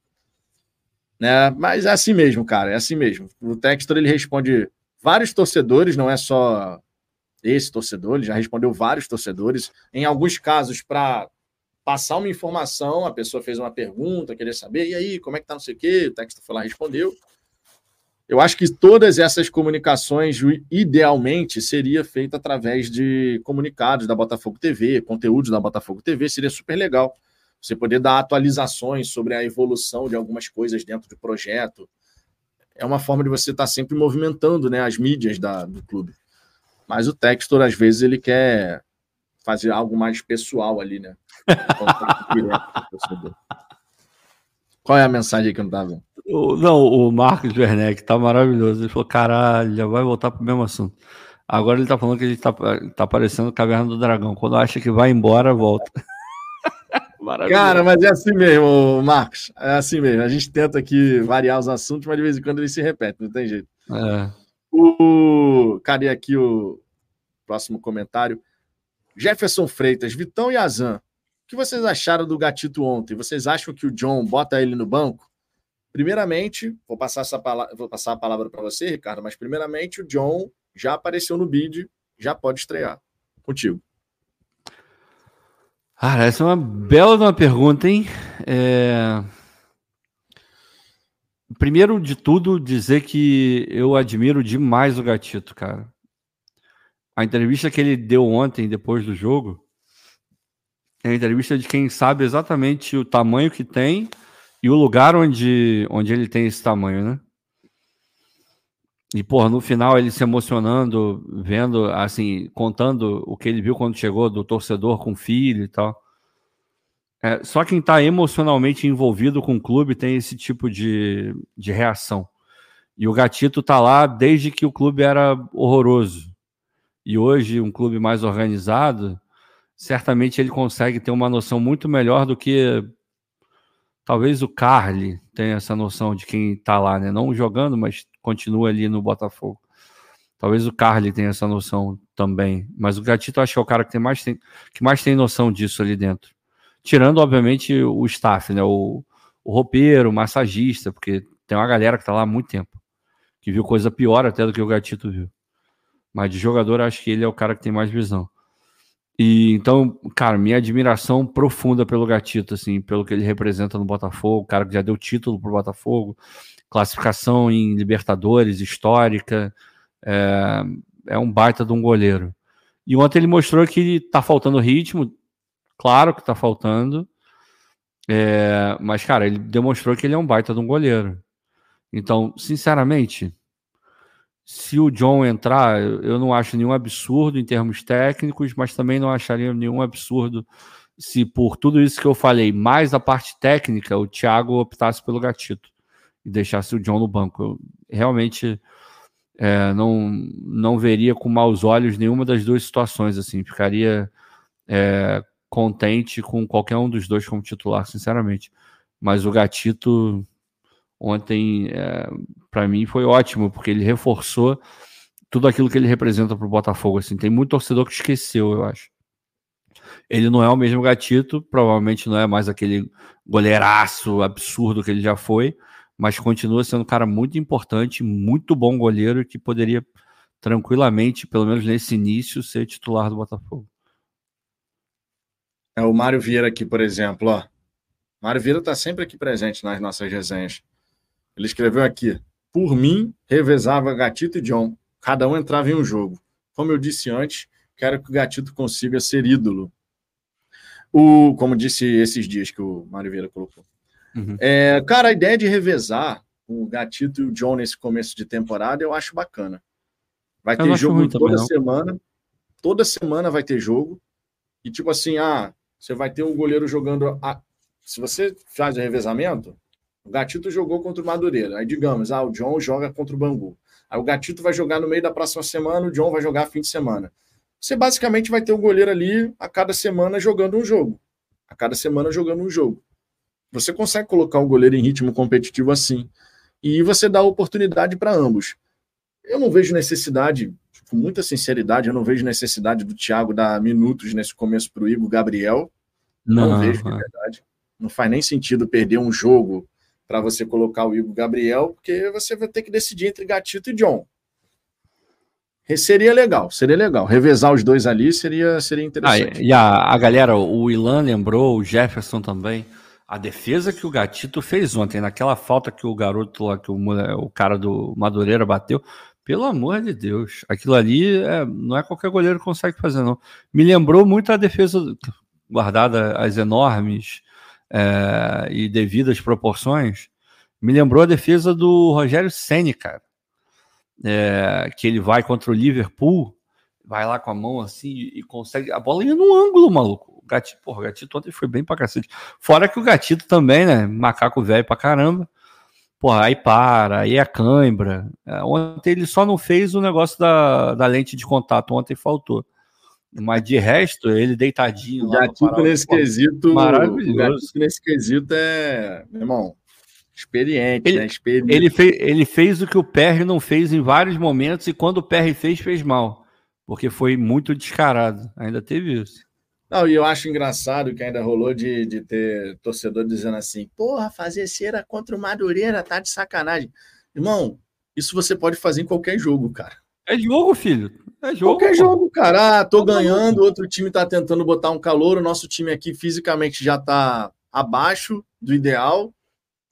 Né? Mas é assim mesmo, cara, é assim mesmo. O Textor ele responde vários torcedores, não é só esse torcedor, ele já respondeu vários torcedores. Em alguns casos, para passar uma informação, a pessoa fez uma pergunta, queria saber, e aí, como é que tá, não sei o quê, o texto foi lá respondeu. Eu acho que todas essas comunicações, idealmente, seria feita através de comunicados da Botafogo TV, conteúdos da Botafogo TV, seria super legal. Você poder dar atualizações sobre a evolução de algumas coisas dentro do projeto, é uma forma de você estar sempre movimentando né, as mídias da, do clube. Mas o Textor, às vezes, ele quer fazer algo mais pessoal ali, né? <laughs> Qual é a mensagem que eu não estava vendo? Não, o Marcos Werneck tá maravilhoso. Ele falou: caralho, já vai voltar para o mesmo assunto. Agora ele tá falando que ele tá, tá parecendo Caverna do Dragão. Quando acha que vai embora, volta. Cara, mas é assim mesmo, Marcos. É assim mesmo. A gente tenta aqui variar os assuntos, mas de vez em quando eles se repetem, não tem jeito. É. O... Cadê aqui o próximo comentário? Jefferson Freitas, Vitão e Azan. O que vocês acharam do Gatito ontem? Vocês acham que o John bota ele no banco? Primeiramente, vou passar, essa palavra, vou passar a palavra para você, Ricardo, mas primeiramente o John já apareceu no bid, já pode estrear. Contigo. Cara, essa é uma bela uma pergunta, hein? É... Primeiro de tudo, dizer que eu admiro demais o Gatito, cara. A entrevista que ele deu ontem, depois do jogo, é a entrevista de quem sabe exatamente o tamanho que tem e o lugar onde, onde ele tem esse tamanho, né? E, porra, no final ele se emocionando, vendo, assim, contando o que ele viu quando chegou do torcedor com filho e tal. É, só quem está emocionalmente envolvido com o clube tem esse tipo de, de reação. E o Gatito tá lá desde que o clube era horroroso. E hoje, um clube mais organizado, certamente ele consegue ter uma noção muito melhor do que talvez o Carly tenha essa noção de quem está lá, né? Não jogando, mas continua ali no Botafogo. Talvez o Carly tenha essa noção também, mas o Gatito acho que é o cara que tem mais tem, que mais tem noção disso ali dentro. Tirando, obviamente, o staff, né? O, o roupeiro, o massagista, porque tem uma galera que está lá há muito tempo, que viu coisa pior até do que o Gatito viu. Mas de jogador, acho que ele é o cara que tem mais visão. E então, cara, minha admiração profunda pelo Gatito, assim, pelo que ele representa no Botafogo, o cara que já deu título pro Botafogo, classificação em Libertadores histórica, é, é um baita de um goleiro. E ontem ele mostrou que tá faltando ritmo, claro que tá faltando, é, mas, cara, ele demonstrou que ele é um baita de um goleiro. Então, sinceramente, se o John entrar, eu não acho nenhum absurdo em termos técnicos, mas também não acharia nenhum absurdo se por tudo isso que eu falei, mais a parte técnica, o Thiago optasse pelo gatito e deixasse o John no banco. Eu realmente é, não, não veria com maus olhos nenhuma das duas situações, assim, ficaria é, contente com qualquer um dos dois como titular, sinceramente. Mas o gatito ontem, é, para mim, foi ótimo, porque ele reforçou tudo aquilo que ele representa para o Botafogo. Assim. Tem muito torcedor que esqueceu, eu acho. Ele não é o mesmo gatito, provavelmente não é mais aquele goleiraço absurdo que ele já foi, mas continua sendo um cara muito importante, muito bom goleiro que poderia tranquilamente, pelo menos nesse início, ser titular do Botafogo. É o Mário Vieira aqui, por exemplo, ó. Mário Vieira está sempre aqui presente nas nossas resenhas. Ele escreveu aqui: por mim, revezava Gatito e John. Cada um entrava em um jogo. Como eu disse antes, quero que o Gatito consiga ser ídolo. O, como disse esses dias que o Mário Vieira colocou. Uhum. É, cara, a ideia de revezar o Gatito e o John nesse começo de temporada eu acho bacana. Vai ter jogo toda semana. Toda semana vai ter jogo. E tipo assim, ah, você vai ter um goleiro jogando. A... Se você faz o revezamento, o Gatito jogou contra o Madureira. Aí, digamos, ah, o John joga contra o Bangu. Aí o Gatito vai jogar no meio da próxima semana, o John vai jogar fim de semana. Você basicamente vai ter um goleiro ali a cada semana jogando um jogo. A cada semana jogando um jogo. Você consegue colocar o goleiro em ritmo competitivo assim. E você dá oportunidade para ambos. Eu não vejo necessidade, com muita sinceridade, eu não vejo necessidade do Thiago dar minutos nesse começo para o Igor Gabriel. Não, não vejo, de verdade. Não faz nem sentido perder um jogo para você colocar o Igor Gabriel, porque você vai ter que decidir entre Gatito e John. Seria legal, seria legal. Revezar os dois ali seria, seria interessante. Ah, e a, a galera, o Ilan lembrou, o Jefferson também, a defesa que o Gatito fez ontem, naquela falta que o garoto lá, que o, o cara do Madureira bateu, pelo amor de Deus, aquilo ali é, não é qualquer goleiro que consegue fazer, não. Me lembrou muito a defesa guardada as enormes é, e devidas proporções, me lembrou a defesa do Rogério Senni, cara. É, que ele vai contra o Liverpool, vai lá com a mão assim e consegue. A bola ia no ângulo, maluco. O Gatito, porra, o Gatito ontem foi bem pra cacete. Fora que o Gatito também, né? Macaco velho pra caramba. Porra, aí para, aí é cãibra. É, ontem ele só não fez o negócio da, da lente de contato, ontem faltou. Mas de resto, ele deitadinho. O gatito nesse quesito. Maravilhoso. O gatito nesse quesito é, meu irmão, experiente, ele, né? Experiente. Ele, fez, ele fez o que o Perry não fez em vários momentos, e quando o Perry fez, fez mal. Porque foi muito descarado. Ainda teve isso. Não, e eu acho engraçado que ainda rolou de, de ter torcedor dizendo assim: porra, fazer cera contra o Madureira tá de sacanagem. Irmão, isso você pode fazer em qualquer jogo, cara. É jogo, filho. É jogo, Qualquer jogo, cara. Ah, tô ganhando, outro time tá tentando botar um calor, o nosso time aqui fisicamente já tá abaixo do ideal.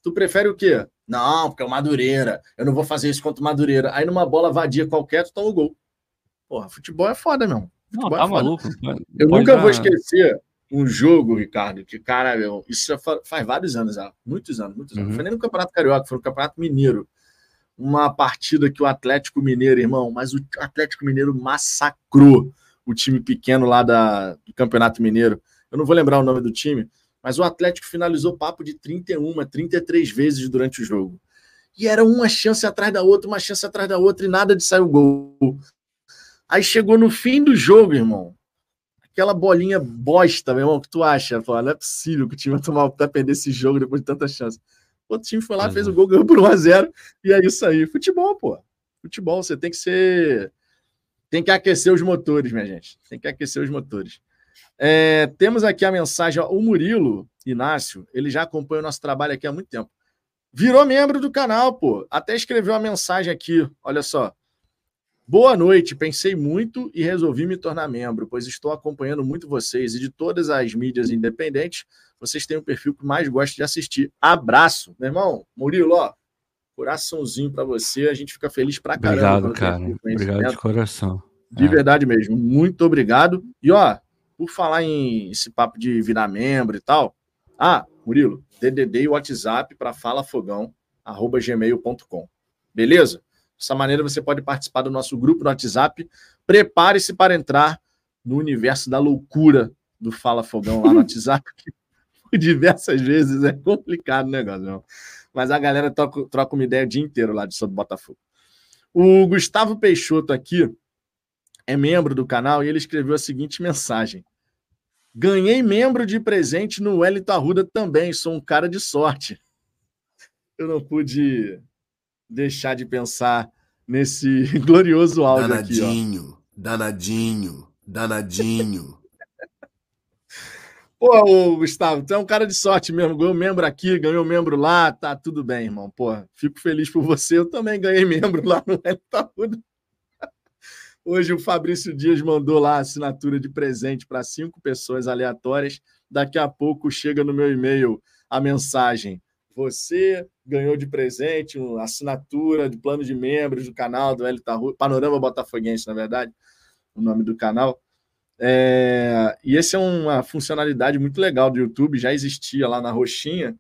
Tu prefere o quê? Não, porque é o Madureira. Eu não vou fazer isso contra o Madureira. Aí numa bola vadia qualquer, tu toma o gol. Porra, futebol é foda, meu. Não, tá maluco. Eu Pode nunca dar... vou esquecer um jogo, Ricardo, que, cara, meu, isso faz vários anos já. Muitos anos, muitos anos. Uhum. Não foi nem no Campeonato Carioca, foi no Campeonato Mineiro. Uma partida que o Atlético Mineiro, irmão, mas o Atlético Mineiro massacrou o time pequeno lá da, do Campeonato Mineiro. Eu não vou lembrar o nome do time, mas o Atlético finalizou papo de 31, 33 vezes durante o jogo. E era uma chance atrás da outra, uma chance atrás da outra, e nada de sair o gol. Aí chegou no fim do jogo, irmão. Aquela bolinha bosta, meu irmão, que tu acha? Pô, não é possível que o time vai tomar até perder esse jogo depois de tanta chance. O outro time foi lá, fez o gol, ganhou por 1x0, e é isso aí. Futebol, pô. Futebol, você tem que ser. Tem que aquecer os motores, minha gente. Tem que aquecer os motores. É, temos aqui a mensagem, ó, o Murilo Inácio, ele já acompanha o nosso trabalho aqui há muito tempo. Virou membro do canal, pô. Até escreveu uma mensagem aqui, olha só. Boa noite, pensei muito e resolvi me tornar membro, pois estou acompanhando muito vocês e de todas as mídias independentes, vocês têm o perfil que mais gosto de assistir. Abraço, meu irmão. Murilo, ó, coraçãozinho para você, a gente fica feliz pra caramba. Obrigado, cara. Obrigado de coração. De é. verdade mesmo, muito obrigado. E ó, por falar em esse papo de virar membro e tal. Ah, Murilo, DDD e WhatsApp para falafogão@gmail.com. Beleza? Dessa maneira você pode participar do nosso grupo no WhatsApp. Prepare-se para entrar no universo da loucura do Fala Fogão lá no <laughs> WhatsApp, que diversas vezes é complicado o negócio, não. Mas a galera troca, troca uma ideia o dia inteiro lá de sobre Botafogo. O Gustavo Peixoto aqui é membro do canal e ele escreveu a seguinte mensagem: Ganhei membro de presente no Wellington Arruda também, sou um cara de sorte. Eu não pude deixar de pensar nesse <laughs> glorioso áudio danadinho, aqui. Ó. Danadinho, danadinho, Pô, Gustavo, tu é um cara de sorte mesmo. Ganhou membro aqui, ganhou membro lá, tá tudo bem, irmão. Pô, fico feliz por você. Eu também ganhei membro lá no Wellington Arruda. Hoje o Fabrício Dias mandou lá a assinatura de presente para cinco pessoas aleatórias. Daqui a pouco chega no meu e-mail a mensagem: você ganhou de presente uma assinatura de plano de membros do canal do Hélio Tarru, Panorama Botafoguense, na verdade, o nome do canal. É, e essa é uma funcionalidade muito legal do YouTube, já existia lá na roxinha.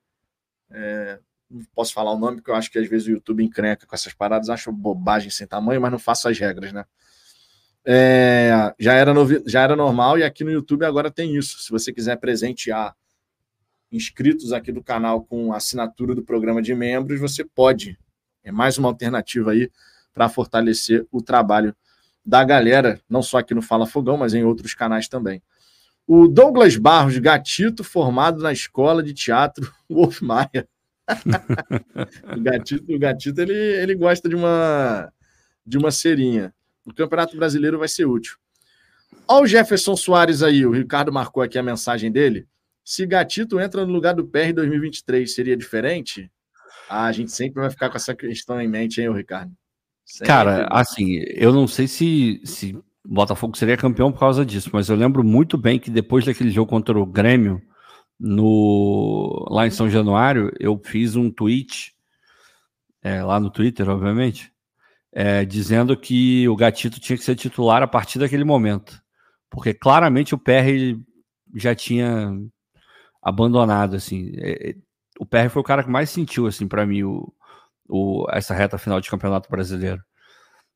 É, não posso falar o nome, porque eu acho que às vezes o YouTube encrenca com essas paradas, acho bobagem sem tamanho, mas não faço as regras, né? É, já, era já era normal e aqui no YouTube agora tem isso. Se você quiser presentear inscritos aqui do canal com assinatura do programa de membros, você pode. É mais uma alternativa aí para fortalecer o trabalho da galera, não só aqui no Fala Fogão, mas em outros canais também. O Douglas Barros Gatito, formado na escola de teatro <laughs> Wolf Maia. o Gatito, o Gatito ele, ele gosta de uma, de uma serinha no Campeonato Brasileiro vai ser útil. Olha o Jefferson Soares aí, o Ricardo marcou aqui a mensagem dele. Se Gatito entra no lugar do PR em 2023, seria diferente? Ah, a gente sempre vai ficar com essa questão em mente, hein, Ricardo? Sempre. Cara, assim, eu não sei se, se Botafogo seria campeão por causa disso, mas eu lembro muito bem que depois daquele jogo contra o Grêmio, no, lá em São Januário, eu fiz um tweet, é, lá no Twitter, obviamente, é, dizendo que o Gatito tinha que ser titular a partir daquele momento, porque claramente o PR já tinha abandonado, assim. É, é o PR foi o cara que mais sentiu, assim, para mim, o, o, essa reta final de campeonato brasileiro.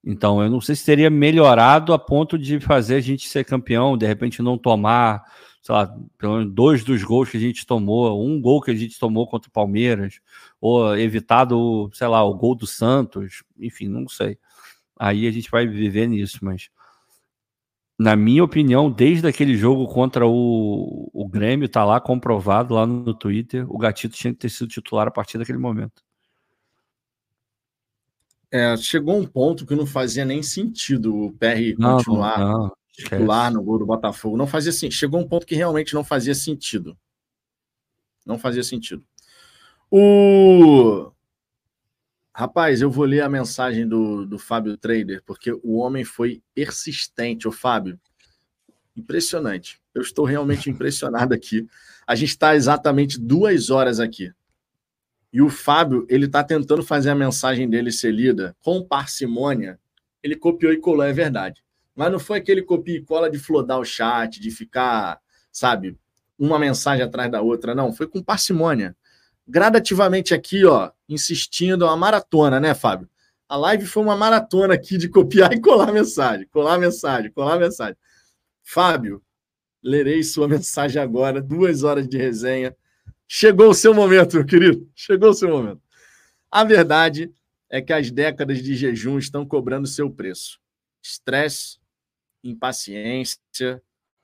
Então, eu não sei se teria melhorado a ponto de fazer a gente ser campeão, de repente não tomar, sei lá, pelo menos dois dos gols que a gente tomou, um gol que a gente tomou contra o Palmeiras, ou evitado, sei lá, o gol do Santos, enfim, não sei. Aí a gente vai viver nisso, mas na minha opinião, desde aquele jogo contra o, o Grêmio, tá lá comprovado lá no Twitter, o Gatito tinha que ter sido titular a partir daquele momento. É, chegou um ponto que não fazia nem sentido o PR continuar. Não, não, titular no gol do Botafogo. Não fazia assim. Chegou um ponto que realmente não fazia sentido. Não fazia sentido. O Rapaz, eu vou ler a mensagem do, do Fábio Trader, porque o homem foi persistente, o Fábio. Impressionante. Eu estou realmente impressionado aqui. A gente está exatamente duas horas aqui. E o Fábio, ele está tentando fazer a mensagem dele ser lida com parcimônia. Ele copiou e colou, é verdade. Mas não foi aquele copia e cola de flodar o chat, de ficar, sabe, uma mensagem atrás da outra. Não, foi com parcimônia gradativamente aqui, ó, insistindo, uma maratona, né, Fábio? A live foi uma maratona aqui de copiar <laughs> e colar mensagem, colar mensagem, colar mensagem. Fábio, lerei sua <laughs> mensagem agora, duas horas de resenha. Chegou o seu momento, meu querido, chegou o seu momento. A verdade é que as décadas de jejum estão cobrando seu preço. Estresse, impaciência,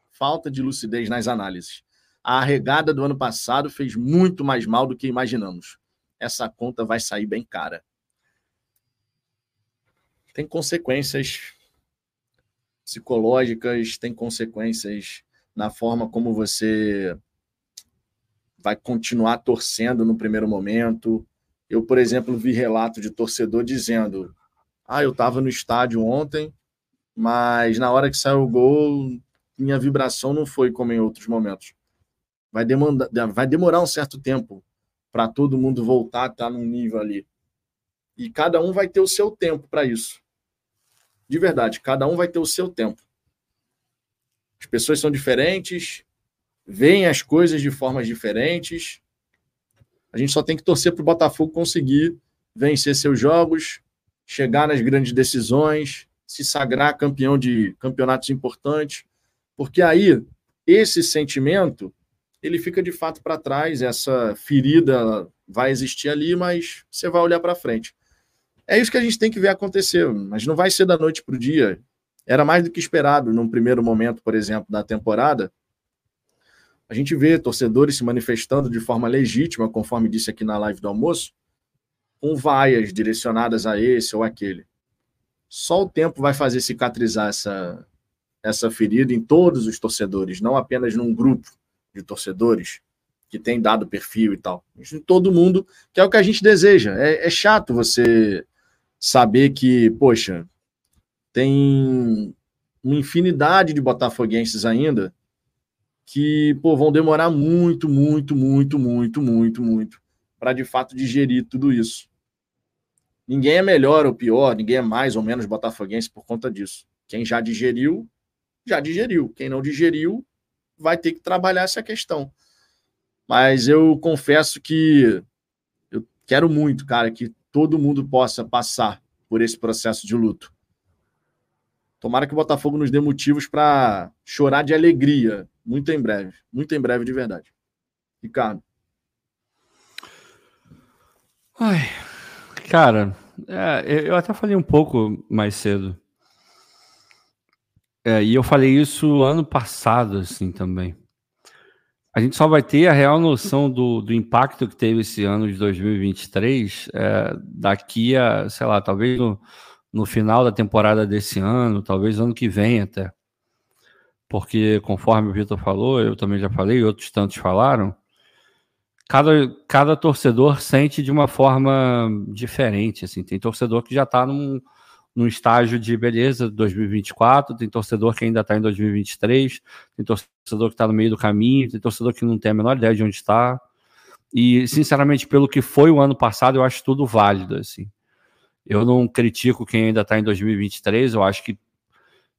falta de lucidez nas análises. A arregada do ano passado fez muito mais mal do que imaginamos. Essa conta vai sair bem cara. Tem consequências psicológicas, tem consequências na forma como você vai continuar torcendo no primeiro momento. Eu, por exemplo, vi relato de torcedor dizendo: Ah, eu estava no estádio ontem, mas na hora que saiu o gol, minha vibração não foi como em outros momentos vai, demandar, vai demorar um certo tempo para todo mundo voltar a estar num nível ali. E cada um vai ter o seu tempo para isso. De verdade, cada um vai ter o seu tempo. As pessoas são diferentes, veem as coisas de formas diferentes. A gente só tem que torcer para o Botafogo conseguir vencer seus jogos, chegar nas grandes decisões, se sagrar campeão de campeonatos importantes, porque aí esse sentimento ele fica de fato para trás, essa ferida vai existir ali, mas você vai olhar para frente. É isso que a gente tem que ver acontecer, mas não vai ser da noite para o dia. Era mais do que esperado num primeiro momento, por exemplo, da temporada. A gente vê torcedores se manifestando de forma legítima, conforme disse aqui na live do almoço, com vaias direcionadas a esse ou aquele. Só o tempo vai fazer cicatrizar essa, essa ferida em todos os torcedores, não apenas num grupo de torcedores que tem dado perfil e tal. Todo mundo, que é o que a gente deseja. É, é chato você saber que, poxa, tem uma infinidade de botafoguenses ainda que pô, vão demorar muito, muito, muito, muito, muito, muito para de fato digerir tudo isso. Ninguém é melhor ou pior, ninguém é mais ou menos botafoguense por conta disso. Quem já digeriu, já digeriu. Quem não digeriu, vai ter que trabalhar essa questão. Mas eu confesso que eu quero muito, cara, que todo mundo possa passar por esse processo de luto. Tomara que o Botafogo nos dê motivos para chorar de alegria muito em breve, muito em breve de verdade. Ricardo. Ai, cara, é, eu até falei um pouco mais cedo é, e eu falei isso ano passado, assim, também. A gente só vai ter a real noção do, do impacto que teve esse ano de 2023 é, daqui a, sei lá, talvez no, no final da temporada desse ano, talvez ano que vem até. Porque, conforme o Vitor falou, eu também já falei, outros tantos falaram, cada, cada torcedor sente de uma forma diferente. Assim, tem torcedor que já está num num estágio de beleza 2024, tem torcedor que ainda está em 2023, tem torcedor que está no meio do caminho, tem torcedor que não tem a menor ideia de onde está. E, sinceramente, pelo que foi o ano passado, eu acho tudo válido. Assim. Eu não critico quem ainda está em 2023, eu acho que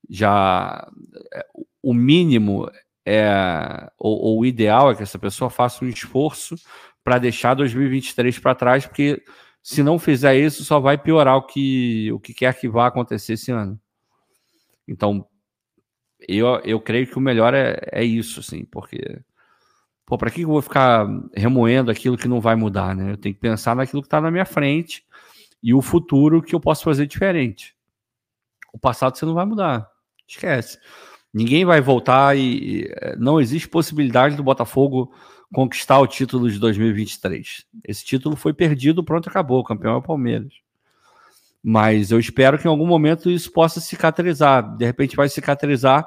já é, o mínimo é, ou, ou o ideal é que essa pessoa faça um esforço para deixar 2023 para trás, porque se não fizer isso, só vai piorar o que, o que quer que vá acontecer esse ano. Então, eu, eu creio que o melhor é, é isso, assim, porque. Pô, para que eu vou ficar remoendo aquilo que não vai mudar, né? Eu tenho que pensar naquilo que está na minha frente e o futuro que eu posso fazer diferente. O passado você não vai mudar. Esquece. Ninguém vai voltar e não existe possibilidade do Botafogo conquistar o título de 2023. Esse título foi perdido, pronto, acabou. O campeão é o Palmeiras. Mas eu espero que em algum momento isso possa cicatrizar. De repente vai cicatrizar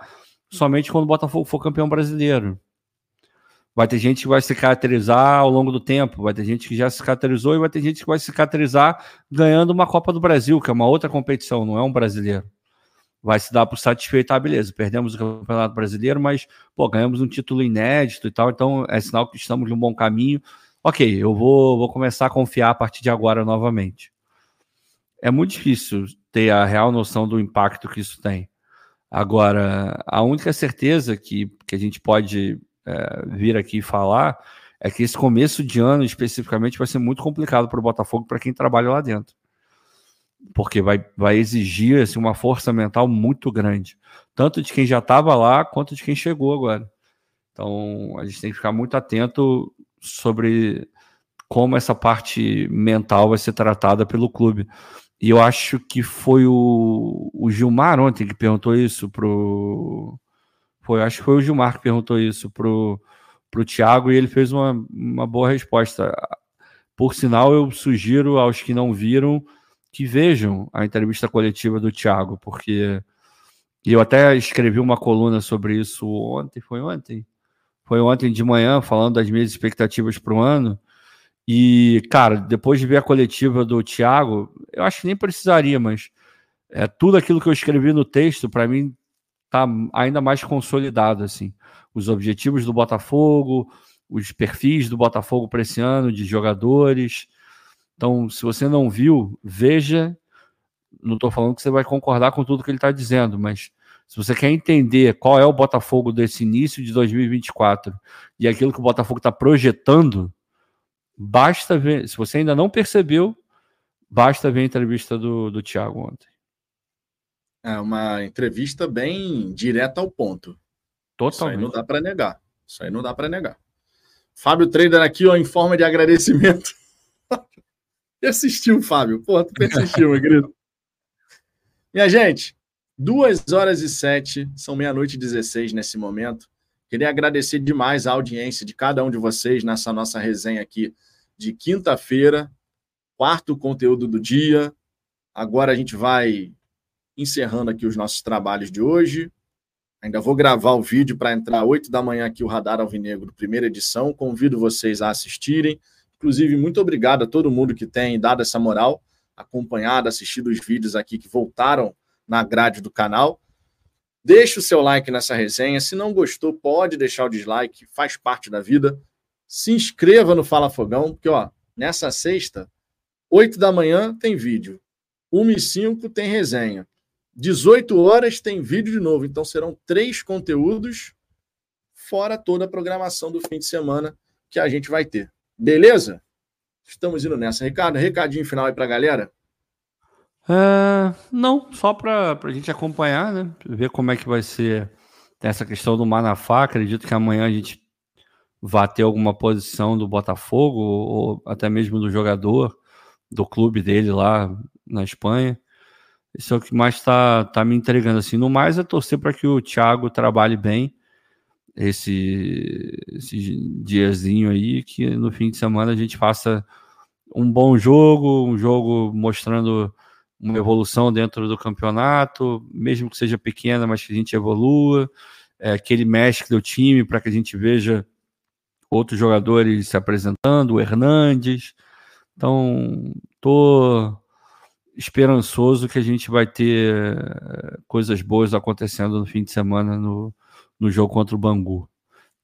somente quando o Botafogo for campeão brasileiro. Vai ter gente que vai se caracterizar ao longo do tempo, vai ter gente que já se caracterizou e vai ter gente que vai se caracterizar ganhando uma Copa do Brasil, que é uma outra competição, não é um brasileiro. Vai se dar por satisfeito, ah, beleza, perdemos o Campeonato Brasileiro, mas pô, ganhamos um título inédito e tal, então é sinal que estamos num bom caminho. Ok, eu vou, vou começar a confiar a partir de agora novamente. É muito difícil ter a real noção do impacto que isso tem. Agora, a única certeza que, que a gente pode é, vir aqui falar é que esse começo de ano, especificamente, vai ser muito complicado para o Botafogo, para quem trabalha lá dentro. Porque vai, vai exigir assim, uma força mental muito grande, tanto de quem já estava lá, quanto de quem chegou agora. Então, a gente tem que ficar muito atento sobre como essa parte mental vai ser tratada pelo clube. E eu acho que foi o, o Gilmar ontem que perguntou isso pro, foi, acho que foi o Gilmar que perguntou isso pro, pro Thiago e ele fez uma, uma boa resposta. Por sinal, eu sugiro aos que não viram que vejam a entrevista coletiva do Thiago, porque eu até escrevi uma coluna sobre isso ontem, foi ontem? Foi ontem de manhã, falando das minhas expectativas para o ano. E, cara, depois de ver a coletiva do Thiago, eu acho que nem precisaria, mas é, tudo aquilo que eu escrevi no texto, para mim, tá ainda mais consolidado assim. Os objetivos do Botafogo, os perfis do Botafogo para esse ano de jogadores. Então, se você não viu, veja. Não estou falando que você vai concordar com tudo que ele está dizendo, mas se você quer entender qual é o Botafogo desse início de 2024 e aquilo que o Botafogo está projetando, basta ver. Se você ainda não percebeu, basta ver a entrevista do, do Thiago ontem. É uma entrevista bem direta ao ponto. Totalmente. Isso aí não dá para negar. Isso aí não dá para negar. Fábio Trader aqui, ó, em forma de agradecimento. Persistiu, Fábio. Pô, tu persistiu, meu querido. Minha gente, duas horas e sete, são meia-noite e 16 nesse momento. Queria agradecer demais a audiência de cada um de vocês nessa nossa resenha aqui de quinta-feira, quarto conteúdo do dia. Agora a gente vai encerrando aqui os nossos trabalhos de hoje. Ainda vou gravar o vídeo para entrar às 8 da manhã aqui o Radar Alvinegro, primeira edição. Convido vocês a assistirem. Inclusive, muito obrigado a todo mundo que tem dado essa moral, acompanhado, assistido os vídeos aqui que voltaram na grade do canal. Deixe o seu like nessa resenha. Se não gostou, pode deixar o dislike, faz parte da vida. Se inscreva no Fala Fogão, porque ó, nessa sexta, 8 da manhã tem vídeo. 1 e 5 tem resenha. 18 horas tem vídeo de novo. Então serão três conteúdos, fora toda a programação do fim de semana que a gente vai ter. Beleza? Estamos indo nessa. Ricardo, recadinho final aí para a galera? É, não, só para a gente acompanhar, né? Ver como é que vai ser essa questão do Manafá. Acredito que amanhã a gente vai ter alguma posição do Botafogo ou até mesmo do jogador, do clube dele lá na Espanha. Isso é o que mais está tá me entregando. Assim. No mais, é torcer para que o Thiago trabalhe bem esse, esse diazinho aí, que no fim de semana a gente faça um bom jogo, um jogo mostrando uma evolução dentro do campeonato, mesmo que seja pequena, mas que a gente evolua, é, aquele mestre do time para que a gente veja outros jogadores se apresentando, o Hernandes. Então, tô esperançoso que a gente vai ter eh, coisas boas acontecendo no fim de semana no, no jogo contra o Bangu.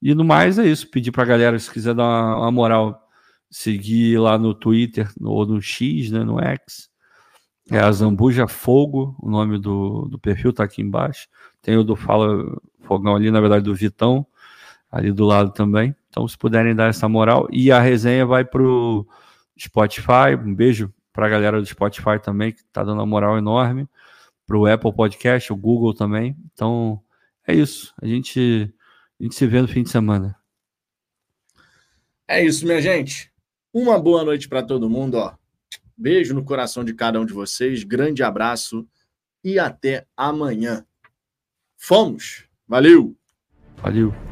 E no mais é isso. Pedir para a galera, se quiser dar uma, uma, moral, seguir lá no Twitter ou no X, né, no X. É a Zambuja Fogo, o nome do, do perfil tá aqui embaixo. Tem o do Fala Fogão ali, na verdade, do Vitão, ali do lado também. Então, se puderem dar essa moral. E a resenha vai pro Spotify. Um beijo para a galera do Spotify também, que está dando uma moral enorme, para o Apple Podcast, o Google também. Então, é isso. A gente, a gente se vê no fim de semana. É isso, minha gente. Uma boa noite para todo mundo. Ó. Beijo no coração de cada um de vocês. Grande abraço e até amanhã. Fomos. Valeu. Valeu.